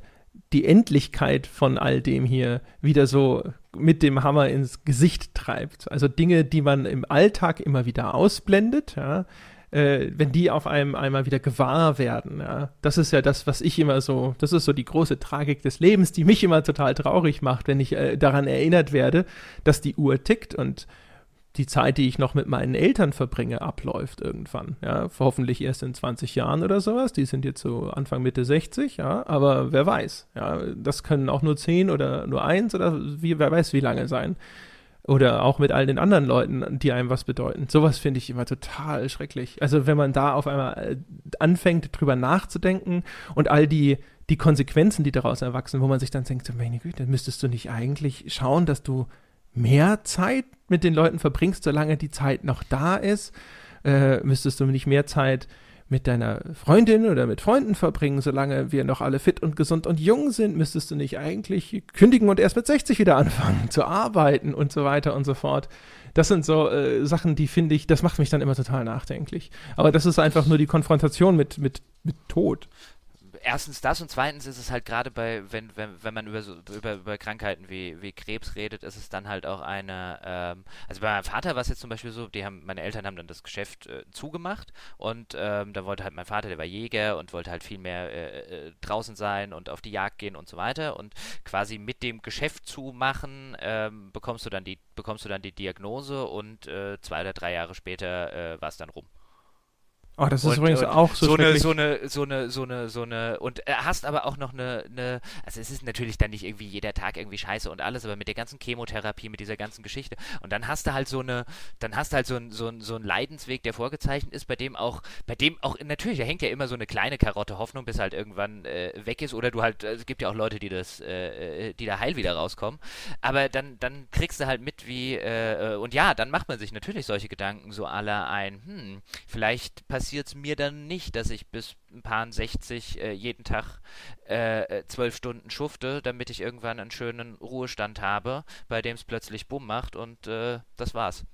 die Endlichkeit von all dem hier wieder so mit dem Hammer ins Gesicht treibt. Also Dinge, die man im Alltag immer wieder ausblendet, ja, äh, wenn die auf einem einmal wieder gewahr werden. Ja? Das ist ja das, was ich immer so, das ist so die große Tragik des Lebens, die mich immer total traurig macht, wenn ich äh, daran erinnert werde, dass die Uhr tickt und die Zeit, die ich noch mit meinen Eltern verbringe, abläuft irgendwann. Ja, hoffentlich erst in 20 Jahren oder sowas. Die sind jetzt so Anfang Mitte 60, ja, aber wer weiß. Ja, das können auch nur 10 oder nur 1 oder wie, wer weiß wie lange sein. Oder auch mit all den anderen Leuten, die einem was bedeuten. Sowas finde ich immer total schrecklich. Also wenn man da auf einmal äh, anfängt, drüber nachzudenken und all die, die Konsequenzen, die daraus erwachsen, wo man sich dann denkt, meine Güte, müsstest du nicht eigentlich schauen, dass du mehr Zeit mit den Leuten verbringst, solange die Zeit noch da ist? Äh, müsstest du nicht mehr Zeit mit deiner Freundin oder mit Freunden verbringen, solange wir noch alle fit und gesund und jung sind, müsstest du nicht eigentlich kündigen und erst mit 60 wieder anfangen zu arbeiten und so weiter und so fort. Das sind so äh, Sachen, die finde ich, das macht mich dann immer total nachdenklich. Aber das ist einfach nur die Konfrontation mit, mit, mit Tod erstens das und zweitens ist es halt gerade bei, wenn, wenn, wenn man über, so, über, über Krankheiten wie, wie Krebs redet, ist es dann halt auch eine, ähm, also bei meinem Vater war es jetzt zum Beispiel so, die haben, meine Eltern haben dann das Geschäft äh, zugemacht und ähm, da wollte halt mein Vater, der war Jäger und wollte halt viel mehr äh, äh, draußen sein und auf die Jagd gehen und so weiter und quasi mit dem Geschäft zumachen ähm, bekommst du dann die, bekommst du dann die Diagnose und äh, zwei oder drei Jahre später äh, war es dann rum. Oh, das ist und, übrigens und auch so, so eine, so eine, so eine, so eine, so eine, und äh, hast aber auch noch eine, eine, also es ist natürlich dann nicht irgendwie jeder Tag irgendwie scheiße und alles, aber mit der ganzen Chemotherapie, mit dieser ganzen Geschichte. Und dann hast du halt so eine, dann hast du halt so ein, so ein, so ein Leidensweg, der vorgezeichnet ist, bei dem auch, bei dem auch, natürlich, da hängt ja immer so eine kleine Karotte Hoffnung, bis halt irgendwann äh, weg ist, oder du halt, es gibt ja auch Leute, die das, äh, äh, die da heil wieder rauskommen. Aber dann, dann kriegst du halt mit, wie, äh, äh, und ja, dann macht man sich natürlich solche Gedanken so aller ein, hm, vielleicht passiert passiert es mir dann nicht, dass ich bis ein paar 60 äh, jeden Tag äh, äh, zwölf Stunden schufte, damit ich irgendwann einen schönen Ruhestand habe, bei dem es plötzlich Bumm macht und äh, das war's.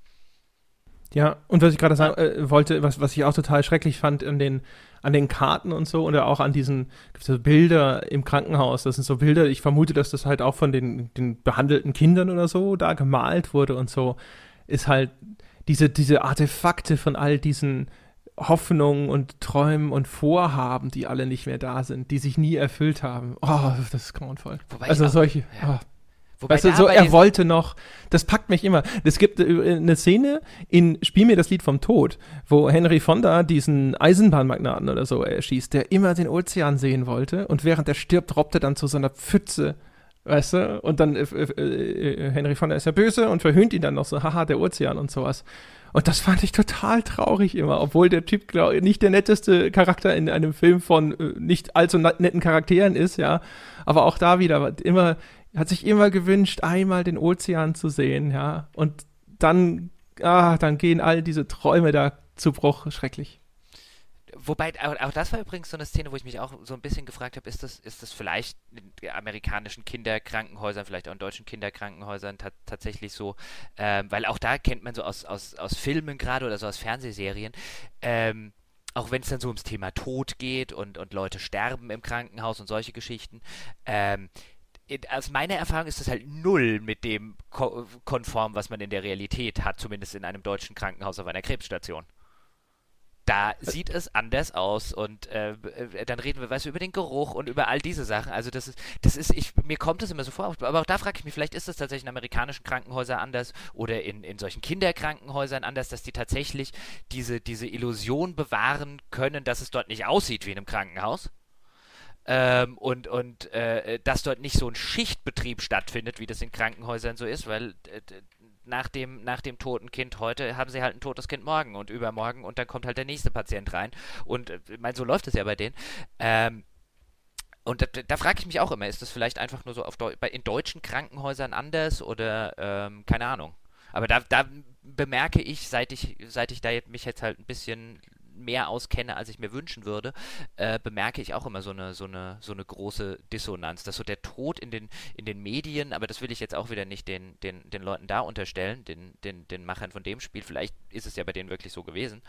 Ja, und was ich gerade sagen äh, wollte, was, was ich auch total schrecklich fand an den, an den Karten und so oder auch an diesen so Bilder im Krankenhaus, das sind so Bilder, ich vermute, dass das halt auch von den, den behandelten Kindern oder so da gemalt wurde und so, ist halt diese, diese Artefakte von all diesen Hoffnungen und Träumen und Vorhaben, die alle nicht mehr da sind, die sich nie erfüllt haben. Oh, das ist grauenvoll. Wobei also solche. Ja. Oh. Wobei weißt du, so, er wollte noch, das packt mich immer. Es gibt äh, eine Szene in Spiel mir das Lied vom Tod, wo Henry Fonda diesen Eisenbahnmagnaten oder so erschießt, der immer den Ozean sehen wollte und während er stirbt, robbt er dann zu so einer Pfütze, weißt du? Und dann äh, äh, äh Henry Fonda ist ja böse und verhöhnt ihn dann noch so, haha, der Ozean und sowas. Und das fand ich total traurig immer, obwohl der Typ glaub, nicht der netteste Charakter in einem Film von äh, nicht allzu netten Charakteren ist, ja. Aber auch da wieder immer, hat sich immer gewünscht, einmal den Ozean zu sehen, ja. Und dann, ah, dann gehen all diese Träume da zu Bruch, schrecklich. Wobei, auch, auch, das war übrigens so eine Szene, wo ich mich auch so ein bisschen gefragt habe, ist das, ist das vielleicht in amerikanischen Kinderkrankenhäusern, vielleicht auch in deutschen Kinderkrankenhäusern ta tatsächlich so, ähm, weil auch da kennt man so aus, aus, aus Filmen gerade oder so aus Fernsehserien, ähm, auch wenn es dann so ums Thema Tod geht und, und Leute sterben im Krankenhaus und solche Geschichten, ähm, aus meiner Erfahrung ist das halt null mit dem konform, was man in der Realität hat, zumindest in einem deutschen Krankenhaus auf einer Krebsstation da sieht es anders aus und äh, äh, dann reden wir weißt du, über den Geruch und über all diese Sachen. Also das ist, das ist, ich, mir kommt es immer so vor, aber auch da frage ich mich, vielleicht ist das tatsächlich in amerikanischen Krankenhäusern anders oder in, in solchen Kinderkrankenhäusern anders, dass die tatsächlich diese, diese Illusion bewahren können, dass es dort nicht aussieht wie in einem Krankenhaus. Ähm, und und äh, dass dort nicht so ein Schichtbetrieb stattfindet, wie das in Krankenhäusern so ist, weil äh, nach dem, nach dem toten Kind heute haben sie halt ein totes Kind morgen und übermorgen und dann kommt halt der nächste Patient rein. Und äh, ich meine, so läuft es ja bei denen. Ähm, und da, da frage ich mich auch immer, ist das vielleicht einfach nur so auf Deu in deutschen Krankenhäusern anders oder ähm, keine Ahnung. Aber da, da bemerke ich, seit ich, seit ich da mich jetzt halt ein bisschen mehr auskenne, als ich mir wünschen würde, äh, bemerke ich auch immer so eine, so, eine, so eine große Dissonanz. Dass so der Tod in den, in den Medien, aber das will ich jetzt auch wieder nicht den, den, den Leuten da unterstellen, den, den, den Machern von dem Spiel. Vielleicht ist es ja bei denen wirklich so gewesen,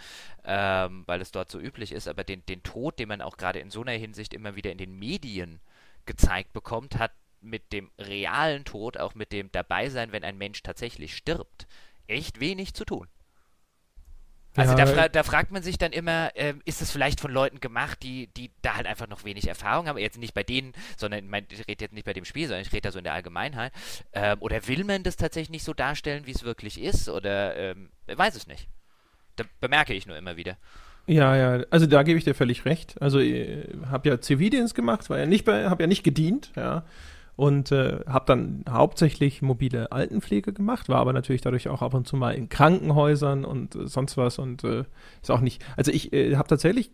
ähm, weil es dort so üblich ist, aber den, den Tod, den man auch gerade in so einer Hinsicht immer wieder in den Medien gezeigt bekommt, hat mit dem realen Tod, auch mit dem Dabeisein, wenn ein Mensch tatsächlich stirbt, echt wenig zu tun. Also ja, da, fra da, fragt man sich dann immer, äh, ist es vielleicht von Leuten gemacht, die, die da halt einfach noch wenig Erfahrung haben, jetzt nicht bei denen, sondern ich rede jetzt nicht bei dem Spiel, sondern ich rede da so in der Allgemeinheit. Ähm, oder will man das tatsächlich nicht so darstellen, wie es wirklich ist? Oder ähm, weiß es nicht. Da bemerke ich nur immer wieder. Ja, ja, also da gebe ich dir völlig recht. Also ich habe ja Zivildienst gemacht, war ja nicht bei, habe ja nicht gedient, ja und äh, habe dann hauptsächlich mobile Altenpflege gemacht, war aber natürlich dadurch auch ab und zu mal in Krankenhäusern und äh, sonst was und äh, ist auch nicht, also ich äh, habe tatsächlich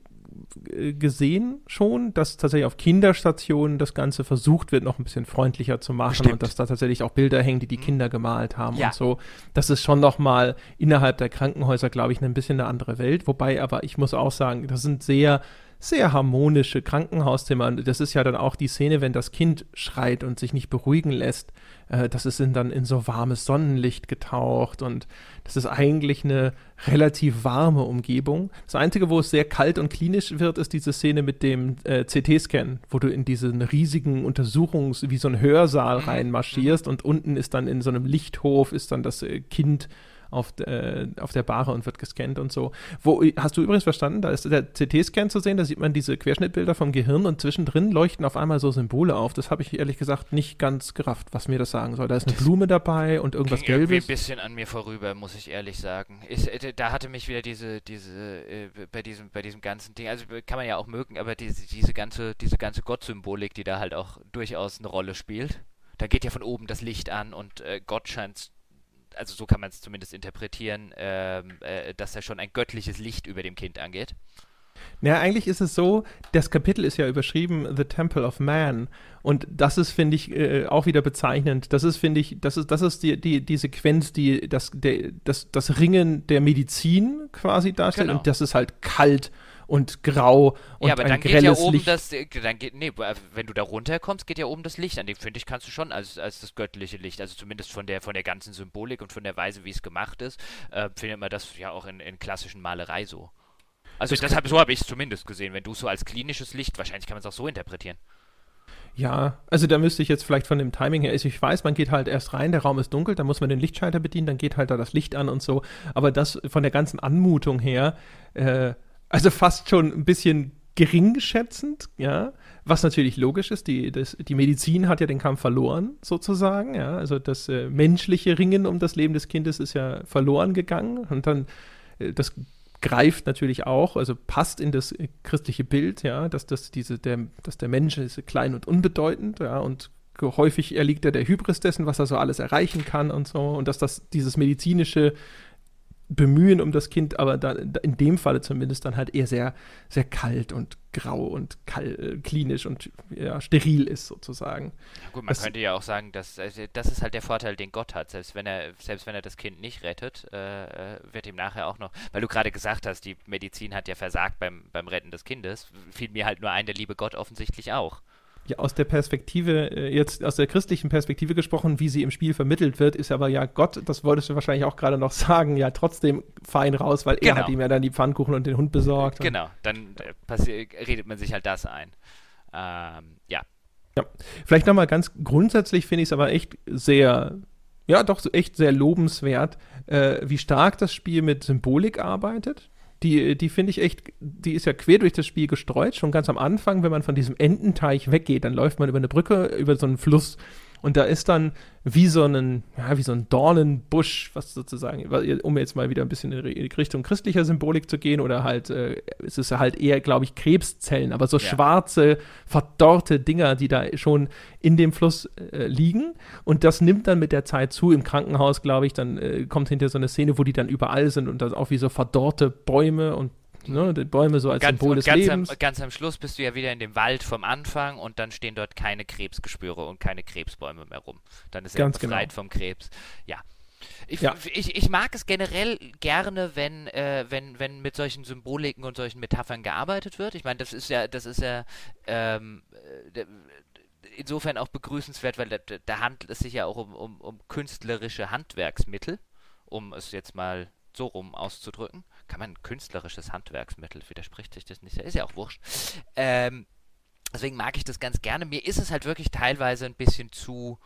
äh, gesehen schon, dass tatsächlich auf Kinderstationen das Ganze versucht wird, noch ein bisschen freundlicher zu machen Stimmt. und dass da tatsächlich auch Bilder hängen, die die mhm. Kinder gemalt haben ja. und so. Das ist schon noch mal innerhalb der Krankenhäuser, glaube ich, ein bisschen eine andere Welt. Wobei aber ich muss auch sagen, das sind sehr sehr harmonische Krankenhauszimmer. Das ist ja dann auch die Szene, wenn das Kind schreit und sich nicht beruhigen lässt. Äh, das ist dann in so warmes Sonnenlicht getaucht und das ist eigentlich eine relativ warme Umgebung. Das Einzige, wo es sehr kalt und klinisch wird, ist diese Szene mit dem äh, CT-Scan, wo du in diesen riesigen Untersuchungs-, wie so ein Hörsaal mhm. reinmarschierst mhm. und unten ist dann in so einem Lichthof ist dann das äh, Kind auf, äh, auf der Bahre und wird gescannt und so. Wo, hast du übrigens verstanden, da ist der CT-Scan zu sehen, da sieht man diese Querschnittbilder vom Gehirn und zwischendrin leuchten auf einmal so Symbole auf. Das habe ich ehrlich gesagt nicht ganz gerafft, was mir das sagen soll. Da ist eine das Blume dabei und irgendwas ging Gelbes. Irgendwie ein bisschen an mir vorüber, muss ich ehrlich sagen. Ich, äh, da hatte mich wieder diese, diese, äh, bei diesem, bei diesem ganzen Ding, also kann man ja auch mögen, aber diese, diese ganze, diese ganze Gottsymbolik, die da halt auch durchaus eine Rolle spielt. Da geht ja von oben das Licht an und äh, Gott scheint also so kann man es zumindest interpretieren, ähm, äh, dass da schon ein göttliches Licht über dem Kind angeht. Ja, eigentlich ist es so, das Kapitel ist ja überschrieben The Temple of Man. Und das ist, finde ich, äh, auch wieder bezeichnend. Das ist, finde ich, das ist, das ist die, die, die Sequenz, die das, der, das, das Ringen der Medizin quasi darstellt. Genau. Und das ist halt kalt und grau und ja, aber ein dann geht ja oben Licht. das, äh, dann geht, nee, wenn du da runterkommst, geht ja oben das Licht an. Den finde ich, kannst du schon als, als das göttliche Licht, also zumindest von der, von der ganzen Symbolik und von der Weise, wie es gemacht ist, äh, findet man das ja auch in, in klassischen Malerei so. Also das deshalb, so habe ich es zumindest gesehen. Wenn du so als klinisches Licht, wahrscheinlich kann man es auch so interpretieren. Ja, also da müsste ich jetzt vielleicht von dem Timing her, also ich weiß, man geht halt erst rein, der Raum ist dunkel, dann muss man den Lichtschalter bedienen, dann geht halt da das Licht an und so. Aber das von der ganzen Anmutung her, äh, also fast schon ein bisschen geringschätzend, ja, was natürlich logisch ist. Die, das, die Medizin hat ja den Kampf verloren, sozusagen, ja. Also das äh, menschliche Ringen um das Leben des Kindes ist ja verloren gegangen. Und dann, äh, das greift natürlich auch, also passt in das äh, christliche Bild, ja, dass das diese, der, dass der Mensch ist klein und unbedeutend, ja, und häufig erliegt er der Hybris dessen, was er so alles erreichen kann und so, und dass das dieses medizinische bemühen um das Kind, aber da, in dem Falle zumindest dann halt eher sehr, sehr kalt und grau und kal äh, klinisch und ja, steril ist sozusagen. Ja, gut, man das, könnte ja auch sagen, dass also das ist halt der Vorteil, den Gott hat. Selbst wenn er, selbst wenn er das Kind nicht rettet, äh, äh wird ihm nachher auch noch, weil du gerade gesagt hast, die Medizin hat ja versagt beim, beim Retten des Kindes, fiel mir halt nur ein, der liebe Gott offensichtlich auch ja, aus der Perspektive, äh, jetzt aus der christlichen Perspektive gesprochen, wie sie im Spiel vermittelt wird, ist aber ja Gott, das wolltest du wahrscheinlich auch gerade noch sagen, ja trotzdem fein raus, weil genau. er hat ihm ja dann die Pfannkuchen und den Hund besorgt. Genau, dann äh, redet man sich halt das ein. Ähm, ja. Ja, vielleicht nochmal ganz grundsätzlich finde ich es aber echt sehr, ja, doch echt sehr lobenswert, äh, wie stark das Spiel mit Symbolik arbeitet. Die, die finde ich echt, die ist ja quer durch das Spiel gestreut. Schon ganz am Anfang, wenn man von diesem Ententeich weggeht, dann läuft man über eine Brücke, über so einen Fluss und da ist dann wie so ein, ja, wie so ein Dornenbusch, was sozusagen, um jetzt mal wieder ein bisschen in Richtung christlicher Symbolik zu gehen, oder halt, äh, es ist halt eher, glaube ich, Krebszellen, aber so ja. schwarze, verdorrte Dinger, die da schon in dem Fluss äh, liegen. Und das nimmt dann mit der Zeit zu. Im Krankenhaus, glaube ich, dann äh, kommt hinter so eine Szene, wo die dann überall sind und dann auch wie so verdorrte Bäume und ne, die Bäume so als ganz, Symbol des ganz Lebens. Am, ganz am Schluss bist du ja wieder in dem Wald vom Anfang und dann stehen dort keine Krebsgespüre und keine Krebsbäume mehr rum. Dann ist er befreit genau. vom Krebs. Ja. Ich, ja. ich, ich, mag es generell gerne, wenn, äh, wenn, wenn mit solchen Symboliken und solchen Metaphern gearbeitet wird. Ich meine, das ist ja, das ist ja ähm, äh, insofern auch begrüßenswert, weil da, da handelt es sich ja auch um, um, um künstlerische Handwerksmittel, um es jetzt mal so rum auszudrücken kann man künstlerisches Handwerksmittel, widerspricht sich das nicht, ist ja auch wurscht. Ähm, deswegen mag ich das ganz gerne. Mir ist es halt wirklich teilweise ein bisschen zu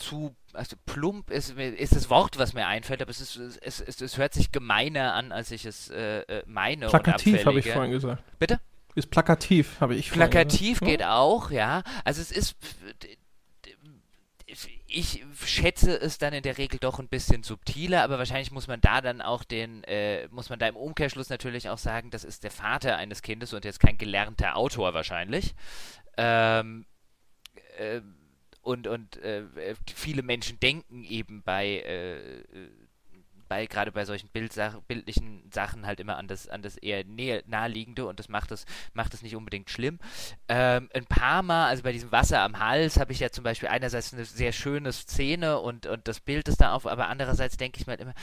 zu, also plump ist, ist das Wort, was mir einfällt, aber es, ist, es, es, es hört sich gemeiner an, als ich es äh, äh meine. Plakativ, habe ich vorhin gesagt. Bitte? Ist plakativ, habe ich Plakativ geht ja. auch, ja. Also es ist, ich schätze es dann in der Regel doch ein bisschen subtiler, aber wahrscheinlich muss man da dann auch den, äh, muss man da im Umkehrschluss natürlich auch sagen, das ist der Vater eines Kindes und jetzt kein gelernter Autor wahrscheinlich. Ähm, äh, und und äh, viele Menschen denken eben bei äh, bei gerade bei solchen Bildsach bildlichen Sachen halt immer an das, an das eher näher, naheliegende und das macht es macht es nicht unbedingt schlimm. Ähm, ein paar Mal, also bei diesem Wasser am Hals habe ich ja zum Beispiel einerseits eine sehr schöne Szene und, und das Bild ist da auf, aber andererseits denke ich mir halt immer,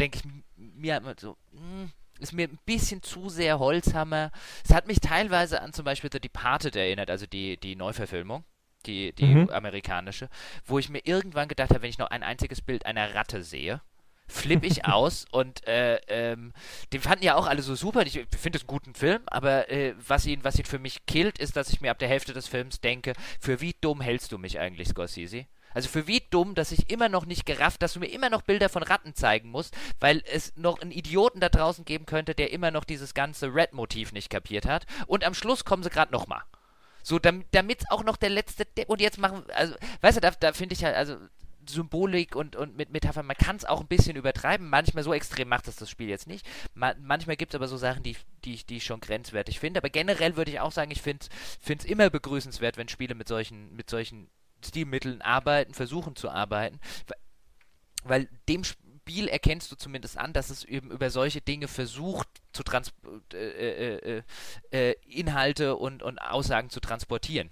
denke ich mir halt immer so, mh, hm, ist mir ein bisschen zu sehr Holzhammer. Es hat mich teilweise an zum Beispiel The Departed erinnert, also die, die Neuverfilmung die, die mhm. amerikanische, wo ich mir irgendwann gedacht habe, wenn ich noch ein einziges Bild einer Ratte sehe, flippe ich aus und äh, ähm, den fanden ja auch alle so super. Ich finde es einen guten Film, aber äh, was, ihn, was ihn für mich killt, ist, dass ich mir ab der Hälfte des Films denke, für wie dumm hältst du mich eigentlich, Scorsese? Also für wie dumm, dass ich immer noch nicht gerafft, dass du mir immer noch Bilder von Ratten zeigen musst, weil es noch einen Idioten da draußen geben könnte, der immer noch dieses ganze Red-Motiv nicht kapiert hat. Und am Schluss kommen sie gerade nochmal. So, damit auch noch der letzte. De und jetzt machen. Also, weißt du, da, da finde ich halt, also Symbolik und, und mit Metaphern, man kann es auch ein bisschen übertreiben. Manchmal so extrem macht es das Spiel jetzt nicht. Ma manchmal gibt es aber so Sachen, die, die, die ich schon grenzwertig finde. Aber generell würde ich auch sagen, ich finde es immer begrüßenswert, wenn Spiele mit solchen, mit solchen Stilmitteln arbeiten, versuchen zu arbeiten. Weil dem Spiel erkennst du zumindest an, dass es eben über solche Dinge versucht, zu trans äh, äh, äh, äh Inhalte und, und Aussagen zu transportieren.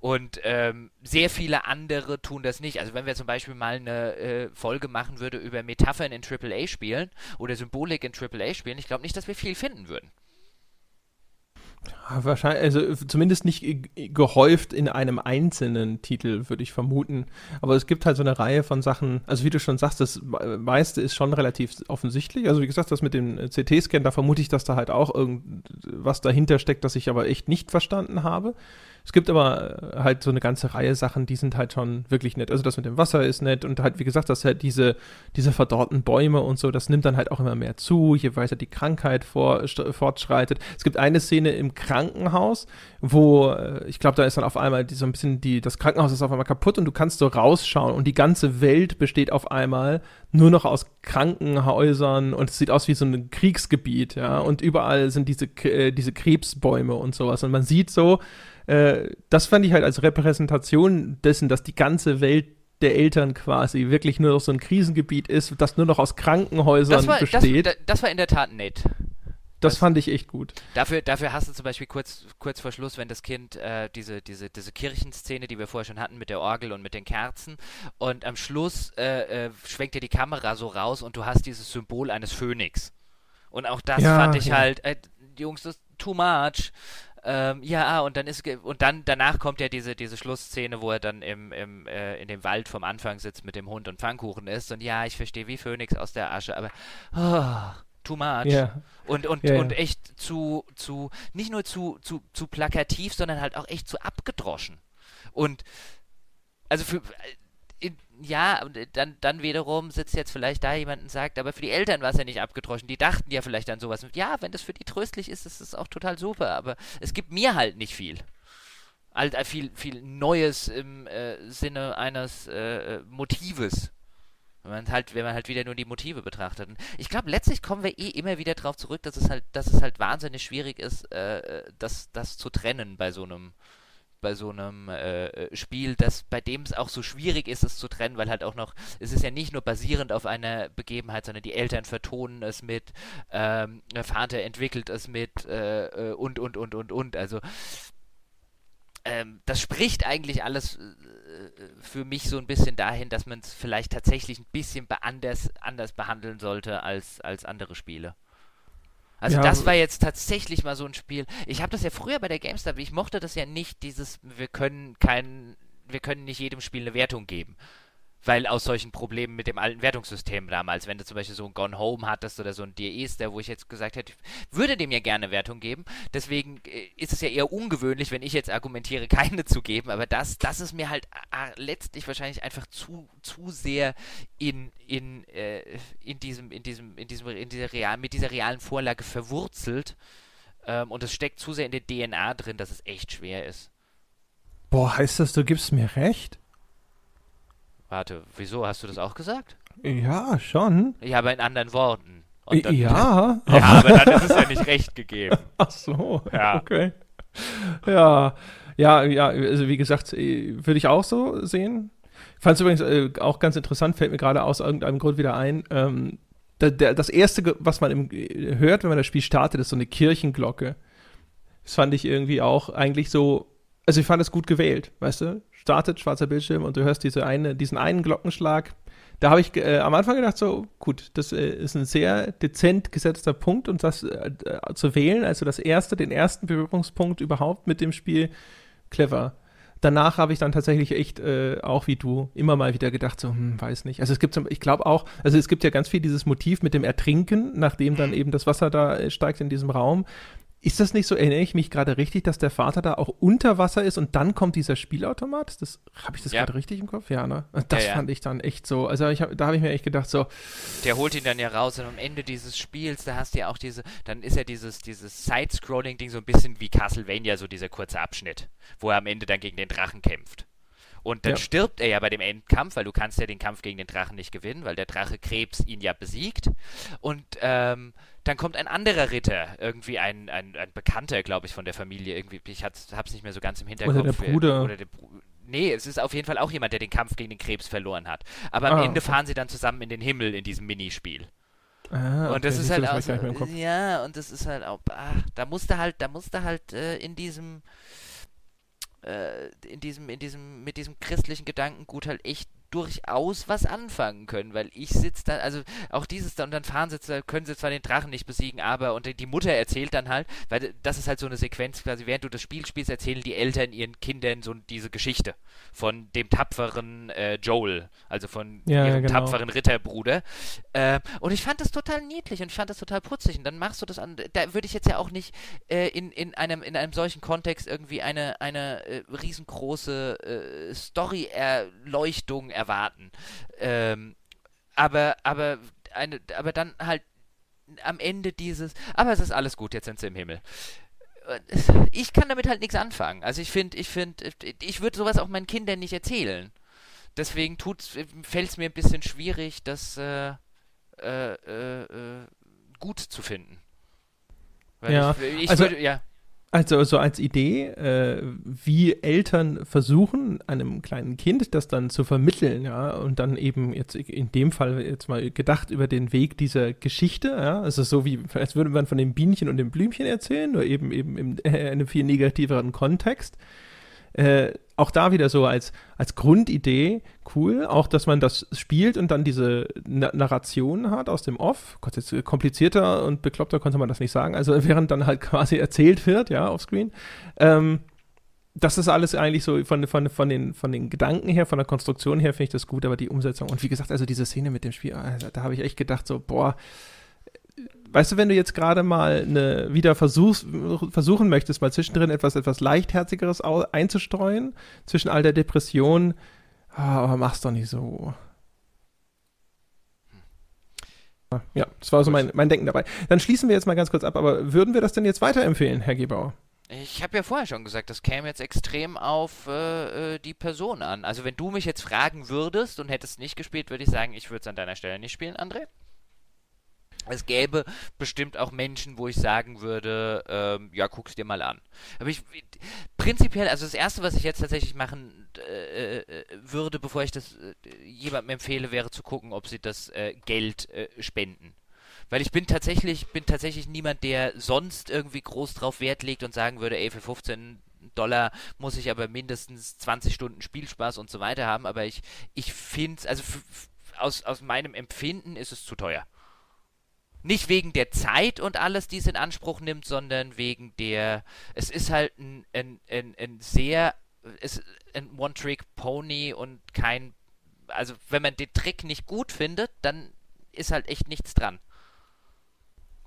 Und ähm, sehr viele andere tun das nicht. Also wenn wir zum Beispiel mal eine äh, Folge machen würden über Metaphern in AAA-Spielen oder Symbolik in AAA-Spielen, ich glaube nicht, dass wir viel finden würden. Wahrscheinlich, also zumindest nicht gehäuft in einem einzelnen Titel, würde ich vermuten. Aber es gibt halt so eine Reihe von Sachen, also wie du schon sagst, das meiste ist schon relativ offensichtlich. Also wie gesagt, das mit dem CT-Scan, da vermute ich, dass da halt auch irgendwas dahinter steckt, das ich aber echt nicht verstanden habe. Es gibt aber äh, halt so eine ganze Reihe Sachen, die sind halt schon wirklich nett. Also das mit dem Wasser ist nett und halt, wie gesagt, dass halt diese, diese verdorrten Bäume und so, das nimmt dann halt auch immer mehr zu, je weiter die Krankheit vor, fortschreitet. Es gibt eine Szene im Krankenhaus, wo, äh, ich glaube, da ist dann auf einmal die, so ein bisschen die, das Krankenhaus ist auf einmal kaputt und du kannst so rausschauen und die ganze Welt besteht auf einmal nur noch aus Krankenhäusern und es sieht aus wie so ein Kriegsgebiet, ja, und überall sind diese, äh, diese Krebsbäume und sowas und man sieht so, äh, das fand ich halt als Repräsentation dessen, dass die ganze Welt der Eltern quasi wirklich nur noch so ein Krisengebiet ist, das nur noch aus Krankenhäusern Das war, besteht. das, das war in der Tat nett. Das, Das- fand ich echt gut. Dafür, dafür hast du zum Beispiel kurz, kurz vor Schluss, wenn das Kind äh, diese, diese, diese Kirchenszene, die wir vorher schon hatten mit der Orgel und mit den Kerzen, und am Schluss äh, äh, schwenkt dir die Kamera so raus und du hast dieses Symbol eines Phönix. Und auch das Ja, fand ich ja. halt, äh, Jungs, das ist too much. Ähm, ja, und dann ist und dann danach kommt ja diese, diese Schlussszene, wo er dann im, im, äh, in dem Wald vom Anfang sitzt mit dem Hund und Pfannkuchen isst. Und ja, ich verstehe wie Phönix aus der Asche, aber oh, too much. Ja. Und, und, ja. und echt zu, zu, nicht nur zu, zu, zu plakativ, sondern halt auch echt zu abgedroschen. Und also für in, ja, und dann, dann wiederum sitzt jetzt vielleicht da jemand und sagt, aber für die Eltern war es ja nicht abgedroschen. Die dachten ja vielleicht an sowas. Ja, wenn das für die tröstlich ist, ist es auch total super. Aber es gibt mir halt nicht viel. Halt äh, viel, viel Neues im äh, Sinne eines äh, äh, Motives. Wenn man halt, wenn man halt wieder nur die Motive betrachtet. Ich glaube, letztlich kommen wir eh immer wieder darauf zurück, dass es halt, dass es halt wahnsinnig schwierig ist, äh, äh, das, das zu trennen bei so einem, bei so einem äh, äh, Spiel, das bei dem es auch so schwierig ist, es zu trennen, weil halt auch noch, es ist ja nicht nur basierend auf einer Begebenheit, sondern die Eltern vertonen es mit, ähm, der Vater entwickelt es mit äh, äh, und und und und und. Also ähm, das spricht eigentlich alles äh, für mich so ein bisschen dahin, dass man es vielleicht tatsächlich ein bisschen anders, anders behandeln sollte als, als andere Spiele. Also Ja, das war jetzt tatsächlich mal so ein Spiel. Ich habe das ja früher bei der GameStar, ich mochte das ja nicht, dieses, wir können kein, wir können nicht jedem Spiel eine Wertung geben. Weil aus solchen Problemen mit dem alten Wertungssystem damals, wenn du zum Beispiel so ein Gone Home hattest oder so ein DEs, der, wo ich jetzt gesagt hätte, ich würde dem ja gerne Wertung geben. Deswegen äh, ist es ja eher ungewöhnlich, wenn ich jetzt argumentiere, keine zu geben. Aber das, das ist mir halt äh, letztlich wahrscheinlich einfach zu, zu sehr in, in, äh, in diesem, in diesem, in diesem, in dieser real, mit dieser realen Vorlage verwurzelt. Ähm, und es steckt zu sehr in der DNA drin, dass es echt schwer ist. Boah, heißt das, du gibst mir recht? Warte, wieso hast du das auch gesagt? Ja, schon. Ja, aber in anderen Worten. Dann- ja. Ja, aber dann ist es ja nicht recht gegeben. Ach so, Ja. okay. Ja, ja, ja, also wie gesagt, äh, würde ich auch so sehen. Fand es übrigens äh, auch ganz interessant, fällt mir gerade aus irgendeinem Grund wieder ein. Ähm, da, der, das erste, was man im, äh, hört, wenn man das Spiel startet, ist so eine Kirchenglocke. Das fand ich irgendwie auch eigentlich so, also ich fand es gut gewählt, weißt du? Startet schwarzer Bildschirm und du hörst diese eine, diesen einen Glockenschlag. Da habe ich äh, am Anfang gedacht, so, gut, das äh, ist ein sehr dezent gesetzter Punkt und das äh, äh, zu wählen, also das erste, den ersten Berührungspunkt überhaupt mit dem Spiel, clever. Danach habe ich dann tatsächlich echt, äh, auch wie du, immer mal wieder gedacht, so, hm, weiß nicht. Also es gibt, ich glaube auch, also es gibt ja ganz viel dieses Motiv mit dem Ertrinken, nachdem dann eben das Wasser da äh, steigt in diesem Raum. Ist das nicht so, erinnere ich mich gerade richtig, dass der Vater da auch unter Wasser ist und dann kommt dieser Spielautomat? Das, habe ich das Ja. gerade richtig im Kopf? Ja, ne? Das Ja, ja. fand ich dann echt so, also ich hab, da habe ich mir echt gedacht, so, Der holt ihn dann ja raus und am Ende dieses Spiels, da hast du ja auch diese, dann ist ja dieses, dieses Side-Scrolling-Ding so ein bisschen wie Castlevania, so dieser kurze Abschnitt, wo er am Ende dann gegen den Drachen kämpft. Und dann Ja. stirbt er ja bei dem Endkampf, weil du kannst ja den Kampf gegen den Drachen nicht gewinnen, weil der Drache Krebs ihn ja besiegt. Und ähm, dann kommt ein anderer Ritter, irgendwie ein, ein, ein Bekannter, glaube ich, von der Familie. Irgendwie, ich hab's, hab's nicht mehr so ganz im Hinterkopf. Oder der wer- Bruder. Oder der Bru Nee, es ist auf jeden Fall auch jemand, der den Kampf gegen den Krebs verloren hat. Aber am Ah, Ende okay. fahren sie dann zusammen in den Himmel in diesem Minispiel. ah, und das okay, ist halt auch das Kopf. ja, und das ist halt auch, ach, da musste halt, da musste halt äh, in diesem, äh, in diesem, in diesem, mit diesem christlichen Gedankengut halt echt durchaus was anfangen können, weil ich sitze da, also auch dieses da und dann fahren sie, können sie zwar den Drachen nicht besiegen, aber und die Mutter erzählt dann halt, weil das ist halt so eine Sequenz, quasi während du das Spiel spielst, erzählen die Eltern ihren Kindern so diese Geschichte von dem tapferen äh, Joel, also von Ja, ja, ihrem genau. tapferen Ritterbruder. Äh, und ich fand das total niedlich und ich fand das total putzig. Und dann machst du das an. Da würde ich jetzt ja auch nicht äh, in, in, einem, in einem solchen Kontext irgendwie eine, eine äh, riesengroße äh, Story-Erleuchtung erwarten. Ähm, aber, aber, eine, aber dann halt am Ende dieses, aber es ist alles gut, jetzt sind sie im Himmel. Ich kann damit halt nichts anfangen. Also ich finde, ich finde, ich würde sowas auch meinen Kindern nicht erzählen. Deswegen fällt es mir ein bisschen schwierig, das äh, äh, äh, äh, gut zu finden. Weil Ja, ich, ich also- würde, ja. Also so als Idee, äh, wie Eltern versuchen, einem kleinen Kind das dann zu vermitteln, ja, und dann eben jetzt in dem Fall jetzt mal gedacht über den Weg dieser Geschichte, ja, also so wie, als würde man von dem Bienchen und dem Blümchen erzählen, nur eben eben in äh, einem viel negativeren Kontext. Äh, auch da wieder so als, als Grundidee cool, auch dass man das spielt und dann diese Na Narration hat aus dem Off. Gott, jetzt komplizierter und bekloppter konnte man das nicht sagen. Also während dann halt quasi erzählt wird, ja, offscreen. Ähm, das ist alles eigentlich so von, von, von, den, von den Gedanken her, von der Konstruktion her finde ich das gut, aber die Umsetzung und wie gesagt, also diese Szene mit dem Spiel, also, da habe ich echt gedacht so, boah, weißt du, wenn du jetzt gerade mal eine, wieder versuchst, versuchen möchtest, mal zwischendrin etwas, etwas leichtherzigeres einzustreuen, zwischen all der Depression, ah, aber mach's doch nicht so. Ja, das war so mein, mein Denken dabei. Dann schließen wir jetzt mal ganz kurz ab, aber würden wir das denn jetzt weiterempfehlen, Herr Gebauer? Ich habe ja vorher schon gesagt, das käme jetzt extrem auf äh, äh, die Person an. Also wenn du mich jetzt fragen würdest und hättest nicht gespielt, würde ich sagen, ich würde es an deiner Stelle nicht spielen, André es gäbe bestimmt auch Menschen, wo ich sagen würde, ähm, ja, guck's dir mal an. Aber ich prinzipiell, also das erste, was ich jetzt tatsächlich machen äh, äh, würde, bevor ich das äh, jemandem empfehle, wäre zu gucken, ob sie das äh, Geld äh, spenden. Weil ich bin tatsächlich, bin tatsächlich niemand, der sonst irgendwie groß drauf Wert legt und sagen würde, ey, für 15 Dollar muss ich aber mindestens 20 Stunden Spielspaß und so weiter haben. Aber ich, ich finde, also aus, aus meinem Empfinden ist es zu teuer. Nicht wegen der Zeit und alles, die es in Anspruch nimmt, sondern wegen der. Es ist halt ein, ein, ein, ein sehr. Es, ein One-Trick-Pony und kein. Also, wenn man den Trick nicht gut findet, dann ist halt echt nichts dran.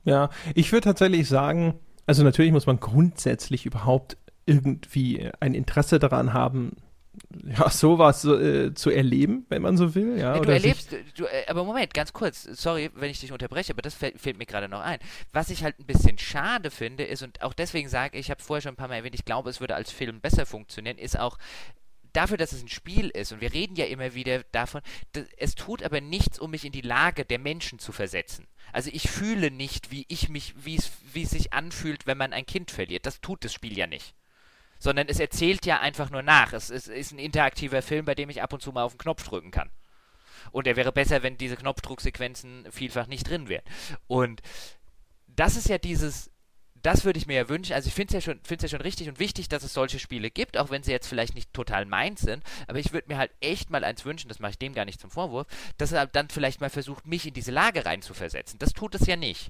Ja, ich würde tatsächlich sagen, also natürlich muss man grundsätzlich überhaupt irgendwie ein Interesse daran haben, ja, sowas äh, zu erleben, wenn man so will. Ja, du erlebst, du, äh, aber Moment, ganz kurz, sorry, wenn ich dich unterbreche, aber das fällt, fällt mir gerade noch ein. Was ich halt ein bisschen schade finde, ist, und auch deswegen sage ich, ich habe vorher schon ein paar Mal erwähnt, ich glaube, es würde als Film besser funktionieren, ist auch dafür, dass es ein Spiel ist, und wir reden ja immer wieder davon, es tut aber nichts, um mich in die Lage der Menschen zu versetzen. Also ich fühle nicht, wie ich mich, wie es, wie es sich anfühlt, wenn man ein Kind verliert. Das tut das Spiel ja nicht sondern es erzählt ja einfach nur nach. Es, es ist ein interaktiver Film, bei dem ich ab und zu mal auf den Knopf drücken kann. Und er wäre besser, wenn diese Knopfdrucksequenzen vielfach nicht drin wären. Und das ist ja dieses, das würde ich mir ja wünschen. Also ich finde es ja, schon, ja schon richtig und wichtig, dass es solche Spiele gibt, auch wenn sie jetzt vielleicht nicht total meins sind. Aber ich würde mir halt echt mal eins wünschen, das mache ich dem gar nicht zum Vorwurf, dass er dann vielleicht mal versucht, mich in diese Lage reinzuversetzen. Das tut es ja nicht.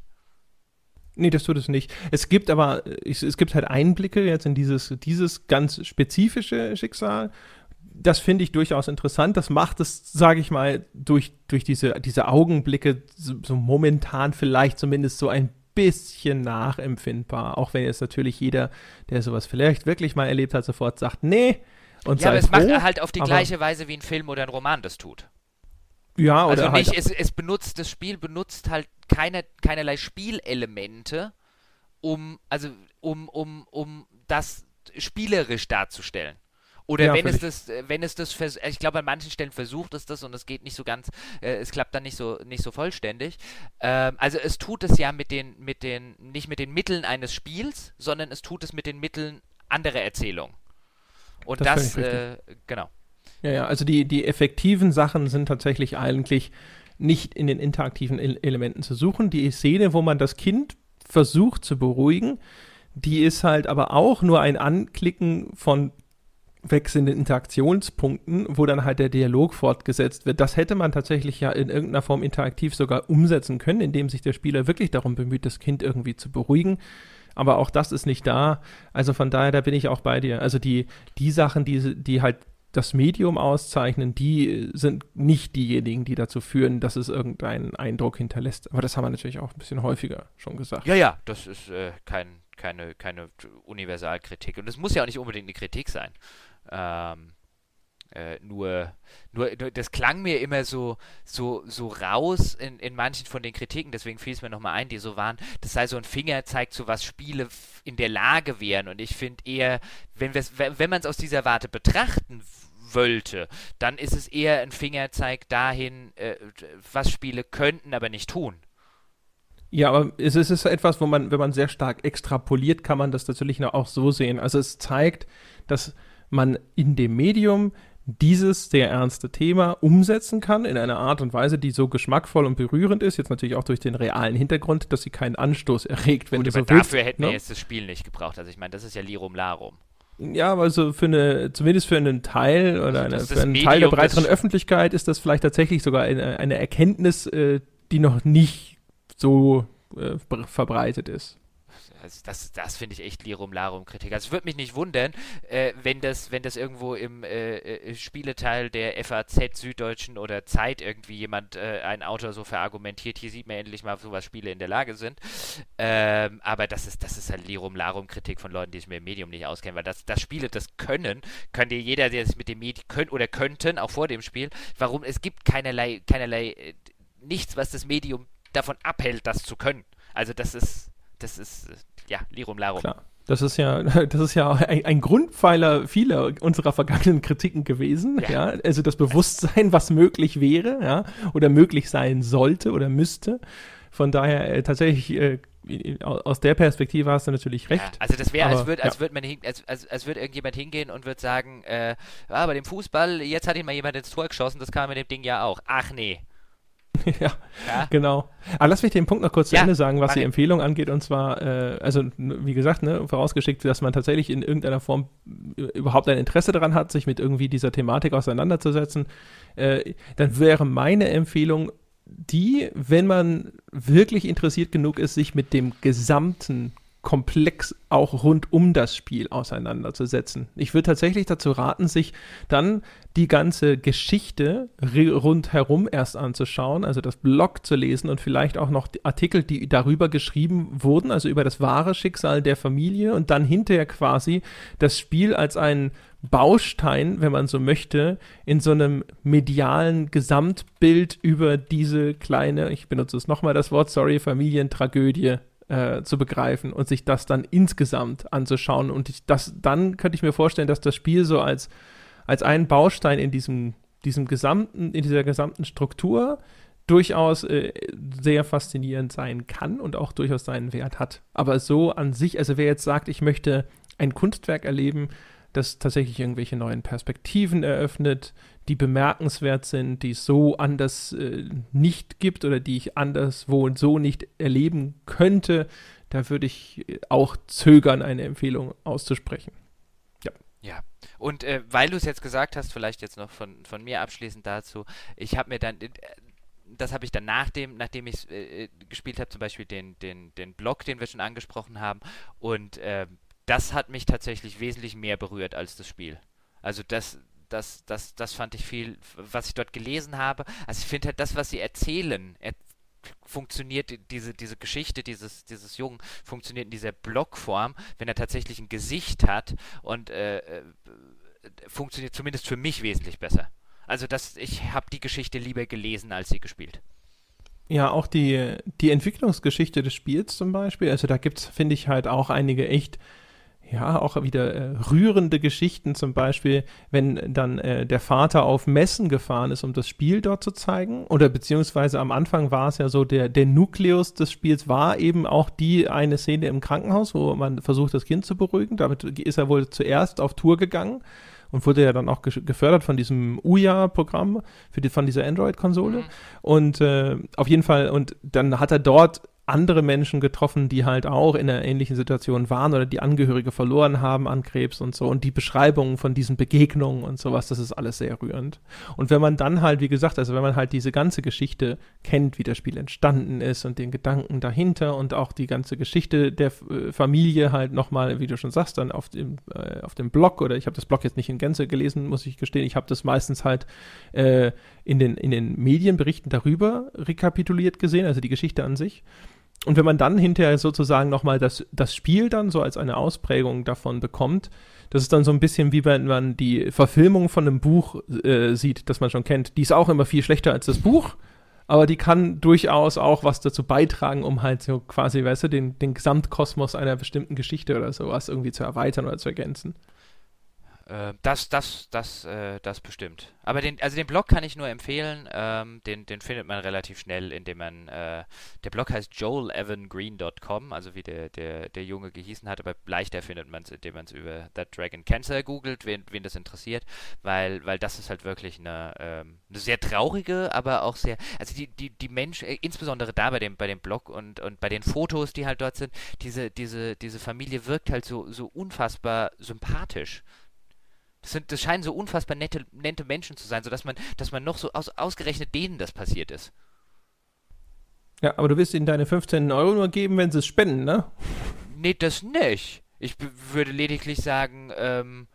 Nee, das tut es nicht. Es gibt aber, es, gibt halt Einblicke jetzt in dieses, dieses ganz spezifische Schicksal. Das finde ich durchaus interessant. Das macht es, sage ich mal, durch, durch diese, diese Augenblicke so, so momentan vielleicht zumindest so ein bisschen nachempfindbar. Auch wenn jetzt natürlich jeder, der sowas vielleicht wirklich mal erlebt hat, sofort sagt, nee. Und ja, aber es macht halt auf die gleiche Weise, wie ein Film oder ein Roman das tut. Ja, oder also nicht, halt es, es benutzt, das Spiel benutzt halt keine, keinerlei Spielelemente, um, also um, um, um das spielerisch darzustellen. Oder ja, wenn, es das, wenn es das, ich glaube an manchen Stellen versucht es das und es geht nicht so ganz, äh, es klappt dann nicht so, nicht so vollständig. Ähm, also es tut es ja mit den, mit den, nicht mit den Mitteln eines Spiels, sondern es tut es mit den Mitteln anderer Erzählung. Und das, das äh, genau. Ja, ja, also die, die effektiven Sachen sind tatsächlich eigentlich nicht in den interaktiven Elementen zu suchen. Die Szene, wo man das Kind versucht zu beruhigen, die ist halt aber auch nur ein Anklicken von wechselnden Interaktionspunkten, wo dann halt der Dialog fortgesetzt wird. Das hätte man tatsächlich ja in irgendeiner Form interaktiv sogar umsetzen können, indem sich der Spieler wirklich darum bemüht, das Kind irgendwie zu beruhigen. Aber auch das ist nicht da. Also von daher, da bin ich auch bei dir. Also die, die Sachen, die, die halt das Medium auszeichnen, die sind nicht diejenigen, die dazu führen, dass es irgendeinen Eindruck hinterlässt. Aber das haben wir natürlich auch ein bisschen häufiger schon gesagt. Ja, ja, das ist äh, kein, keine, keine Universalkritik. Und es muss ja auch nicht unbedingt eine Kritik sein. Ähm, äh, nur, nur, das klang mir immer so, so, so raus in, in manchen von den Kritiken, deswegen fiel es mir nochmal ein, die so waren, das sei so ein Fingerzeig zu was Spiele in der Lage wären. Und ich finde eher, wenn, wenn man es aus dieser Warte betrachten wollte, dann ist es eher ein Fingerzeig dahin, äh, was Spiele könnten, aber nicht tun. Ja, aber es ist etwas, wo man, wenn man sehr stark extrapoliert, kann man das natürlich auch so sehen. Also es zeigt, dass man in dem Medium dieses sehr ernste Thema umsetzen kann in einer Art und Weise, die so geschmackvoll und berührend ist. Jetzt natürlich auch durch den realen Hintergrund, dass sie keinen Anstoß erregt, wenn Gut, du so willst. Dafür hätten ne? wir jetzt das Spiel nicht gebraucht. Also ich meine, das ist ja Lirum Larum. Ja, also für eine, zumindest für einen Teil oder eine, das- für einen Medium Teil der breiteren Öffentlichkeit ist das vielleicht tatsächlich sogar eine, eine Erkenntnis, äh, die noch nicht so äh, bre- verbreitet ist. Also das, das finde ich echt Lirum Larum Kritik. Also es würde mich nicht wundern, äh, wenn das, wenn das irgendwo im äh, äh, Spieleteil der FAZ Süddeutschen oder Zeit irgendwie jemand, äh, ein Autor so verargumentiert, hier sieht man endlich mal, auf sowas Spiele in der Lage sind. Ähm, aber das ist, das ist halt Lirum Larum Kritik von Leuten, die sich mit dem Medium nicht auskennen, weil das, das Spiele das können, kann dir jeder, der sich mit dem Medium können oder könnten, auch vor dem Spiel, warum es gibt keinerlei, keinerlei, äh, nichts, was das Medium davon abhält, das zu können. Also das ist, das ist, ja, Lirum Larum. Klar. Das ist ja, das ist ja ein, ein Grundpfeiler vieler unserer vergangenen Kritiken gewesen, ja. Ja. Also das Bewusstsein, was möglich wäre, ja, oder möglich sein sollte oder müsste. Von daher äh, tatsächlich äh, aus der Perspektive hast du natürlich recht. Ja, also das wäre, als würde als ja. würd man hin, als, als, als würde irgendjemand hingehen und würde sagen, äh, ah, bei dem Fußball, jetzt hat ihn mal jemand ins Tor geschossen, das man mit dem Ding ja auch. Ach nee. ja. Ja? Genau. Aber lass mich den Punkt noch kurz zu Ja, Ende sagen, was die. Empfehlung angeht. Und zwar, äh, also wie gesagt, ne, vorausgeschickt, dass man tatsächlich in irgendeiner Form äh, überhaupt ein Interesse daran hat, sich mit irgendwie dieser Thematik auseinanderzusetzen. Äh, dann wäre meine Empfehlung die, wenn man wirklich interessiert genug ist, sich mit dem gesamten Komplex auch rund um das Spiel auseinanderzusetzen. Ich würde tatsächlich dazu raten, sich dann die ganze Geschichte rundherum erst anzuschauen, also das Blog zu lesen und vielleicht auch noch die Artikel, die darüber geschrieben wurden, also über das wahre Schicksal der Familie und dann hinterher quasi das Spiel als einen Baustein, wenn man so möchte, in so einem medialen Gesamtbild über diese kleine, ich benutze es nochmal das Wort, sorry, Familientragödie äh, zu begreifen und sich das dann insgesamt anzuschauen. Und ich, das, dann könnte ich mir vorstellen, dass das Spiel so als, als ein Baustein in diesem, diesem gesamten, in dieser gesamten Struktur durchaus äh, sehr faszinierend sein kann und auch durchaus seinen Wert hat. Aber so an sich, also wer jetzt sagt, ich möchte ein Kunstwerk erleben, das tatsächlich irgendwelche neuen Perspektiven eröffnet, die bemerkenswert sind, die es so anders äh, nicht gibt oder die ich anderswo und so nicht erleben könnte, da würde ich äh, auch zögern, eine Empfehlung auszusprechen. Ja. Und äh, weil du es jetzt gesagt hast, vielleicht jetzt noch von, von mir abschließend dazu, ich habe mir dann, äh, das habe ich dann nach dem, nachdem ich äh, gespielt habe, zum Beispiel den, den, den Blog, den wir schon angesprochen haben, und äh, das hat mich tatsächlich wesentlich mehr berührt als das Spiel. Also das, das, das, das fand ich viel, was ich dort gelesen habe. Also ich finde halt das, was sie erzählen, er funktioniert diese, diese Geschichte dieses, dieses Jungen, funktioniert in dieser Blockform, wenn er tatsächlich ein Gesicht hat und äh, äh, funktioniert zumindest für mich wesentlich besser. Also das, ich habe die Geschichte lieber gelesen, als sie gespielt. Ja, auch die, die Entwicklungsgeschichte des Spiels zum Beispiel, also da gibt es, finde ich, halt auch einige echt ja, auch wieder äh, rührende Geschichten, zum Beispiel, wenn dann äh, der Vater auf Messen gefahren ist, um das Spiel dort zu zeigen. Oder beziehungsweise am Anfang war es ja so, der, der Nukleus des Spiels war eben auch die eine Szene im Krankenhaus, wo man versucht, das Kind zu beruhigen. Damit ist er wohl zuerst auf Tour gegangen und wurde ja dann auch ge- gefördert von diesem Uya-Programm, für die, von dieser Android-Konsole. Mhm. Und äh, auf jeden Fall, und dann hat er dort andere Menschen getroffen, die halt auch in einer ähnlichen Situation waren oder die Angehörige verloren haben an Krebs und so. Und die Beschreibungen von diesen Begegnungen und sowas, das ist alles sehr rührend. Und wenn man dann halt, wie gesagt, also wenn man halt diese ganze Geschichte kennt, wie das Spiel entstanden ist und den Gedanken dahinter und auch die ganze Geschichte der äh, Familie halt nochmal, wie du schon sagst, dann auf dem, äh, auf dem Blog oder ich habe das Blog jetzt nicht in Gänze gelesen, muss ich gestehen, ich habe das meistens halt äh, in, den, in den Medienberichten darüber rekapituliert gesehen, also die Geschichte an sich. Und wenn man dann hinterher sozusagen nochmal das, das Spiel dann so als eine Ausprägung davon bekommt, das ist dann so ein bisschen wie wenn man die Verfilmung von einem Buch äh, sieht, das man schon kennt. Die ist auch immer viel schlechter als das Buch, aber die kann durchaus auch was dazu beitragen, um halt so quasi, weißt du, den, den Gesamtkosmos einer bestimmten Geschichte oder sowas irgendwie zu erweitern oder zu ergänzen. Äh, das, das, das, äh, das bestimmt. Aber den, also den Blog kann ich nur empfehlen. Ähm, den, den findet man relativ schnell, indem man, äh, der Blog heißt joelevangreen.com, also wie der, der, der Junge gehießen hat, aber leichter findet man es, indem man es über That Dragon Cancer googelt, wen, wen das interessiert, weil, weil das ist halt wirklich eine, ähm, eine sehr traurige, aber auch sehr, also die, die, die Menschen, äh, insbesondere da bei dem, bei dem Blog und, und bei den Fotos, die halt dort sind, diese, diese, diese Familie wirkt halt so, so unfassbar sympathisch. Das, sind, das scheinen so unfassbar nette, nette Menschen zu sein, sodass man, dass man noch so aus, ausgerechnet denen das passiert ist. Ja, aber du wirst ihnen deine 15 Euro nur geben, wenn sie es spenden, ne? Nee, das nicht. Ich würde lediglich sagen, ähm,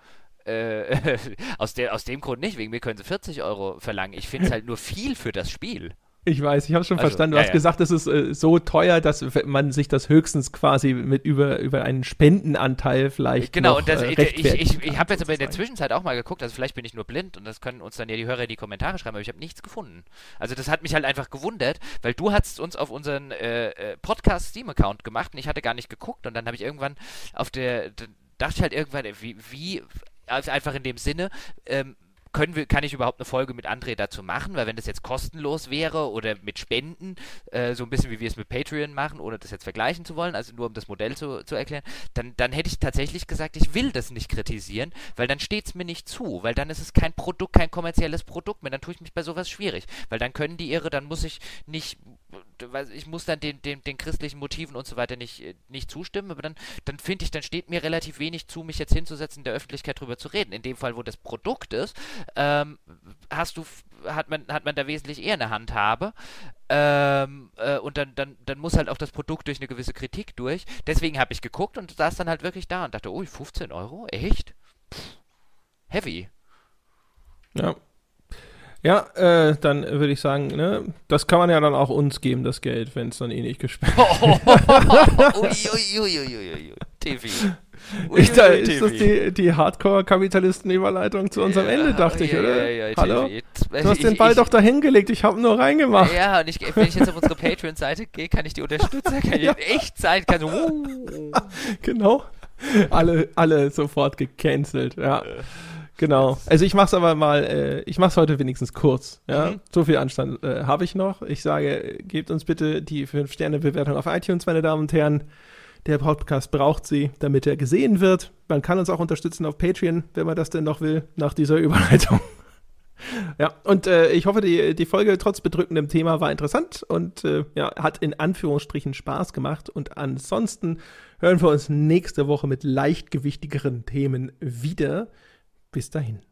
äh, aus, der, aus dem Grund nicht. Wegen mir können sie 40 Euro verlangen. Ich finde es halt nur viel für das Spiel. Ich weiß, ich habe schon also, verstanden. Du ja, hast ja. gesagt, es ist äh, so teuer, dass man sich das höchstens quasi mit über, über einen Spendenanteil vielleicht. Genau, noch, und das, äh, ich, ich, ich habe jetzt aber in der Zwischenzeit auch mal geguckt, also vielleicht bin ich nur blind und das können uns dann ja die Hörer in die Kommentare schreiben, aber ich habe nichts gefunden. Also das hat mich halt einfach gewundert, weil du hast uns auf unseren äh, äh Podcast Steam-Account gemacht und ich hatte gar nicht geguckt und dann habe ich irgendwann auf der, dachte ich halt irgendwann, wie, wie also einfach in dem Sinne, ähm, können wir, kann ich überhaupt eine Folge mit André dazu machen? Weil wenn das jetzt kostenlos wäre oder mit Spenden, äh, so ein bisschen wie wir es mit Patreon machen, ohne das jetzt vergleichen zu wollen, also nur um das Modell zu, zu erklären, dann, dann hätte ich tatsächlich gesagt, ich will das nicht kritisieren, weil dann steht es mir nicht zu, weil dann ist es kein Produkt, kein kommerzielles Produkt mehr, dann tue ich mich bei sowas schwierig, weil dann können die ihre, dann muss ich nicht ich muss dann den, den, den christlichen Motiven und so weiter nicht, äh, nicht zustimmen, aber dann, dann finde ich, dann steht mir relativ wenig zu, mich jetzt hinzusetzen, in der Öffentlichkeit drüber zu reden. In dem Fall, wo das Produkt ist, ähm, hast du, hat man, hat man da wesentlich eher eine Handhabe. Ähm, äh, und dann, dann, dann muss halt auch das Produkt durch eine gewisse Kritik durch. Deswegen habe ich geguckt und saß dann halt wirklich da und dachte, oh, 15 Euro? Echt? Pff, heavy. Ja, ja, äh, dann würde ich sagen, ne, das kann man ja dann auch uns geben, das Geld, wenn es dann eh nicht gesperrt wird. Uiuiuiui, TV. Ich, da ist das die, die Hardcore-Kapitalisten-Überleitung zu unserem ja, Ende, dachte ich, oder? Ja, ja, Hallo? Du hast den Ball ich, doch da hingelegt, ich habe nur reingemacht. Ja, und ich, wenn ich jetzt auf unsere Patreon-Seite gehe, kann ich die unterstützen, kann ich ja. in Echtzeit, kann so, uh. Genau. Alle, alle sofort gecancelt, ja. Genau. Also ich mach's aber mal, äh, ich mach's heute wenigstens kurz. Ja? Mhm. So viel Anstand äh, habe ich noch. Ich sage, gebt uns bitte die 5-Sterne-Bewertung auf iTunes, meine Damen und Herren. Der Podcast braucht sie, damit er gesehen wird. Man kann uns auch unterstützen auf Patreon, wenn man das denn noch will, nach dieser Überleitung. ja, und äh, ich hoffe, die, die Folge trotz bedrückendem Thema war interessant und äh, ja, hat in Anführungsstrichen Spaß gemacht. Und ansonsten hören wir uns nächste Woche mit leichtgewichtigeren Themen wieder. Bis dahin.